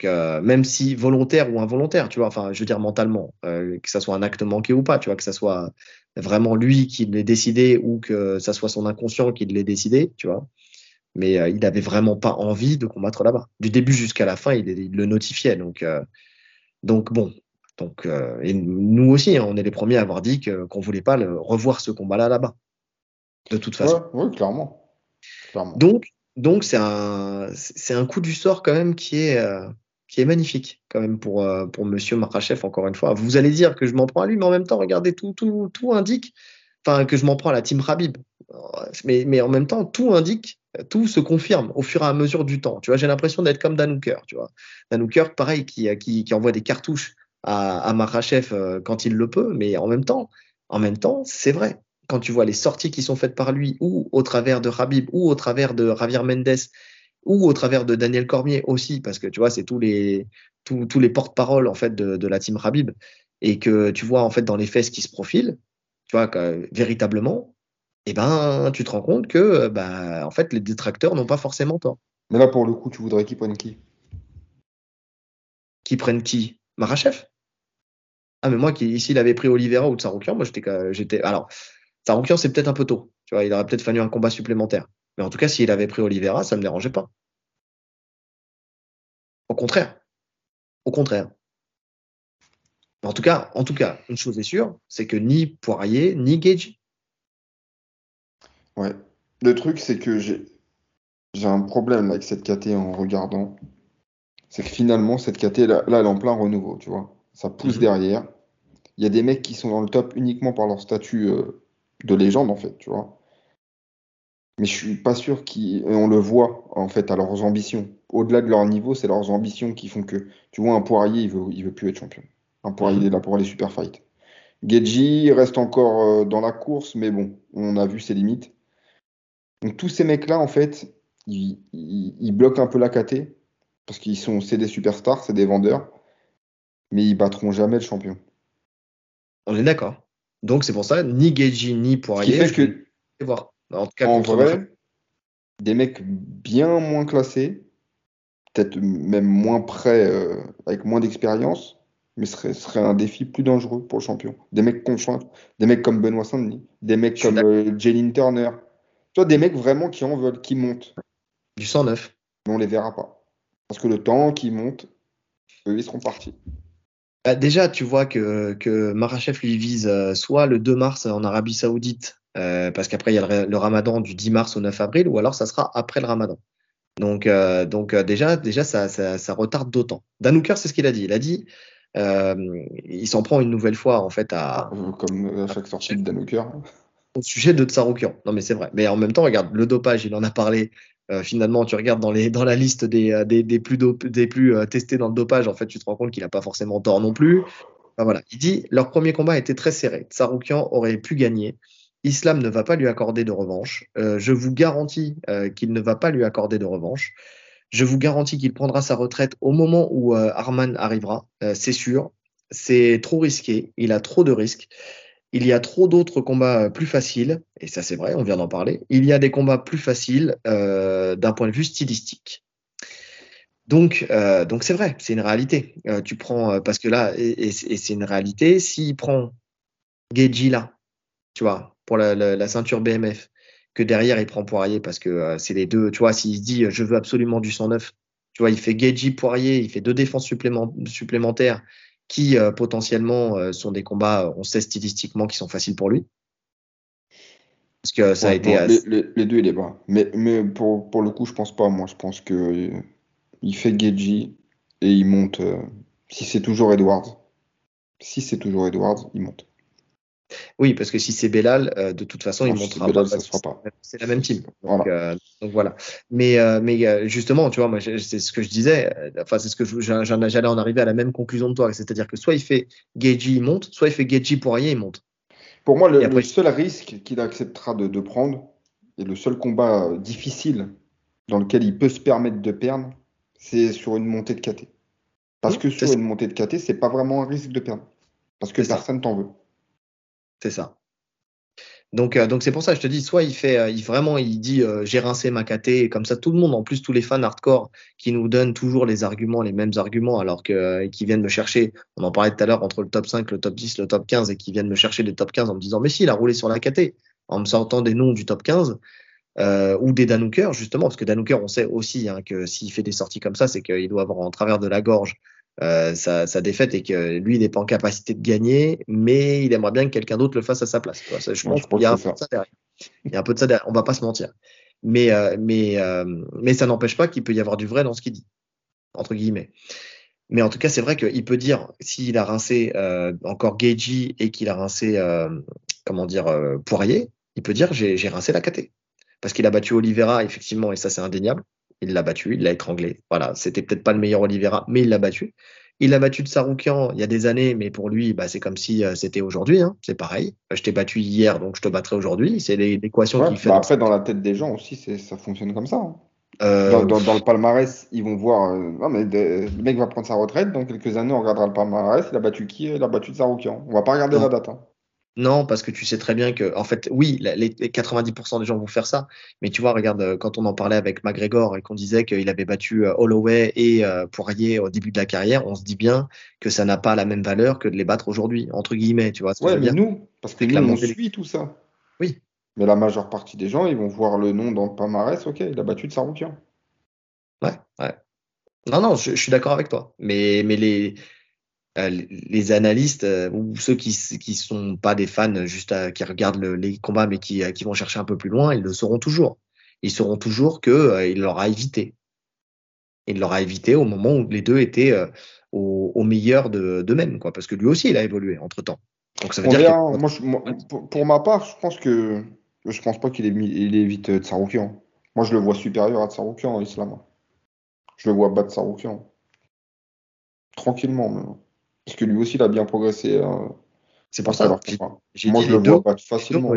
Donc, même si volontaire ou involontaire, tu vois, enfin, je veux dire mentalement, que ça soit un acte manqué ou pas, tu vois, que ça soit vraiment lui qui l'ait décidé ou que ça soit son inconscient qui l'ait décidé, tu vois. Mais il n'avait vraiment pas envie de combattre là-bas. Du début jusqu'à la fin, il, le notifiait. Donc, donc bon, donc, euh, et nous aussi, hein, on est les premiers à avoir dit qu'on ne voulait pas le, revoir ce combat-là là-bas. De toute façon. oui, clairement. Donc, donc c'est un, c'est un coup du sort quand même qui est, euh, qui est magnifique quand même pour, euh, pour Monsieur Marachev, encore une fois. Vous allez dire que je m'en prends à lui, mais en même temps, regardez, tout, tout, tout indique, enfin, que je m'en prends à la team Rabib. Mais, mais en même temps, tout indique, tout se confirme au fur et à mesure du temps. Tu vois, j'ai l'impression d'être comme Dan tu vois. Dan pareil, qui, qui, qui envoie des cartouches à, à Marachev euh, quand il le peut, mais en même temps, en même temps, c'est vrai. Quand tu vois les sorties qui sont faites par lui, ou au travers de Rabib, ou au travers de Javier Mendes, ou au travers de Daniel Cormier aussi, parce que tu vois, c'est tous les tous, tous les porte-paroles en fait de, de, la team Rabib, et que tu vois en fait dans les fesses qui se profilent, tu vois que, véritablement, eh ben tu te rends compte que bah en fait les détracteurs n'ont pas forcément tort. Mais là pour le coup, tu voudrais qu'ils prennent qui? Qui prennent qui? Marachev? Ah, mais moi, qui, s'il avait pris Oliveira ou Tsaroukian, moi, j'étais, j'étais. Alors, Tsaroukian, c'est peut-être un peu tôt. Tu vois, il aurait peut-être fallu un combat supplémentaire. Mais en tout cas, s'il avait pris Oliveira, ça me dérangeait pas. Au contraire. Au contraire. En tout cas, en tout cas, une chose est sûre, c'est que ni Poirier, ni Gage. Ouais. Le truc, c'est que j'ai, j'ai un problème avec cette KT en regardant c'est que finalement, cette KT, là, elle est en plein renouveau, tu vois. Ça pousse mhm. derrière. Il y a des mecs qui sont dans le top uniquement par leur statut euh, de légende, en fait, tu vois. Mais je suis pas sûr qu'on le voit, en fait, à leurs ambitions. Au-delà de leur niveau, c'est leurs ambitions qui font que, tu vois, un Poirier, il veut, il veut plus être champion. Un Poirier, il est là pour aller super fight. Geji reste encore euh, dans la course, mais bon, on a vu ses limites. Donc tous ces mecs-là, en fait, ils, ils bloquent un peu la KT parce qu'ils sont, c'est des superstars, c'est des vendeurs, mais ils battront jamais le champion. On est d'accord. Donc c'est pour ça, ni Geji ni Poirier. Ce que, voir. En, tout cas, en vrai, des mecs bien moins classés, peut-être même moins prêts, euh, avec moins d'expérience, mais ce serait, un défi plus dangereux pour le champion. Des mecs des mecs comme Benoît Saint-Denis, des mecs comme euh, Turner. Tu vois, des mecs vraiment qui en veulent, qui montent. Du 109. Mais on les verra pas. Parce que le temps qui monte, eux, ils seront partis. Bah, déjà, tu vois que, que Marachev lui vise euh, soit le 2 mars en Arabie Saoudite, euh, parce qu'après il y a le, ramadan du 10 mars au 9 avril, ou alors ça sera après le ramadan. Donc, euh, donc déjà, déjà ça, ça, retarde d'autant. Danouker, c'est ce qu'il a dit. Il a dit, il s'en prend une nouvelle fois en fait à. Comme à chaque sortie de Danouker. Au sujet de Tsaroukian. Non, mais c'est vrai. Mais en même temps, regarde, le dopage, il en a parlé euh, finalement, tu regardes dans, les, dans la liste des, euh, des plus, des plus euh, testés dans le dopage, en fait, tu te rends compte qu'il n'a pas forcément tort non plus. voilà. Il dit leur premier combat était très serré. Tsaroukian aurait pu gagner. Islam ne va pas lui accorder de revanche. je vous garantis qu'il ne va pas lui accorder de revanche. Je vous garantis qu'il prendra sa retraite au moment où Arman arrivera. c'est sûr. C'est trop risqué. Il a trop de risques. Il y a trop d'autres combats euh, plus faciles, et ça c'est vrai, on vient d'en parler. Il y a des combats plus faciles euh, d'un point de vue stylistique. Donc, euh, donc c'est vrai, c'est une réalité. Tu prends parce que là, et, c'est une réalité. S'il prend Geji là, tu vois, pour la, ceinture BMF, que derrière il prend Poirier parce que c'est les deux. Tu vois, s'il se dit je veux absolument du 109, tu vois, il fait Geji Poirier, il fait deux défenses supplémentaires qui euh, potentiellement euh, sont des combats, euh, on sait stylistiquement, qui sont faciles pour lui. Parce que ça a été. les, deux, il est bas. Mais, mais pour, pour, le coup, je pense pas. Moi, je pense que il fait Geji et il monte. si c'est toujours Edwards, si c'est toujours Edwards, il monte. Oui, parce que si c'est Bellal, euh, de toute façon, il montrera pas. sera pas. C'est la même team. Donc voilà. Euh, donc voilà. Mais, euh, mais justement, tu vois, moi, c'est ce que je disais. Enfin, c'est ce que j'allais en arriver à la même conclusion de toi. C'est-à-dire que soit il fait Geji, il monte, soit il fait Geji Poirier, il monte. Pour moi, le, seul risque qu'il acceptera de, de, prendre et le seul combat difficile dans lequel il peut se permettre de perdre, c'est sur une montée de KT. Parce que sur une montée de KT, c'est pas vraiment un risque de perdre. Parce que personne t'en veut. C'est ça. Donc, euh, donc c'est pour ça je te dis, soit il fait, euh, il vraiment, il dit euh, j'ai rincé ma KT, et comme ça tout le monde, en plus tous les fans hardcore qui nous donnent toujours les arguments, les mêmes arguments, alors que qui viennent me chercher, on en parlait tout à l'heure entre le top 5, le top 10, le top 15, et qui viennent me chercher des top 15 en me disant mais si, il a roulé sur la KT, en me sortant des noms du top 15. ou des Danouker, justement, parce que Danouker, on sait aussi hein, que s'il fait des sorties comme ça, c'est qu'il doit avoir en travers de la gorge euh, sa, sa, défaite et que lui, il n'est pas en capacité de gagner, mais il aimerait bien que quelqu'un d'autre le fasse à sa place. Ça, je pense qu'il y a un peu de ça derrière. Il y a un peu de ça derrière. On va pas se mentir. Mais, euh, mais, euh, mais ça n'empêche pas qu'il peut y avoir du vrai dans ce qu'il dit, entre guillemets. Mais en tout cas, c'est vrai qu'il peut dire, s'il a rincé encore Geji et qu'il a rincé, comment dire, Poirier, il peut dire j'ai rincé la KT. Parce qu'il a battu Oliveira, effectivement, et ça c'est indéniable il l'a battu, il l'a étranglé. Voilà, c'était peut-être pas le meilleur Oliveira, mais il l'a battu. Il l'a battu de Saroukian il y a des années, mais pour lui, bah, c'est comme si euh, c'était aujourd'hui. Hein. C'est pareil. Je t'ai battu hier, donc je te battrai aujourd'hui. C'est l'équation ouais, qu'il fait. Bah après, dans la tête des gens aussi, ça fonctionne comme ça. Hein. Euh... Dans, dans, dans, le palmarès, ils vont voir. Euh, non, mais de, le mec va prendre sa retraite. Dans quelques années, on regardera le palmarès. Il a battu qui? Il a battu de Saroukian. On va pas regarder non. la date. Hein. Non, parce que tu sais très bien que, en fait, oui, les 90% des gens vont faire ça. Mais tu vois, regarde, euh, quand on en parlait avec McGregor et qu'on disait qu'il avait battu euh, Holloway et euh, Poirier au début de la carrière, on se dit bien que ça n'a pas la même valeur que de les battre aujourd'hui, entre guillemets, tu vois. Ce ouais, que mais nous, parce que nous, on suit tout ça. Oui. Mais la majeure partie des gens, ils vont voir le nom dans le palmarès, ok, il a battu de Saroukian. Ouais, ouais. Non, non, je, je suis d'accord avec toi. Mais, mais les, les analystes euh, ou ceux qui qui sont pas des fans juste à, qui regardent le, les combats mais qui qui vont chercher un peu plus loin, ils le sauront toujours. Ils sauront toujours que euh, il leur a évité. Il leur a évité au moment où les deux étaient au, au, meilleur de d'eux-mêmes quoi parce que lui aussi il a évolué entre temps. Donc ça veut On dire verra, que... moi, je, moi, pour, pour, ma part, je pense que je pense pas qu'il est il évite Tsaroukian. Moi je le vois supérieur à Tsaroukian en islam. Je le vois battre Tsaroukian. Tranquillement même. Parce que lui aussi, il a bien progressé. Euh, c'est pour ça. Moi, je le vois pas facilement.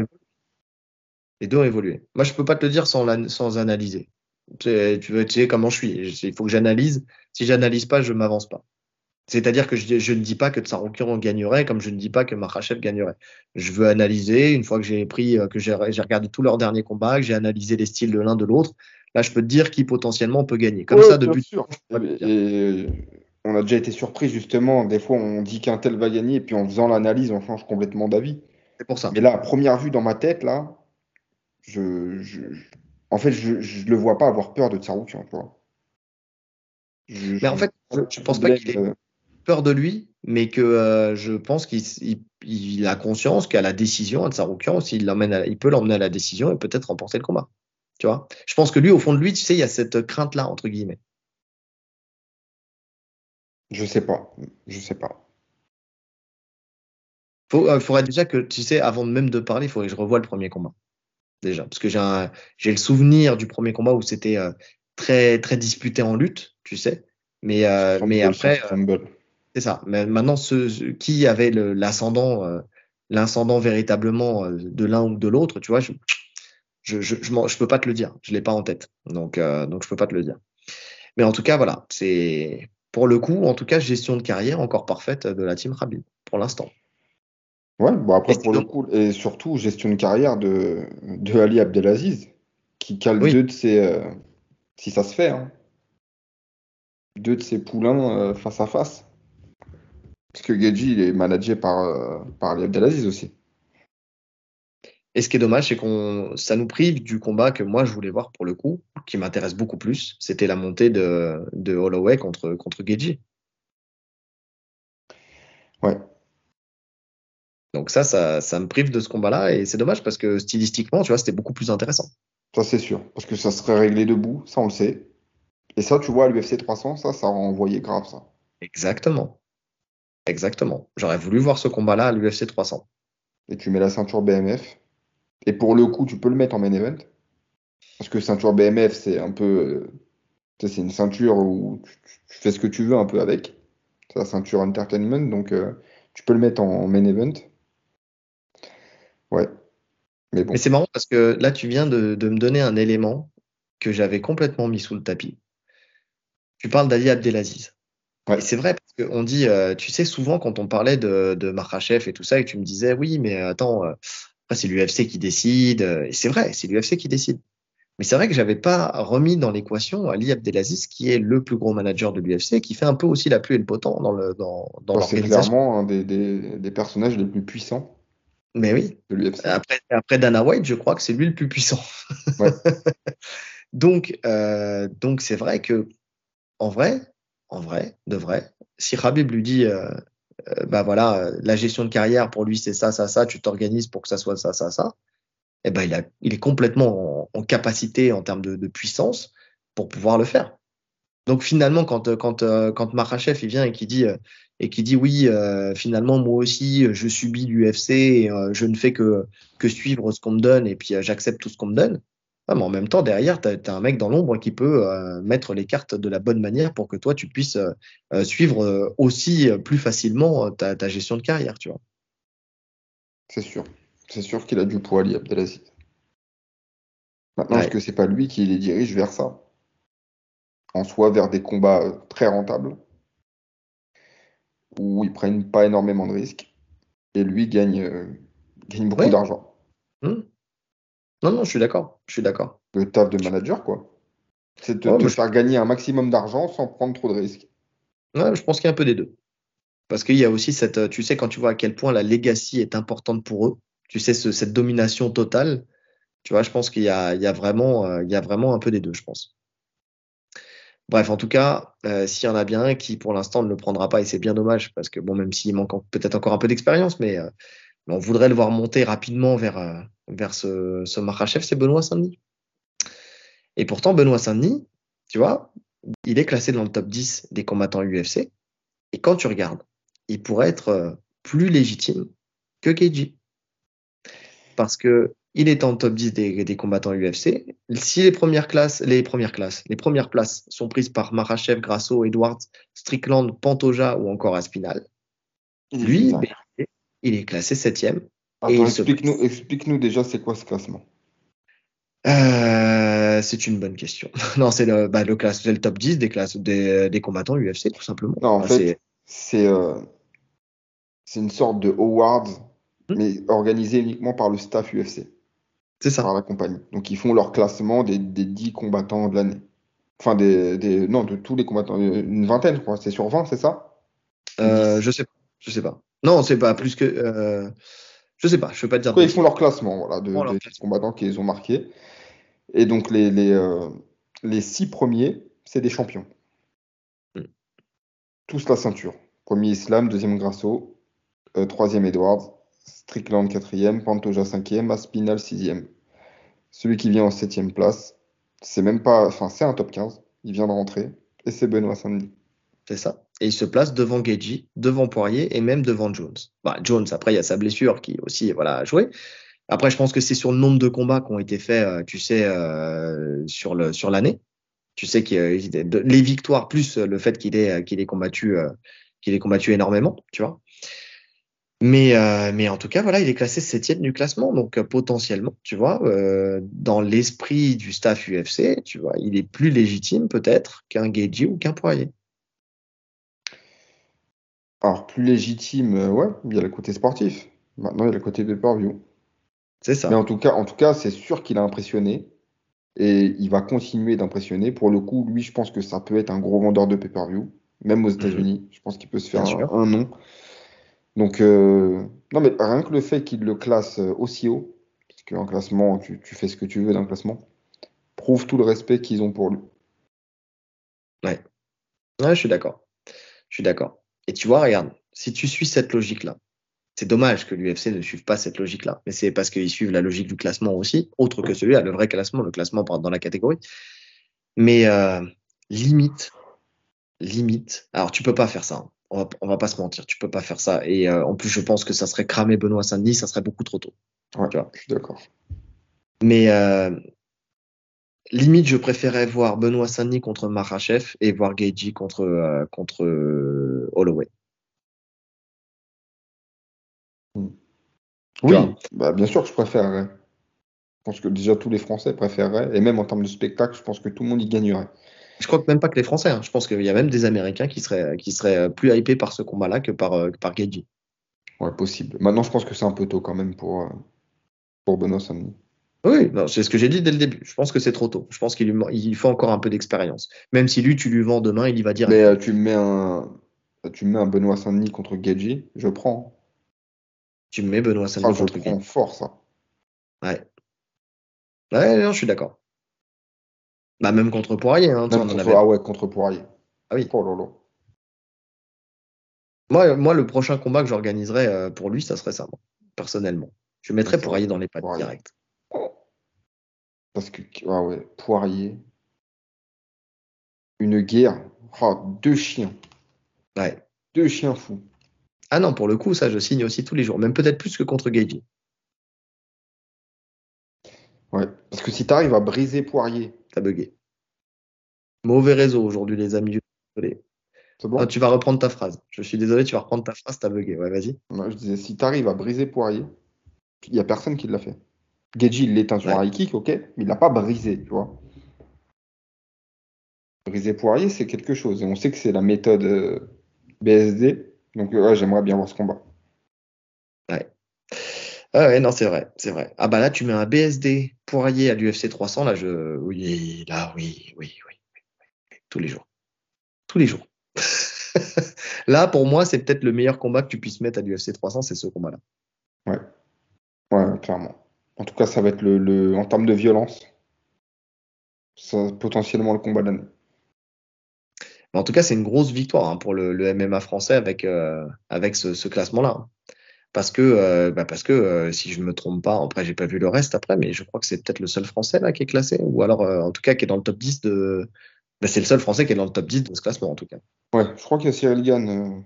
Les deux ont évolué. Moi, je peux pas te le dire sans, la, sans analyser. Tu, tu, tu sais comment je suis. Il faut que j'analyse. Si j'analyse pas, je m'avance pas. C'est-à-dire que je, je, ne dis pas que Tsaroukian gagnerait, comme je ne dis pas que Makhachev gagnerait. Je veux analyser, une fois que j'ai pris, que j'ai regardé tous leurs derniers combats, que j'ai analysé les styles de l'un de l'autre, là, je peux te dire qui potentiellement peut gagner. Comme ouais, ça. Sûr. Et, on a déjà été surpris justement. Des fois, on dit qu'un tel va gagner, et puis en faisant l'analyse, on change complètement d'avis. C'est pour ça. Mais là, à première vue dans ma tête, là, je, je en fait, je, je le vois pas avoir peur de Tsaroukian, tu vois. Je, mais en fait, je, pense pas qu'il ait peur de lui, mais que euh, je pense qu'il il, il a conscience qu'à la décision, Tsaroukian, s'il l'emmène, il peut l'emmener à la décision et peut-être remporter le combat. Tu vois? Je pense que lui, au fond de lui, tu sais, il y a cette crainte-là entre guillemets. Je sais pas. Je sais pas. Il euh, faudrait déjà que, tu sais, avant même de parler, il faudrait que je revoie le premier combat. Déjà. Parce que j'ai le souvenir du premier combat où c'était euh, très, très disputé en lutte, tu sais. Mais, euh, mais après. c'est ça. Mais maintenant, ce, qui avait l'ascendant, euh, l'ascendant véritablement de l'un ou de l'autre, tu vois, je, je, je, je, je, peux pas te le dire. Je l'ai pas en tête. Donc, donc je peux pas te le dire. Mais en tout cas, voilà. C'est pour le coup, en tout cas, gestion de carrière encore parfaite de la team Rabin, pour l'instant. Ouais, bon après, pour le coup, et surtout, gestion de carrière de, de Ali Abdelaziz, qui cale oui. deux de ses. Euh, si ça se fait, hein, deux de ses poulains euh, face à face. Parce que Gedji, il est managé par, euh, par Ali Abdelaziz aussi. Et ce qui est dommage, c'est qu'on, ça nous prive du combat que moi je voulais voir pour le coup, qui m'intéresse beaucoup plus. C'était la montée de, de Holloway contre, contre Geji. Ouais. Donc ça, ça, ça me prive de ce combat-là et c'est dommage parce que stylistiquement, tu vois, c'était beaucoup plus intéressant. Ça, c'est sûr. Parce que ça serait réglé debout, ça, on le sait. Et ça, tu vois, à l'UFC 300, ça, ça a envoyé grave, ça. Exactement. Exactement. J'aurais voulu voir ce combat-là à l'UFC 300. Et tu mets la ceinture BMF. Et pour le coup, tu peux le mettre en main event. Parce que ceinture BMF, c'est un peu. C'est une ceinture où tu, tu, fais ce que tu veux un peu avec. C'est la ceinture entertainment, donc euh, tu peux le mettre en, en main event. Ouais. Mais bon. Mais c'est marrant parce que là, tu viens de, de me donner un élément que j'avais complètement mis sous le tapis. Tu parles d'Ali Abdelaziz. Ouais. Et c'est vrai parce qu'on dit, euh, tu sais, souvent quand on parlait de, de et tout ça, et tu me disais, oui, mais attends, euh, c'est l'UFC qui décide. Et c'est vrai, c'est l'UFC qui décide. Mais c'est vrai que j'avais pas remis dans l'équation Ali Abdelaziz, qui est le plus gros manager de l'UFC, qui fait un peu aussi la pluie et le beau temps dans le dans, dans C'est clairement un des, des, des, personnages les plus puissants. Mais oui. De l'UFC. Après, après Dana White, je crois que c'est lui le plus puissant. Ouais. donc, euh, donc c'est vrai que, en vrai, en vrai, de vrai, si Rabib lui dit, euh, euh, bah voilà, la gestion de carrière pour lui c'est ça, ça, ça, tu t'organises pour que ça soit ça, ça, ça eh ben, il, a, il est complètement en, capacité en termes de, de, puissance pour pouvoir le faire. Donc finalement, quand quand quand Marachev il vient et qui dit et qui dit oui, euh, finalement moi aussi je subis l'UFC et euh, je ne fais que que suivre ce qu'on me donne et puis euh, j'accepte tout ce qu'on me donne. Ah, mais en même temps derrière tu as, un mec dans l'ombre qui peut mettre les cartes de la bonne manière pour que toi tu puisses suivre aussi plus facilement ta, ta gestion de carrière, tu vois. C'est sûr. C'est sûr qu'il a du poids, Ali Abdelaziz. Maintenant, est-ce que c'est pas lui qui les dirige vers ça? En soi, vers des combats euh, très rentables, où ils prennent pas énormément de risques, et lui gagne, euh, gagne beaucoup d'argent. Hmm. Non, non, je suis d'accord. Je suis d'accord. Le taf de manager, quoi. C'est de te faire gagner un maximum d'argent sans prendre trop de risques. Ouais, je pense qu'il y a un peu des deux. Parce qu'il y a aussi cette, tu sais, quand tu vois à quel point la legacy est importante pour eux, tu sais, cette domination totale. Tu vois, je pense qu'il y, a, vraiment, euh, il y a vraiment un peu des deux, je pense. Bref, en tout cas, euh, s'il y en a bien un qui pour l'instant ne le prendra pas, et c'est bien dommage, parce que bon, même s'il manque peut-être encore un peu d'expérience, mais euh, on voudrait le voir monter rapidement vers, vers ce, ce Marachev, c'est Benoît Saint-Denis. Et pourtant, Benoît Saint-Denis, tu vois, il est classé dans le top 10 des combattants UFC. Et quand tu regardes, il pourrait être plus légitime que Keiji parce que il est en top 10 des, combattants UFC. Si les premières classes, les premières classes, les premières places sont prises par Marachev, Grasso, Edwards, Strickland, Pantoja ou encore Aspinal, lui, il est classé septième. explique-nous, déjà c'est quoi ce classement. Euh, c'est une bonne question. non, c'est le, bah, le, classe, le top 10 des classes des, des combattants UFC, tout simplement. Non, en fait, c'est, euh, c'est une sorte de awards Hmm. mais organisé uniquement par le staff UFC. C'est ça. Par la compagnie. Donc ils font leur classement des, des 10 combattants de l'année. Enfin, des, des, non, de tous les combattants. Une vingtaine, je crois. C'est sur 20, c'est ça? Euh, Je sais pas. Je sais pas. Non, c'est pas plus que. Euh, je sais pas. Je peux pas te dire. ils font leur classement, voilà, de, des combattants qu'ils ont marqués. Et donc les, les, euh, les six premiers, c'est des champions. Hmm. Tous la ceinture. Premier Islam, deuxième Grasso, euh, troisième Edwards, Strickland 4e, Pantoja 5e, Aspinal 6e. Celui qui vient en 7e place, c'est même pas, enfin c'est un top 15, il vient de rentrer, et c'est Benoît Saint-Denis. C'est ça. Et il se place devant Geji, devant Poirier et même devant Jones. Bah, Jones, après, il y a sa blessure qui aussi voilà, a joué. Après, je pense que c'est sur le nombre de combats qui ont été faits, euh, tu sais, euh, sur l'année. Tu sais que les victoires plus le fait qu'il ait combattu euh, qu'il combattu énormément, tu vois. Mais, en tout cas, voilà, il est classé septième du classement. Donc, potentiellement, tu vois, dans l'esprit du staff UFC, il est plus légitime peut-être qu'un Gagey ou qu'un Poirier. Alors, plus légitime, ouais, il y a le côté sportif. Maintenant, il y a le côté pay-per-view. C'est ça. Mais en tout cas, en tout cas, c'est sûr qu'il a impressionné. Et il va continuer d'impressionner. Pour le coup, lui, je pense que ça peut être un gros vendeur de pay-per-view, même aux mhm. États-Unis. Je pense qu'il peut se faire un, un, nom. Donc, euh, non, mais rien que le fait qu'il le classe euh, aussi haut, parce qu'en classement, tu, tu, fais ce que tu veux d'un classement, prouve tout le respect qu'ils ont pour lui. Ouais. ouais je suis d'accord. Je suis d'accord. Et tu vois, regarde, si tu suis cette logique-là, c'est dommage que l'UFC ne suive pas cette logique-là, mais c'est parce qu'ils suivent la logique du classement aussi, autre que celui-là, le vrai classement, le classement dans la catégorie. Mais euh, limite, limite, alors tu peux pas faire ça. Hein on va, va pas se mentir, tu peux pas faire ça. Et euh, en plus, je pense que ça serait cramer Benoît Saint-Denis, ça serait beaucoup trop tôt. Ouais, je suis d'accord. Mais euh, limite, je préférais voir Benoît Saint-Denis contre Marachev et voir Geiji contre, euh, contre Holloway. Hmm. Oui, bah, bien sûr que je préférerais. Je pense que déjà tous les Français préféreraient, et même en termes de spectacle, je pense que tout le monde y gagnerait. Je crois que même pas que les Français. Hein. Je pense qu'il y a même des Américains qui seraient, qui seraient plus hypés par ce combat-là que par, euh, par Ouais, possible. Maintenant, je pense que c'est un peu tôt quand même pour, euh, pour Benoît Saint-Denis. Oui, c'est ce que j'ai dit dès le début. Je pense que c'est trop tôt. Je pense qu'il lui, il faut encore un peu d'expérience. Même si lui, tu lui vends demain, il y va dire. Mais euh, tu mets un, tu mets un Benoît Saint-Denis contre Gedji, je prends. Tu mets Benoît Saint-Denis ah, contre Je prends fort ça. Ouais. Ouais, non, je suis d'accord. Bah même contre Poirier. Hein, Ah ouais, contre Poirier. Ah oui. Oh là Moi, moi, le prochain combat que j'organiserais euh, pour lui, ça serait ça, moi, personnellement. Je mettrais Poirier dans les pattes directes. Parce que, ah ouais, Poirier. Une guerre. Oh, deux chiens. Ouais. Deux chiens fous. Ah non, pour le coup, ça, je signe aussi tous les jours. Même peut-être plus que contre Gagey. Ouais, parce que si tu arrives à briser Poirier. T'as bugué. Mauvais réseau aujourd'hui, les amis. Désolé. Bon? Ah, tu vas reprendre ta phrase. Je suis désolé, tu vas reprendre ta phrase, t'as bugué. Ouais, vas-y. je disais, si tu arrives à briser Poirier, il n'y a personne qui l'a fait. Geji, il l'éteint sur un high kick, ok, mais il l'a pas brisé, tu vois. Briser Poirier, c'est quelque chose. Et on sait que c'est la méthode euh, BSD. Donc, ouais, j'aimerais bien voir ce combat. Ouais. Ah ouais, non, c'est vrai, c'est vrai. Ah bah là, tu mets un BSD Poirier à l'UFC 300, là, je. Oui, là, oui, oui, oui. oui. Tous les jours. Tous les jours. là, pour moi, c'est peut-être le meilleur combat que tu puisses mettre à l'UFC 300, c'est ce combat-là. Ouais. Ouais, clairement. En tout cas, ça va être le, en termes de violence, ça, potentiellement le combat d'année. En tout cas, c'est une grosse victoire hein, pour le, MMA français avec, euh, avec ce, classement-là. Hein. Parce que, euh, bah parce que euh, si je ne me trompe pas, après, j'ai pas vu le reste après, mais je crois que c'est peut-être le seul français là qui est classé, ou alors en tout cas qui est dans le top 10 de. Bah, c'est le seul français qui est dans le top 10 de ce classement en tout cas. Ouais, je crois qu'il y a Cyril Gann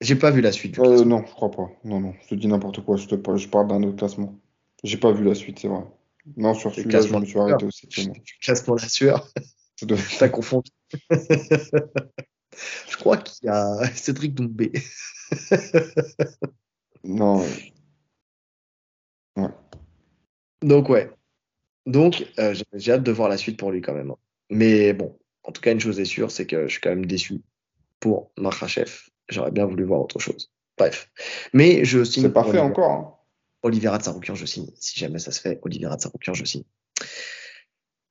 j'ai pas vu la suite. Euh, non, je crois pas. Non, non, je te dis n'importe quoi. Je, te, je parle d'un autre classement. J'ai pas vu la suite, c'est vrai. Non, sur celui-là, je me suis arrêté aussi. Classement la sueur. T'as confondu. je crois qu'il y a Cédric Doumbé. non. Ouais. Donc, ouais. Donc, euh, j'ai hâte de voir la suite pour lui quand même. Mais bon, en tout cas, une chose est sûre, c'est que je suis quand même déçu pour Makhachev. J'aurais bien voulu voir autre chose. Bref. Mais je signe. C'est pas fait encore. Hein. Olivera de Saroukian, je signe. Si jamais ça se fait, Olivera de Saroukian, je signe.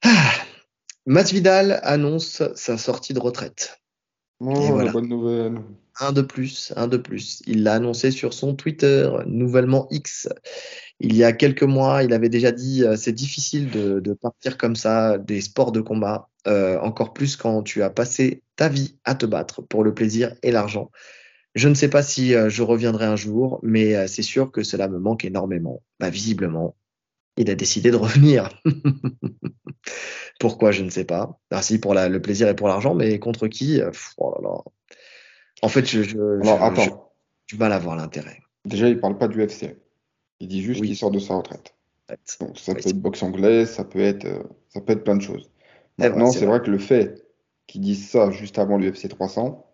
Ah. Masvidal annonce sa sortie de retraite. Oh, bonne nouvelle. Un de plus, un de plus. Il l'a annoncé sur son Twitter, nouvellement X. Il y a quelques mois, il avait déjà dit euh, c'est difficile de, de, partir comme ça des sports de combat, euh, encore plus quand tu as passé ta vie à te battre pour le plaisir et l'argent. Je ne sais pas si euh, je reviendrai un jour, mais euh, c'est sûr que cela me manque énormément. Bah, visiblement, il a décidé de revenir. Pourquoi, je ne sais pas. Ah, si, pour la, le plaisir et pour l'argent, mais contre qui oh là là. En fait, je, je, Alors, attends. du mal à voir l'intérêt. Déjà, il parle pas du UFC. Il dit juste qu'il sort de sa retraite. Donc, ça peut être boxe anglaise, ça peut être, ça peut être plein de choses. Maintenant, c'est vrai. que le fait qu'ils disent ça juste avant l'UFC 300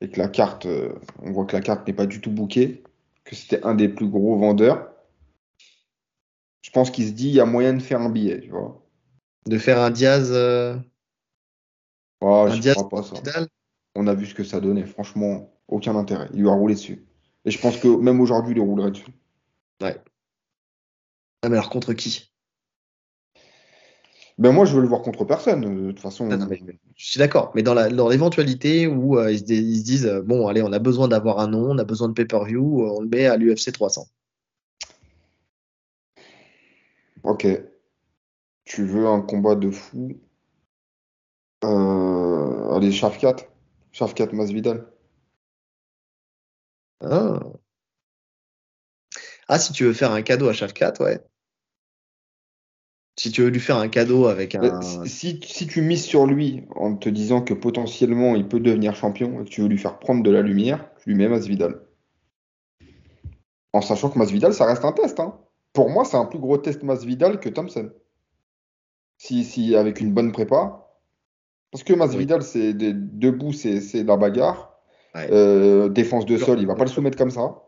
et que la carte, euh, on voit que la carte n'est pas du tout bookée, que c'était un des plus gros vendeurs, je pense qu'il se dit il y a moyen de faire un billet, tu vois. De faire un Diaz. Euh... Oh, je crois pas ça. On a vu ce que ça donnait. Franchement, aucun intérêt. Il lui a roulé dessus. Et je pense que même aujourd'hui, il roulerait dessus. Ouais. Ah, mais alors contre qui? Ben moi, je veux le voir contre personne, de toute façon. je suis d'accord, mais dans l'éventualité où euh, ils, se, disent euh, bon, allez, on a besoin d'avoir un nom, on a besoin de pay-per-view, euh, on le met à l'UFC 300. Ok. Tu veux un combat de fou? Allez, Shafkat. Shafkat Masvidal. Ah. ah, si tu veux faire un cadeau à Shafkat, ouais. Si tu veux lui faire un cadeau avec un. Si, si, tu mises sur lui en te disant que potentiellement il peut devenir champion et que tu veux lui faire prendre de la lumière, tu lui mets Masvidal. En sachant que Masvidal, ça reste un test. Hein. Pour moi, c'est un plus gros test Masvidal que Thompson. Si, si avec une bonne prépa. Parce que Masvidal, c'est debout, c'est de la bagarre. Euh, défense de sol, il va pas le soumettre comme ça.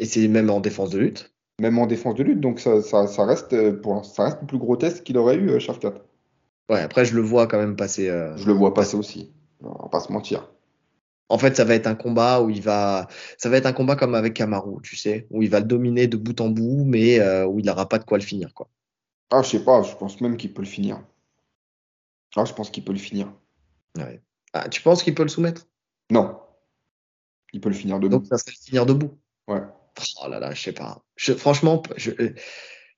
Et c'est même en défense de lutte même en défense de lutte. Donc ça, ça, reste, euh, pour, ça reste le plus gros test qu'il aurait eu, euh, 4. Ouais, après, je le vois quand même passer. Euh, je le vois passer aussi. On va pas se mentir. En fait, ça va être un combat où il va, ça va être un combat comme avec Kamaru, tu sais, où il va le dominer de bout en bout, mais euh, où il n'aura pas de quoi le finir, quoi. Ah, je sais pas, je pense même qu'il peut le finir. Ah, je pense qu'il peut le finir. Ouais. Ah, tu penses qu'il peut le soumettre? Non. Il peut le finir debout. Donc, ça serait le finir debout? Ouais. Oh là là, je sais pas. Je, franchement, je,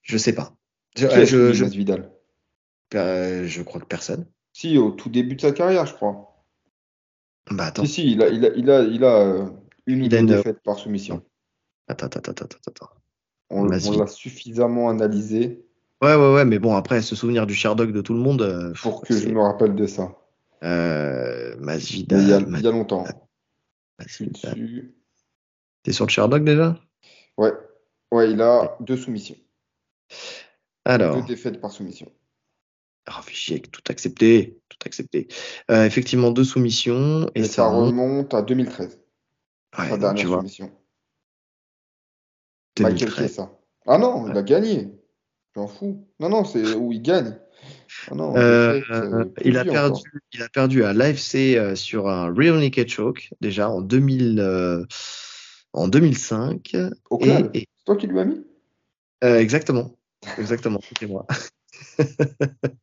je sais pas. Je, Qui euh, je crois que personne. Si, au tout début de sa carrière, je crois. Bah attends, Si, si, il a, il a, il a, il a euh, une ou deux défaites par soumission. attends, attends, attends, attends, attends. On, on l'a suffisamment analysé Ouais, ouais, ouais, mais bon, après, se souvenir du Sherdog de tout le monde. euh, pour que je me rappelle de ça. Euh, Masvidal. il y a, Mas- il y a longtemps. Masvidal. T'es sur le Sherdog déjà? Ouais. Ouais, il a deux soumissions. Alors, Deux défaites par soumission. fichier, tout accepté, tout accepté. Euh, effectivement, deux soumissions et, Et, ça ça remonte. à 2013, Ouais, sa dernière tu vois, soumission. Michael 2013. Chiesa. Ah non, il a gagné. J'en fous. Non, non, c'est où il gagne. Ah non, Euh, euh, il a plus perdu, encore. il a perdu à l'AFC euh, sur un real naked choke déjà en 2000, euh, en 2005 Au et, club. et- C'est toi qui lui as mis? Euh, exactement, exactement, c'était moi.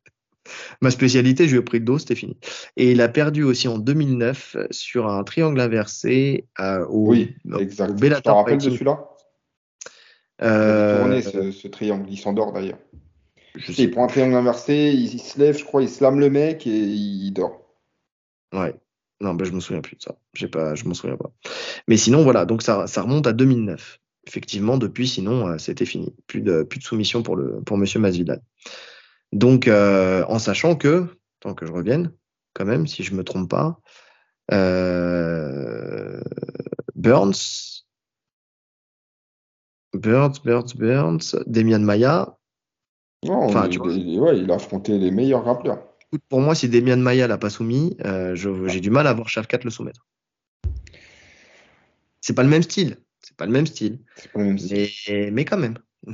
Ma spécialité, je lui ai pris le dos, c'était fini. Et il a perdu aussi en 2009 sur un triangle inversé euh, au, Oui, au exact. Tu te Bellator rappelles de celui-là? Il Euh, tourné ce, ce triangle. Il s'endort d'ailleurs. je sais il prend un triangle inversé, il, il se lève, je crois, il slame le mec et il dort. Ouais. Non, ben, je me souviens plus de ça. J'ai pas, je m'en souviens pas. Mais sinon, voilà. Donc, ça, ça remonte à 2009. Effectivement, depuis, sinon, euh, c'était fini. Plus de, plus de soumission pour le, pour Monsieur Masvidal. Donc, euh, en sachant que, tant que je revienne, quand même, si je me trompe pas, euh, Burns, Burns, Burns, Burns, Demian Maya. Non, Enfin, il, tu il- ouais, il a affronté les meilleurs grappleurs. Écoute, Pour moi, si Demian Maya l'a pas soumis, euh, j'ai du mal à voir Shavkat le soumettre. C'est pas le même style. C'est pas le même style. C'est pas le même style. Mais, mais quand même.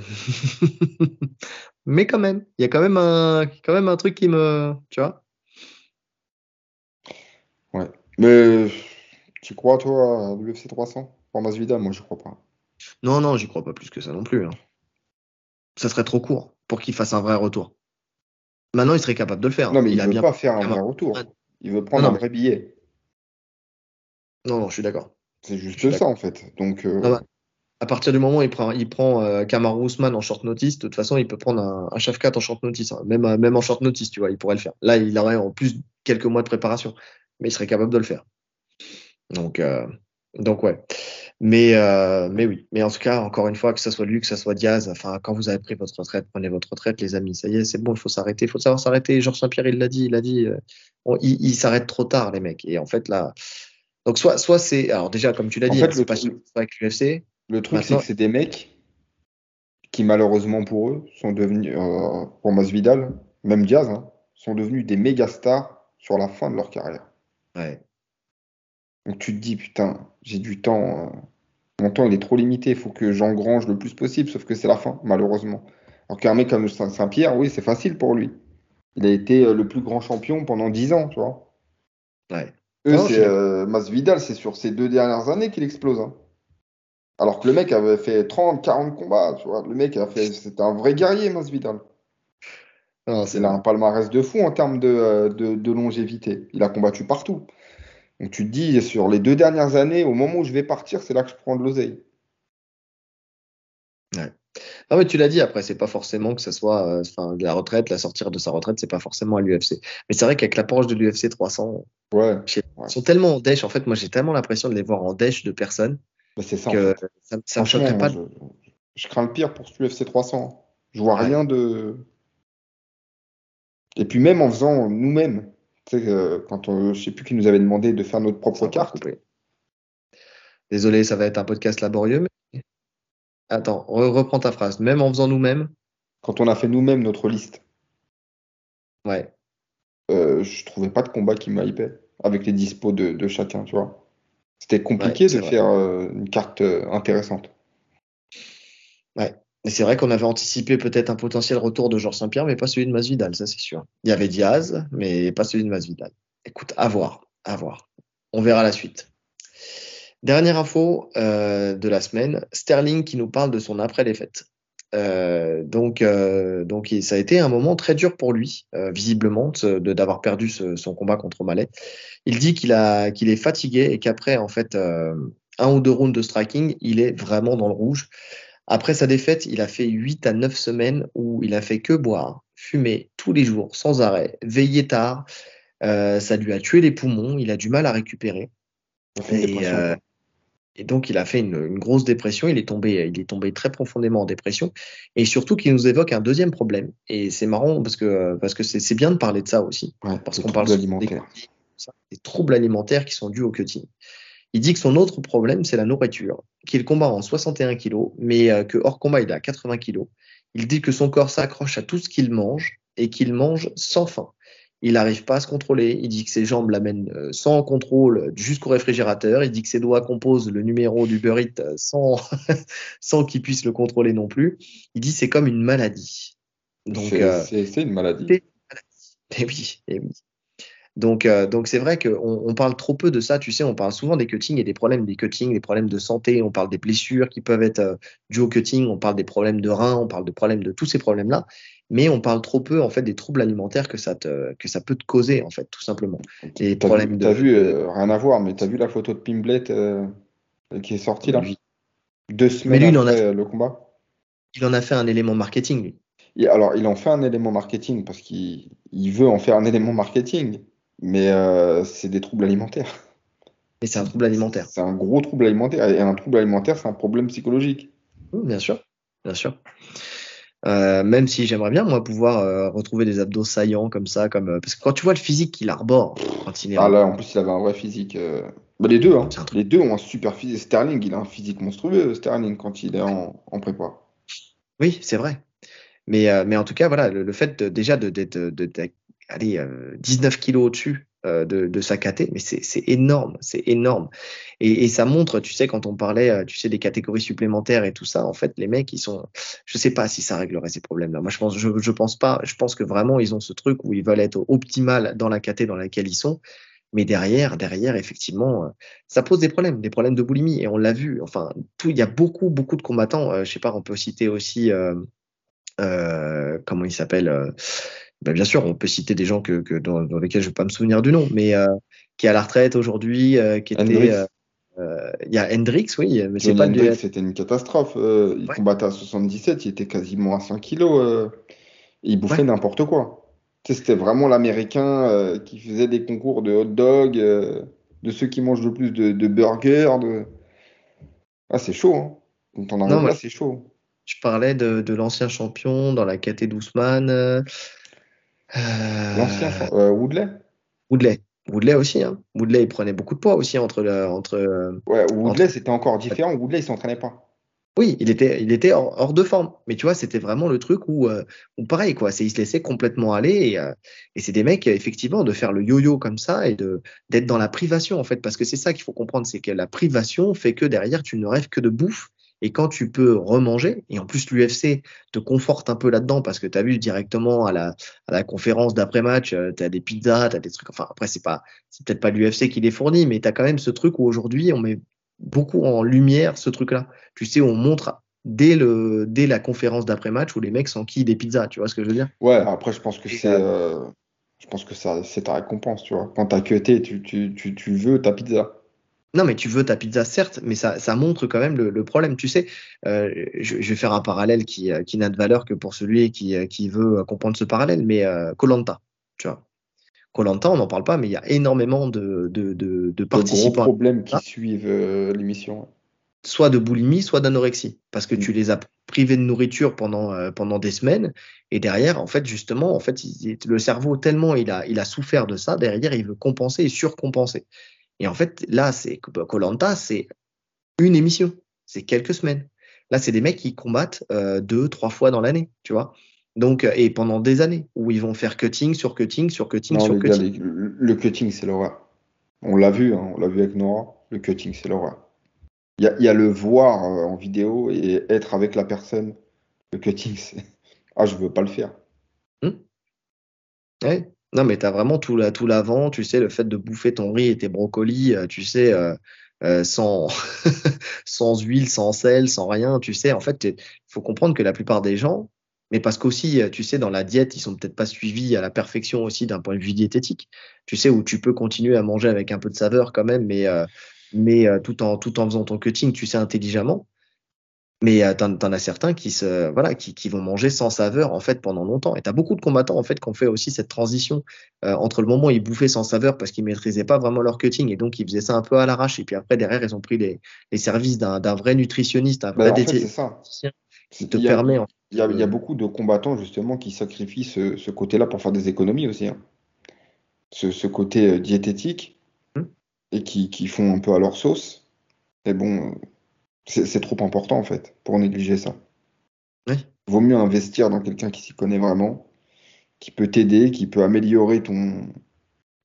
mais quand même. Il y a quand même un, quand même un truc qui me. Tu vois Mais tu crois, toi, à l'UFC 300 pour Masvidal Moi, je crois pas. Non, non, j'y crois pas plus que ça non plus. hein. Ça serait trop court pour qu'il fasse un vrai retour. Maintenant, il serait capable de le faire. Non, mais il, a veut bien. pas faire un vrai retour. Il veut prendre Non, non, un vrai billet. Non, non, je suis d'accord. C'est juste ça, en fait. Donc, euh, Non, bah, À partir du moment où il prend, il prend euh, Kamaru Usman en short notice, de toute façon, il peut prendre un, un Shafkat en short notice. hein. Même, euh, même en short notice, tu vois, il pourrait le faire. Là, il aurait en plus quelques mois de préparation, mais il serait capable de le faire. Donc, euh, donc ouais. Mais, euh, mais oui. Mais en tout cas, encore une fois, que ce soit lui, que ce soit Diaz, enfin, quand vous avez pris votre retraite, prenez votre retraite, les amis. Ça y est, c'est bon, il faut s'arrêter. Il faut savoir s'arrêter. Georges Saint-Pierre, il l'a dit, il a dit, euh, on- il, il s'arrête trop tard, les mecs. Et en fait, là, donc soit, soit c'est, alors déjà, comme tu l'as dit, fait, hein, c'est le pas truc- avec l'UFC. le truc, c'est que c'est des mecs qui, malheureusement pour eux, sont devenus, euh, pour Masvidal, même Diaz, hein, sont devenus des méga stars sur la fin de leur carrière. Ouais. Donc tu te dis, putain, j'ai du temps. Mon temps, il est trop limité. Il faut que j'engrange le plus possible, sauf que c'est la fin, malheureusement. Alors qu'un mec comme Saint- Saint-Pierre, oui, c'est facile pour lui. Il a été euh, le plus grand champion pendant 10 ans, tu vois. Ouais. Eux, Non, c'est euh, Masvidal, c'est sur ces deux dernières années qu'il explose. hein. Alors que le mec avait fait 30, 40 combats, tu vois. Le mec a fait, c'était un vrai guerrier, Masvidal. Non, c'est Il a un palmarès de fou en termes de, euh, de, de longévité. Il a combattu partout. Donc tu te dis, sur les deux dernières années, au moment où je vais partir, c'est là que je prends de l'oseille. Ah ouais, tu l'as dit, après, c'est pas forcément que ce soit euh, enfin, de la retraite, la sortir de sa retraite, c'est pas forcément à l'UFC. Mais c'est vrai qu'avec l'approche de l'UFC 300, Ouais, je sais pas, Ouais. ils sont tellement en dèche. En fait, moi, j'ai tellement l'impression de les voir en dèche de personnes bah, c'est ça en que fait. ça, ça me choquerait pas. je, je crains le pire pour ce UFC 300. Je vois Ouais. rien de. Et puis même en faisant nous-mêmes, euh, quand on, je sais plus qui nous avait demandé de faire notre propre Ça carte. Désolé, ça va être un podcast laborieux, mais. Attends, re- reprends ta phrase. Même en faisant nous-mêmes, Quand on a fait nous-mêmes notre liste, ouais. euh, je trouvais pas de combat qui m'hypait avec les dispos de, de chacun, tu vois. C'était compliqué Ouais, de vrai. faire euh, une carte euh, intéressante. Et c'est vrai qu'on avait anticipé peut-être un potentiel retour de Georges Saint-Pierre, mais pas celui de Masvidal, ça c'est sûr. Il y avait Diaz, mais pas celui de Masvidal. Écoute, à voir, à voir. On verra la suite. Dernière info euh, de la semaine, Sterling qui nous parle de son après-défaite. Euh, donc, euh, donc ça a été un moment très dur pour lui, visiblement, d'avoir perdu son combat contre Malais. Il dit qu'il qu'il est fatigué et qu'après en fait un ou deux rounds de striking, il est vraiment dans le rouge. Après sa défaite, il a fait 8 à 9 semaines où il a fait que boire, fumer tous les jours, sans arrêt, veiller tard. ça lui a tué les poumons, il a du mal à récupérer. Et, et donc, il a fait une, une, grosse dépression. Il est tombé, il est tombé très profondément en dépression. Et surtout, qu'il nous évoque un deuxième problème. Et c'est marrant parce que parce que c'est bien de parler de ça aussi, ouais, parce qu'on parle. Des, des troubles alimentaires qui sont dus au cutting. Il dit que son autre problème, c'est la nourriture, qu'il combat en 61 kilos, mais euh, que hors combat, il est à 80 kilos. Il dit que son corps s'accroche à tout ce qu'il mange et qu'il mange sans faim. Il n'arrive pas à se contrôler. Il dit que ses jambes l'amènent euh, sans contrôle jusqu'au réfrigérateur. Il dit que ses doigts composent le numéro du burrito euh, sans, sans qu'il puisse le contrôler non plus. Il dit c'est comme une maladie. Donc c'est euh, une maladie. Et eh oui, et eh oui. Donc, euh, donc c'est vrai qu'on on parle trop peu de ça. Tu sais, on parle souvent des cuttings et des problèmes des cuttings, des problèmes de santé. On parle des blessures qui peuvent être euh, dues au cutting. On parle des problèmes de reins. On parle de problèmes de tous ces problèmes-là. Mais on parle trop peu en fait des troubles alimentaires que ça te, que ça peut te causer en fait, tout simplement. Et problèmes vu, de. T'as vu, euh, rien à voir, mais t'as vu la photo de Pimblet euh, qui est sortie là, lui. deux semaines lui, après a... le combat? Il en a fait un élément marketing lui. Et alors, il en fait un élément marketing parce qu'il veut en faire un élément marketing mais euh, c'est des troubles alimentaires. Et c'est un trouble alimentaire. C'est un gros trouble alimentaire. Et un trouble alimentaire, c'est un problème psychologique. bien sûr, bien sûr. Euh, même si j'aimerais bien moi pouvoir euh, retrouver des abdos saillants comme ça, comme parce que quand tu vois le physique qu'il arbore quand il est ah là en plus il avait un vrai physique. Bah, les deux, hein. les deux ont un super physique. Sterling, il a un physique monstrueux. Sterling quand il est en, en prépa. Oui, c'est vrai. Mais mais en tout cas voilà, le, le fait de, déjà de d'être allez, 19 euh, kilos au-dessus euh, de, sa KT, mais c'est énorme, c'est énorme. Et, ça montre, tu sais, quand on parlait, euh, tu sais, des catégories supplémentaires et tout ça, en fait, les mecs, ils sont, je sais pas si ça réglerait ces problèmes-là. Moi, je pense, je, pense pas. Je pense que vraiment, ils ont ce truc où ils veulent être optimal dans la KT dans laquelle ils sont. Mais derrière, derrière, effectivement, ça pose des problèmes, des problèmes de boulimie. Et on l'a vu. Enfin, il y a beaucoup, beaucoup de combattants. je sais pas, on peut citer aussi, comment il s'appelle bah, bien sûr, on peut citer des gens que, que dans, dans, lesquels je ne vais pas me souvenir du nom, mais euh, qui est à la retraite aujourd'hui, euh, qui était. Euh, il y a Hendrix, oui, mais c'est pas Hendrix, C'était une catastrophe. il ouais. combattait à 77, il était quasiment à 100 kilos. il bouffait ouais. n'importe quoi. C'était vraiment l'américain qui faisait des concours de hot dog, de ceux qui mangent le plus de, de burgers. De... Ah, c'est chaud. Hein. Quand on arrive là, c'est chaud. Je parlais de, de l'ancien champion dans la KT d'Ousmane. Euh... L'ancien euh, Woodley Woodley. Woodley aussi, hein. Woodley, il prenait beaucoup de poids aussi entre. Le, entre ouais, Woodley, entre... c'était encore différent. Woodley, il s'entraînait pas. Oui, il était, il était hors, hors, de forme. Mais tu vois, c'était vraiment le truc où, euh, où pareil, quoi. C'est, il se laissait complètement aller. Et, euh, et c'est des mecs, effectivement, de faire le yo-yo comme ça et de, d'être dans la privation, en fait. Parce que c'est ça qu'il faut comprendre, c'est que la privation fait que derrière, tu ne rêves que de bouffe et quand tu peux remanger, et en plus l'UFC te conforte un peu là-dedans parce que tu as vu directement à la, à la conférence d'après-match, euh, tu as des pizzas, tu as des trucs. Enfin, après, c'est pas, c'est peut-être pas l'UFC qui les fournit, mais tu as quand même ce truc où aujourd'hui on met beaucoup en lumière ce truc-là. Tu sais, on montre dès, le, dès la conférence d'après-match où les mecs s'enquillent des pizzas, tu vois ce que je veux dire? Ouais, après, je pense que c'est. Euh, je pense que c'est ta récompense, tu vois. Quand t'as cuté, tu, tu, tu, tu veux ta pizza. Non, mais tu veux ta pizza, certes, mais ça, ça montre quand même le, le problème. Tu sais, euh, je, je, vais faire un parallèle qui, euh, qui n'a de valeur que pour celui qui, euh, qui veut comprendre ce parallèle, mais Colanta, euh, tu vois. Colanta, on n'en parle pas, mais il y a énormément de, de, de, de participants. gros problèmes qui suivent euh, l'émission. Soit de boulimie, soit d'anorexie, parce que mmh. tu les as privés de nourriture pendant, pendant des semaines, et derrière, en fait, justement, en fait, il, le cerveau tellement il a, il a souffert de ça, derrière, il veut compenser et surcompenser. Et en fait, là, c'est Colanta, c'est une émission, c'est quelques semaines. Là, c'est des mecs qui combattent euh, deux, trois fois dans l'année, tu vois. Donc, euh, et pendant des années, où ils vont faire cutting sur cutting sur cutting non, sur cutting. Gars, le, le, cutting, c'est l'horreur. On l'a vu, hein, on l'a vu avec Nora. Le cutting, c'est l'horreur. Il y, y a, le voir euh, en vidéo et être avec la personne. Le cutting, c'est. Ah, je veux pas le faire. Hum ouais. Non, mais tu vraiment tout l'avant, tout tu sais, le fait de bouffer ton riz et tes brocolis, euh, tu sais, euh, euh, sans, sans huile, sans sel, sans rien, tu sais. En fait, il faut comprendre que la plupart des gens, mais parce qu'aussi, tu sais, dans la diète, ils sont peut-être pas suivis à la perfection aussi d'un point de vue diététique. Tu sais, où tu peux continuer à manger avec un peu de saveur quand même, mais, mais tout, en, tout en faisant ton cutting, tu sais, intelligemment. Mais euh, t'en, as certains qui se, voilà, qui, qui, vont manger sans saveur en fait pendant longtemps. Et t'as beaucoup de combattants en fait qui ont fait aussi cette transition euh, entre le moment où ils bouffaient sans saveur parce qu'ils maîtrisaient pas vraiment leur cutting et donc ils faisaient ça un peu à l'arrache. Et puis après derrière ils ont pris les, les services d'un, d'un vrai nutritionniste, un vrai bah, en fait, c'est ça. qui te permet. Il y, a, il y, a, beaucoup de combattants justement qui sacrifient ce, ce côté-là pour faire des économies aussi. Hein. Ce, ce, côté euh, diététique hum. et qui, qui font un peu à leur sauce. Et bon c'est trop important en fait pour négliger ça. Oui. Vaut mieux investir dans quelqu'un qui s'y connaît vraiment, qui peut t'aider, qui peut améliorer ton,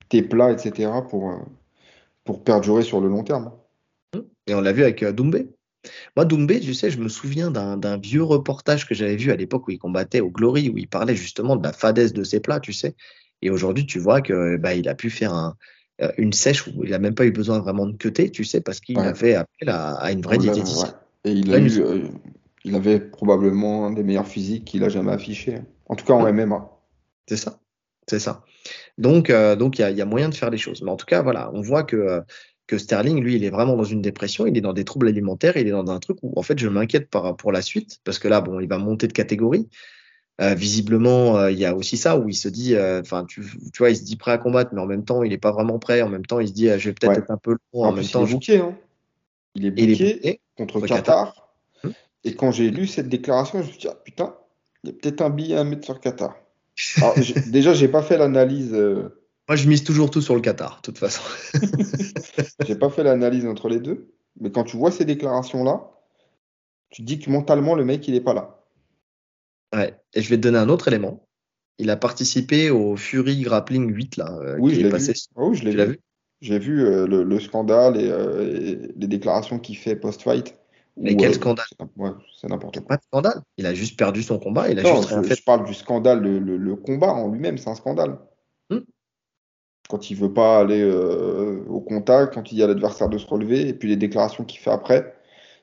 tes plats, etc. pour, euh, pour perdurer sur le long terme. Et on l'a vu avec euh, Doumbé. Moi, Doumbé, tu sais, je me souviens d'un vieux reportage que j'avais vu à l'époque où il combattait au Glory, où il parlait justement de la fadesse de ses plats, tu sais. Et aujourd'hui, tu vois que bah, il a pu faire un, une sèche où il n'a même pas eu besoin vraiment de cuter, tu sais, parce qu'il avait appel à, une vraie diététicienne. Et il, a euh, il avait probablement un des meilleurs physiques qu'il a jamais affiché. En tout cas en MMA. C'est ça. C'est ça. Donc, euh, donc il y, a, moyen de faire les choses. Mais en tout cas, voilà, on voit que, que Sterling, lui, il est vraiment dans une dépression, il est dans des troubles alimentaires, il est dans un truc où, en fait, je m'inquiète pour la suite, parce que là, bon, il va monter de catégorie. Euh, visiblement, euh, il y a aussi ça où il se dit, euh, enfin, tu, tu, vois, il se dit prêt à combattre, mais en même temps, il n'est pas vraiment prêt. En même temps, il se dit, je vais peut-être être un peu long. En, même temps, il est bouqué, hein. Il est bouqué contre Qatar. Hum. Et quand j'ai lu cette déclaration, je me suis dit, ah, putain, il y a peut-être un billet à mettre sur Qatar. Alors, déjà, j'ai pas fait l'analyse. Moi, je mise toujours tout sur le Qatar, de toute façon. j'ai pas fait l'analyse entre les deux, mais quand tu vois ces déclarations-là, tu te dis que mentalement, le mec, il est pas là. Ouais. Et je vais te donner un autre élément. Il a participé au Fury Grappling 8 là. Euh, oui, je l'ai vu. Oh, je l'ai vu. J'ai vu euh, le, scandale euh, et, les déclarations qu'il fait post-fight. Mais quel scandale? Ouais, c'est n'importe quoi. Pas de scandale. Il a juste perdu son combat. Il a non, juste je, fait. je parle du scandale, le, combat en lui-même, c'est un scandale. Hmm. Quand il veut pas aller au contact, quand il y a l'adversaire de se relever, et puis les déclarations qu'il fait après,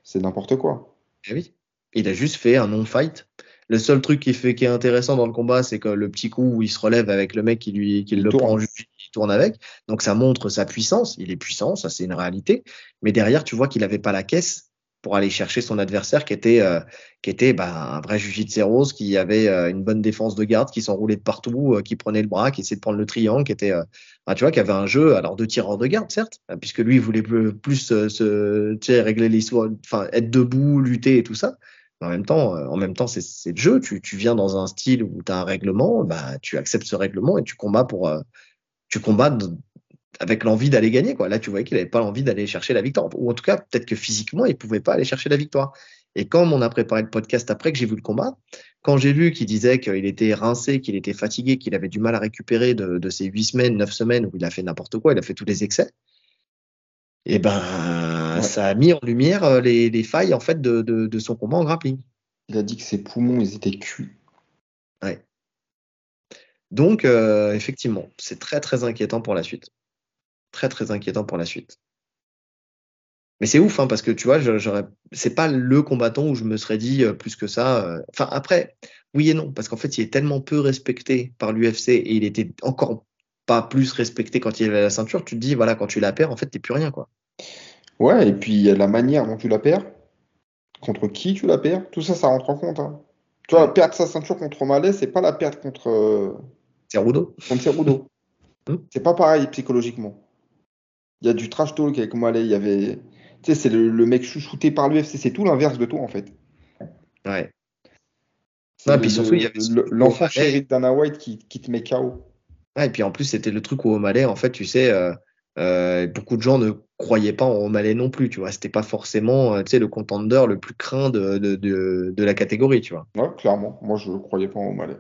c'est n'importe quoi. Eh oui. Il a juste fait un non-fight. Le seul truc qui fait qui est intéressant dans le combat, c'est que le petit coup où il se relève avec le mec qui lui qui le prend il tourne avec. Donc ça montre sa puissance. Il est puissant, ça c'est une réalité. Mais derrière, tu vois qu'il n'avait pas la caisse pour aller chercher son adversaire qui était euh, qui était bah, un vrai de rose, qui avait euh, une bonne défense de garde, qui s'enroulait de partout, euh, qui prenait le bras, qui essayait de prendre le triangle, qui était bah, tu vois qui avait un jeu alors de tireur de garde certes, puisque lui il voulait plus, plus se régler l'histoire, enfin être debout, lutter et tout ça en même temps, euh, en même temps, c'est le jeu. Tu, tu, viens dans un style où tu as un règlement, bah, tu acceptes ce règlement et tu combats pour, euh, tu combats avec l'envie d'aller gagner. Quoi. Là, tu voyais qu'il n'avait pas l'envie d'aller chercher la victoire. Ou en tout cas, peut-être que physiquement, il pouvait pas aller chercher la victoire. Et quand on a préparé le podcast après que j'ai vu le combat, quand j'ai vu qu'il disait qu'il était rincé, qu'il était fatigué, qu'il avait du mal à récupérer de, de ces huit semaines, neuf semaines où il a fait n'importe quoi, il a fait tous les excès, eh ça a mis en lumière euh, les, les failles en fait de, de, de, son combat en grappling. Il a dit que ses poumons ils étaient cuits. Ouais. Donc euh, effectivement, c'est très très inquiétant pour la suite. Très très inquiétant pour la suite. Mais c'est ouf, hein, parce que tu vois, c'est pas le combattant où je me serais dit euh, plus que ça. Enfin après, oui et non, parce qu'en fait, il est tellement peu respecté par l'UFC et il était encore pas plus respecté quand il avait la ceinture, tu te dis, voilà, quand tu la perds, en fait, t'es plus rien, quoi. Ouais, et puis la manière dont tu la perds, contre qui tu la perds, tout ça, ça rentre en compte. Hein. Tu vois, perdre sa ceinture contre Malais, c'est pas la perte contre. Euh... Cerudo. Contre Cerudo. Hmm. c'est pas pareil psychologiquement. Il y a du trash talk avec Malais, il y avait. Tu sais, c'est le, mec chouchouté par l'UFC, c'est tout l'inverse de toi, en fait. Ouais. Non, puis surtout, il y avait l'enfant chéri de Dana White qui, qui te met KO. Ouais, et puis en plus, c'était le truc où O'Malley, en fait, tu sais, euh, euh, beaucoup de gens ne croyaient pas en O'Malley non plus, tu vois. C'était pas forcément, euh, tu sais, le contender le plus craint de, de, de, de, la catégorie, tu vois. Ouais, clairement. Moi, je ne croyais pas en O'Malley.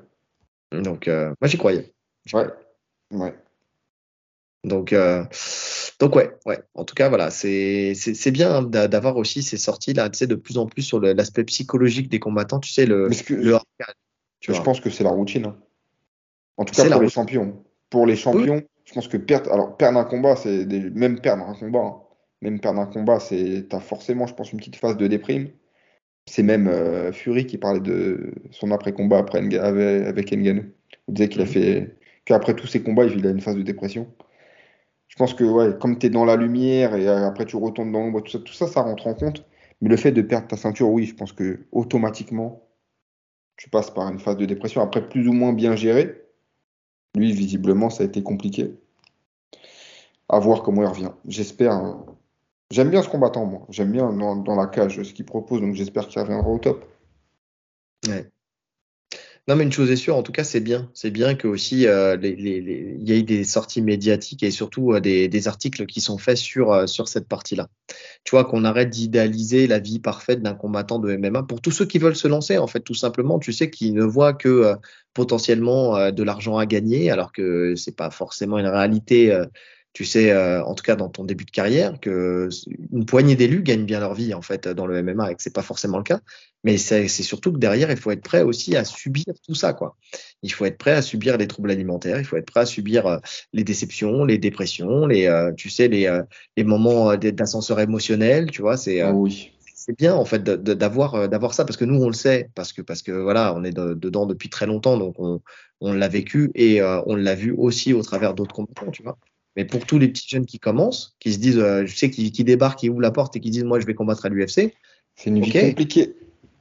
Donc, euh, moi, j'y croyais. Ouais. Ouais. Donc, euh, donc ouais, ouais. En tout cas, voilà, c'est bien d'avoir aussi ces sorties là, tu sais, de plus en plus sur l'aspect psychologique des combattants, tu sais, le, que, le je, je pense que c'est la routine. Hein. En tout cas pour les champions. Pour les champions, je pense que perdre, alors perdre un combat, c'est même perdre un combat. Hein. Même perdre un combat, c'est, t'as forcément, je pense, une petite phase de déprime. C'est même euh, Fury qui parlait de son après-combat après Nga- avec, Ngannou. Il disait qu'il a Mhm. fait, qu'après tous ses combats, il a une phase de dépression. Je pense que, ouais, comme tu es dans la lumière et euh, après tu retournes dans l'ombre, tout ça, tout ça, ça rentre en compte. Mais le fait de perdre ta ceinture, oui, je pense que automatiquement, tu passes par une phase de dépression. Après, plus ou moins bien géré. Lui, visiblement, ça a été compliqué. À voir comment il revient. J'espère. hein. J'aime bien ce combattant, moi. J'aime bien dans, la cage ce qu'il propose, donc j'espère qu'il reviendra au top. Non, mais une chose est sûre, en tout cas, c'est bien. C'est bien que aussi euh, il y ait des sorties médiatiques et surtout euh, des, articles qui sont faits sur, euh, sur cette partie-là. Tu vois, qu'on arrête d'idéaliser la vie parfaite d'un combattant de MMA pour tous ceux qui veulent se lancer, en fait, tout simplement. Tu sais, qui ne voient que potentiellement de l'argent à gagner, alors que c'est pas forcément une réalité. Tu sais, euh, en tout cas dans ton début de carrière, que une poignée d'élus gagnent bien leur vie en fait dans le MMA et que c'est pas forcément le cas. Mais c'est surtout que derrière, il faut être prêt aussi à subir tout ça, quoi. Il faut être prêt à subir les troubles alimentaires, il faut être prêt à subir euh, les déceptions, les dépressions, les, euh, tu sais, les, euh, les moments euh, d'ascenseur émotionnel, tu vois. C'est oui. c'est bien en fait d'avoir d'avoir ça parce que nous on le sait parce que parce que voilà, on est de- dedans depuis très longtemps, donc on on l'a vécu et euh, on l'a vu aussi au travers d'autres combattants, tu vois. Mais pour tous les petits jeunes qui commencent, qui se disent, euh, je sais, qui, qui débarquent, qui ouvrent la porte et qui disent, moi, je vais combattre à l'UFC, C'est une vie Ok. compliquée.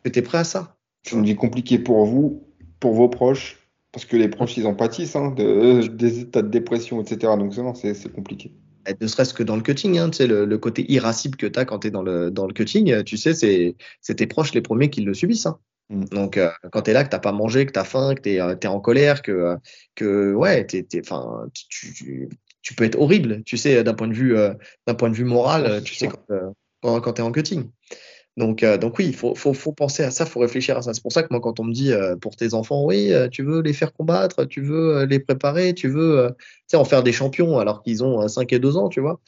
que tu es prêt à ça? C'est une vie compliquée pour vous, pour vos proches, parce que les proches, ils en pâtissent, hein, de, des états de dépression, etc. Donc, non, c'est c'est compliqué. Et Ne serait-ce que dans le cutting, hein, tu sais, le, le côté irascible que tu as quand tu es dans le, dans le cutting, euh, tu sais, c'est c'est tes proches les premiers qui le subissent. Hein. Mm. Donc, euh, quand tu es là, que tu pas mangé, que tu as faim, que tu es, en colère, que, euh, que ouais, tu, tu peux être horrible, tu sais, d'un point de vue, euh, d'un point de vue moral, euh, tu sais, quand, euh, quand, quand tu es en cutting. Donc, euh, donc oui, il faut, faut, faut penser à ça, faut réfléchir à ça. C'est pour ça que moi, quand on me dit euh, pour tes enfants, oui, euh, tu veux les faire combattre, tu veux les préparer, tu veux euh, tu sais, en faire des champions alors qu'ils ont euh, 5 et 2 ans, tu vois.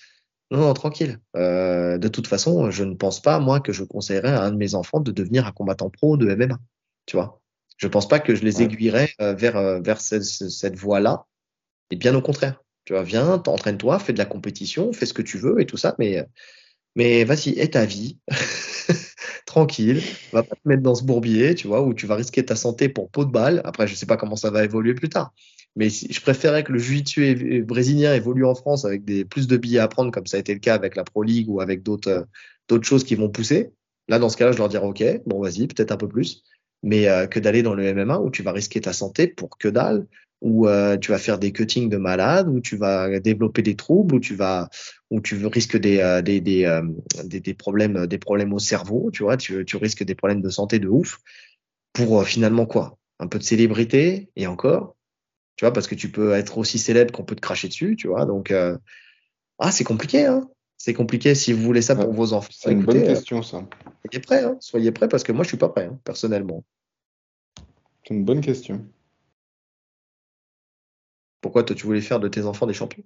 Non, non, tranquille. Euh, de toute façon, je ne pense pas, moi, que je conseillerais à un de mes enfants de devenir un combattant pro de MMA. Tu vois. Je pense pas que je les aiguillerais vers, vers ce- ce- cette voie-là. Et bien au contraire. Tu vois, viens, t'entraîne-toi, fais de la compétition, fais ce que tu veux et tout ça, mais, mais vas-y, aie ta vie. Tranquille. Va pas te mettre dans ce bourbier, tu vois, où tu vas risquer ta santé pour peau de balle. Après, je sais pas comment ça va évoluer plus tard. Mais si, je préférais que le jiu-jitsu brésilien évolue en France avec des, plus de billets à prendre, comme ça a été le cas avec la Pro League ou avec d'autres d'autres choses qui vont pousser. Là, dans ce cas-là, je leur dirais, OK, bon, vas-y, peut-être un peu plus. Mais euh, que d'aller dans le MMA où tu vas risquer ta santé pour que dalle, où euh, tu vas faire des cuttings de malade, où tu vas développer des troubles, où tu vas, où tu risques des, euh, des, des, euh, des, des problèmes, des problèmes au cerveau, tu vois, tu, tu risques des problèmes de santé de ouf pour finalement quoi? Un peu de célébrité et encore, tu vois, parce que tu peux être aussi célèbre qu'on peut te cracher dessus, tu vois. Donc, ah, c'est compliqué, hein. C'est compliqué si vous voulez ça pour Ouais, vos enfants. C'est une bonne question, ça. soyez prêts, hein. Soyez prêts parce que moi, je suis pas prêt, hein, personnellement. C'est une bonne question. Pourquoi toi, tu voulais faire de tes enfants des champions?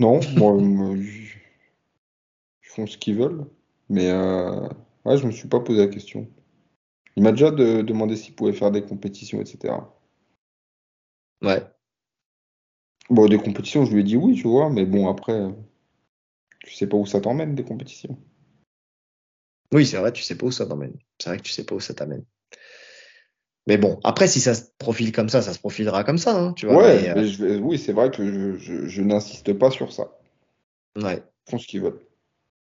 Non, moi, moi, ils ils font ce qu'ils veulent. Mais euh, ouais, je me suis pas posé la question. Il m'a déjà de- demandé s'il pouvait faire des compétitions, etc. Ouais. Bon, des compétitions, je lui ai dit oui, tu vois, mais bon, après, tu sais pas où ça t'emmène, des compétitions. Oui, c'est vrai, tu sais pas où ça t'emmène. C'est vrai que tu sais pas où ça t'amène. Mais bon, après, si ça se profile comme ça, ça se profilera comme ça, hein, tu vois. Ouais, mais, euh, mais je vais- oui, c'est vrai que je, je- je n'insiste pas sur ça. ouais, Ils font ce qu'ils veulent.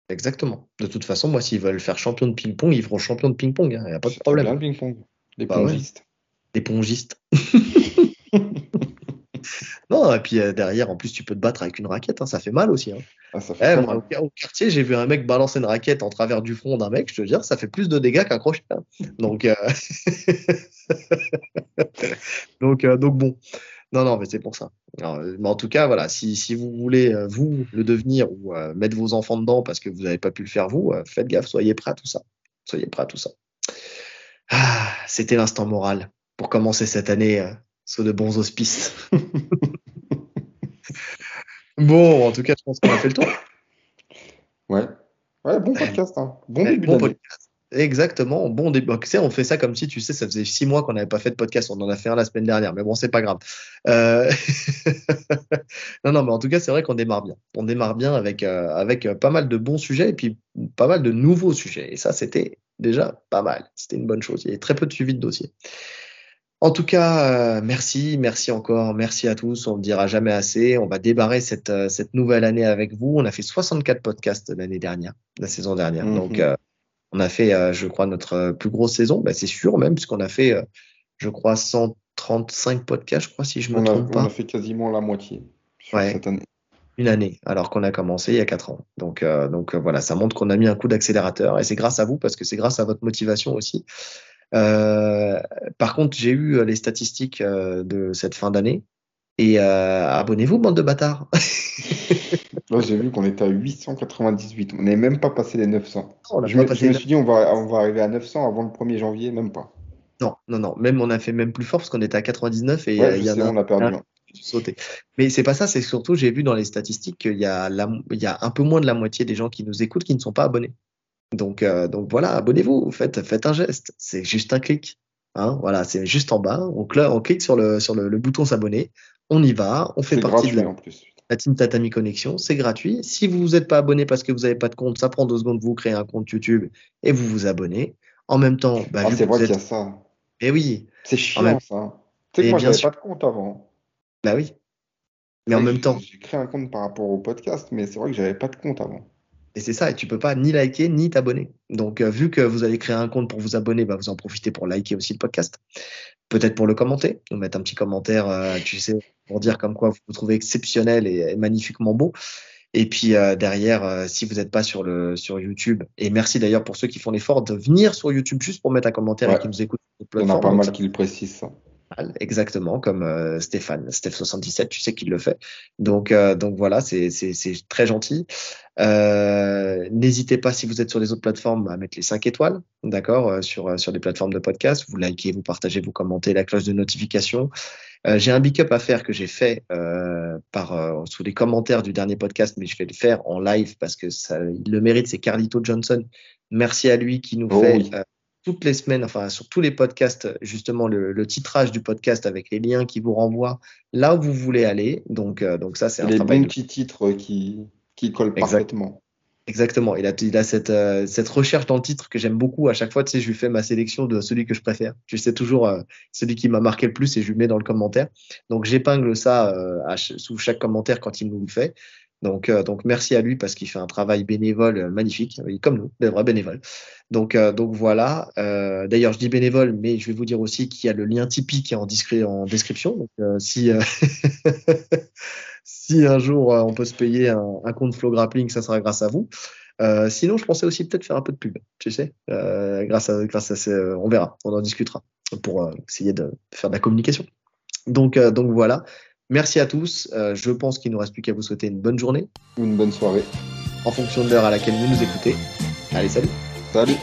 exactement. De toute façon, moi, s'ils veulent faire champion de ping-pong, ils feront champion de ping-pong. Il n'y a pas de bien problème. le ping-pong. Les Bah ouais. pongistes. Des pongistes. Non, et puis euh, derrière, en plus, tu peux te battre avec une raquette. hein, ça fait mal aussi. hein. Ah, ça fait Eh, moi, au, quartier, j'ai vu un mec balancer une raquette en travers du front d'un mec. Je te dis, ça fait plus de dégâts qu'un crochet. hein. Donc, euh, donc, euh, donc bon. Non, non, mais c'est pour ça. Alors, euh, mais en tout cas, voilà, si, si vous voulez, euh, vous, le devenir ou euh, mettre vos enfants dedans parce que vous n'avez pas pu le faire vous, euh, faites gaffe, soyez prêts à tout ça. Soyez prêts à tout ça. Ah, c'était l'instant moral pour commencer cette année sous de bons auspices. bon, en tout cas, je pense qu'on a fait le tour. Ouais. Ouais, bon podcast, hein. Bon Ouais, début bon d'année. podcast. Exactement. Bon début. on fait ça comme si, tu sais, ça faisait six mois qu'on n'avait pas fait de podcast. On en a fait un la semaine dernière, mais bon, c'est pas grave. Euh... non, non, mais en tout cas, c'est vrai qu'on démarre bien. On démarre bien avec, euh, avec euh, pas mal de bons sujets et puis pas mal de nouveaux sujets. Et ça, c'était déjà pas mal. C'était une bonne chose. Il y avait très peu de suivi de dossier. En tout cas, euh, merci, merci encore, merci à tous. On ne dira jamais assez. On va débarrer cette, cette nouvelle année avec vous. On a fait 64 podcasts l'année dernière, la saison dernière. Mm-hmm. Donc, on a fait, euh, je crois, notre euh, plus grosse saison. Bah, c'est sûr même, puisqu'on a fait, euh, je crois, 135 podcasts, je crois, si je me trompe pas. On a fait quasiment la moitié sur cette année. Une année, alors qu'on a commencé il y a quatre ans. Donc, donc voilà, ça montre qu'on a mis un coup d'accélérateur et c'est grâce à vous parce que c'est grâce à votre motivation aussi. par contre, j'ai eu les statistiques de cette fin d'année et abonnez-vous, bande de bâtards. j'ai vu qu'on était à 898. On n'est même pas passé les 900. je, me, suis dit, on va, on va arriver à 900 avant le 1er janvier, même pas. Non, non, non. Même on a fait même plus fort parce qu'on était à 99 et euh, il y en a, on a perdu un. Sauté. Mais c'est pas ça, c'est surtout, j'ai vu dans les statistiques qu'il y, a il y a un peu moins de la moitié des gens qui nous écoutent qui ne sont pas abonnés. Donc, euh, donc voilà, abonnez-vous, faites, faites un geste. C'est juste un clic. Hein, voilà, c'est juste en bas. On, on clique sur le, sur le, bouton s'abonner. On y va. On fait partie de la, en plus la Team Tatami Connexion, c'est gratuit. Si vous vous êtes pas abonné parce que vous n'avez pas de compte, ça prend deux secondes, vous créez un compte YouTube et vous vous abonnez. En même temps, bah, ah, c'est vrai qu'il y a ça. Eh oui. C'est chiant ça. Tu sais que moi, j'avais pas de compte avant. Bah oui. Mais en même temps. J'ai créé un compte par rapport au podcast, mais c'est vrai que j'avais pas de compte avant. Et c'est ça, et tu peux pas ni liker ni t'abonner. Donc, euh, vu que vous allez créer un compte pour vous abonner, bah, vous en profitez pour liker aussi le podcast. Peut-être pour le commenter, nous mettre un petit commentaire, euh, tu sais, pour dire comme quoi vous vous trouvez exceptionnel et, magnifiquement beau. Et puis euh, derrière, si vous n'êtes pas sur le sur YouTube, et merci d'ailleurs pour ceux qui font l'effort de venir sur YouTube juste pour mettre un commentaire et qui nous écoutent. Il y en a pas mal qui le précisent ça. Exactement, comme euh, Stéphane, Steph77, tu sais qu'il le fait. Donc, euh, donc voilà, c'est très gentil. Euh, N'hésitez pas, si vous êtes sur les autres plateformes, à mettre les 5 étoiles, d'accord, euh, sur, sur les plateformes de podcast. Vous likez, vous partagez, vous commentez, la cloche de notification. Euh, j'ai un big up à faire que j'ai fait par sous les commentaires du dernier podcast, mais je vais le faire en live parce que ça, il le mérite. C'est Carlito Johnson. Merci à lui qui nous oh fait toutes les semaines, enfin sur tous les podcasts, justement le, titrage du podcast avec les liens qui vous renvoient là où vous voulez aller. Donc, euh, donc ça, c'est un les bons petits titres qui, qui collent parfaitement. Exactement. Il a, il a cette, euh, cette recherche dans le titre que j'aime beaucoup. À chaque fois, tu sais, je lui fais ma sélection de celui que je préfère. Tu sais toujours euh, celui qui m'a marqué le plus et je lui mets dans le commentaire. Donc, j'épingle ça sous chaque commentaire quand il nous le fait. Donc, euh, donc merci à lui parce qu'il fait un travail bénévole euh, magnifique, comme nous, des vrais bénévoles. Donc, euh, donc voilà. D'ailleurs, je dis bénévole, mais je vais vous dire aussi qu'il y a le lien Tipeee qui est en, description. Donc, si si un jour on peut se payer un, compte Flow Grappling, ça sera grâce à vous. sinon, je pensais aussi peut-être faire un peu de pub, tu sais, grâce à grâce à ces, on verra, on en discutera pour essayer de faire de la communication. Donc, donc voilà. Merci à tous. Euh, je pense qu'il ne nous reste plus qu'à vous souhaiter une bonne journée. Une bonne soirée. En fonction de l'heure à laquelle vous nous écoutez. Allez, salut. Salut.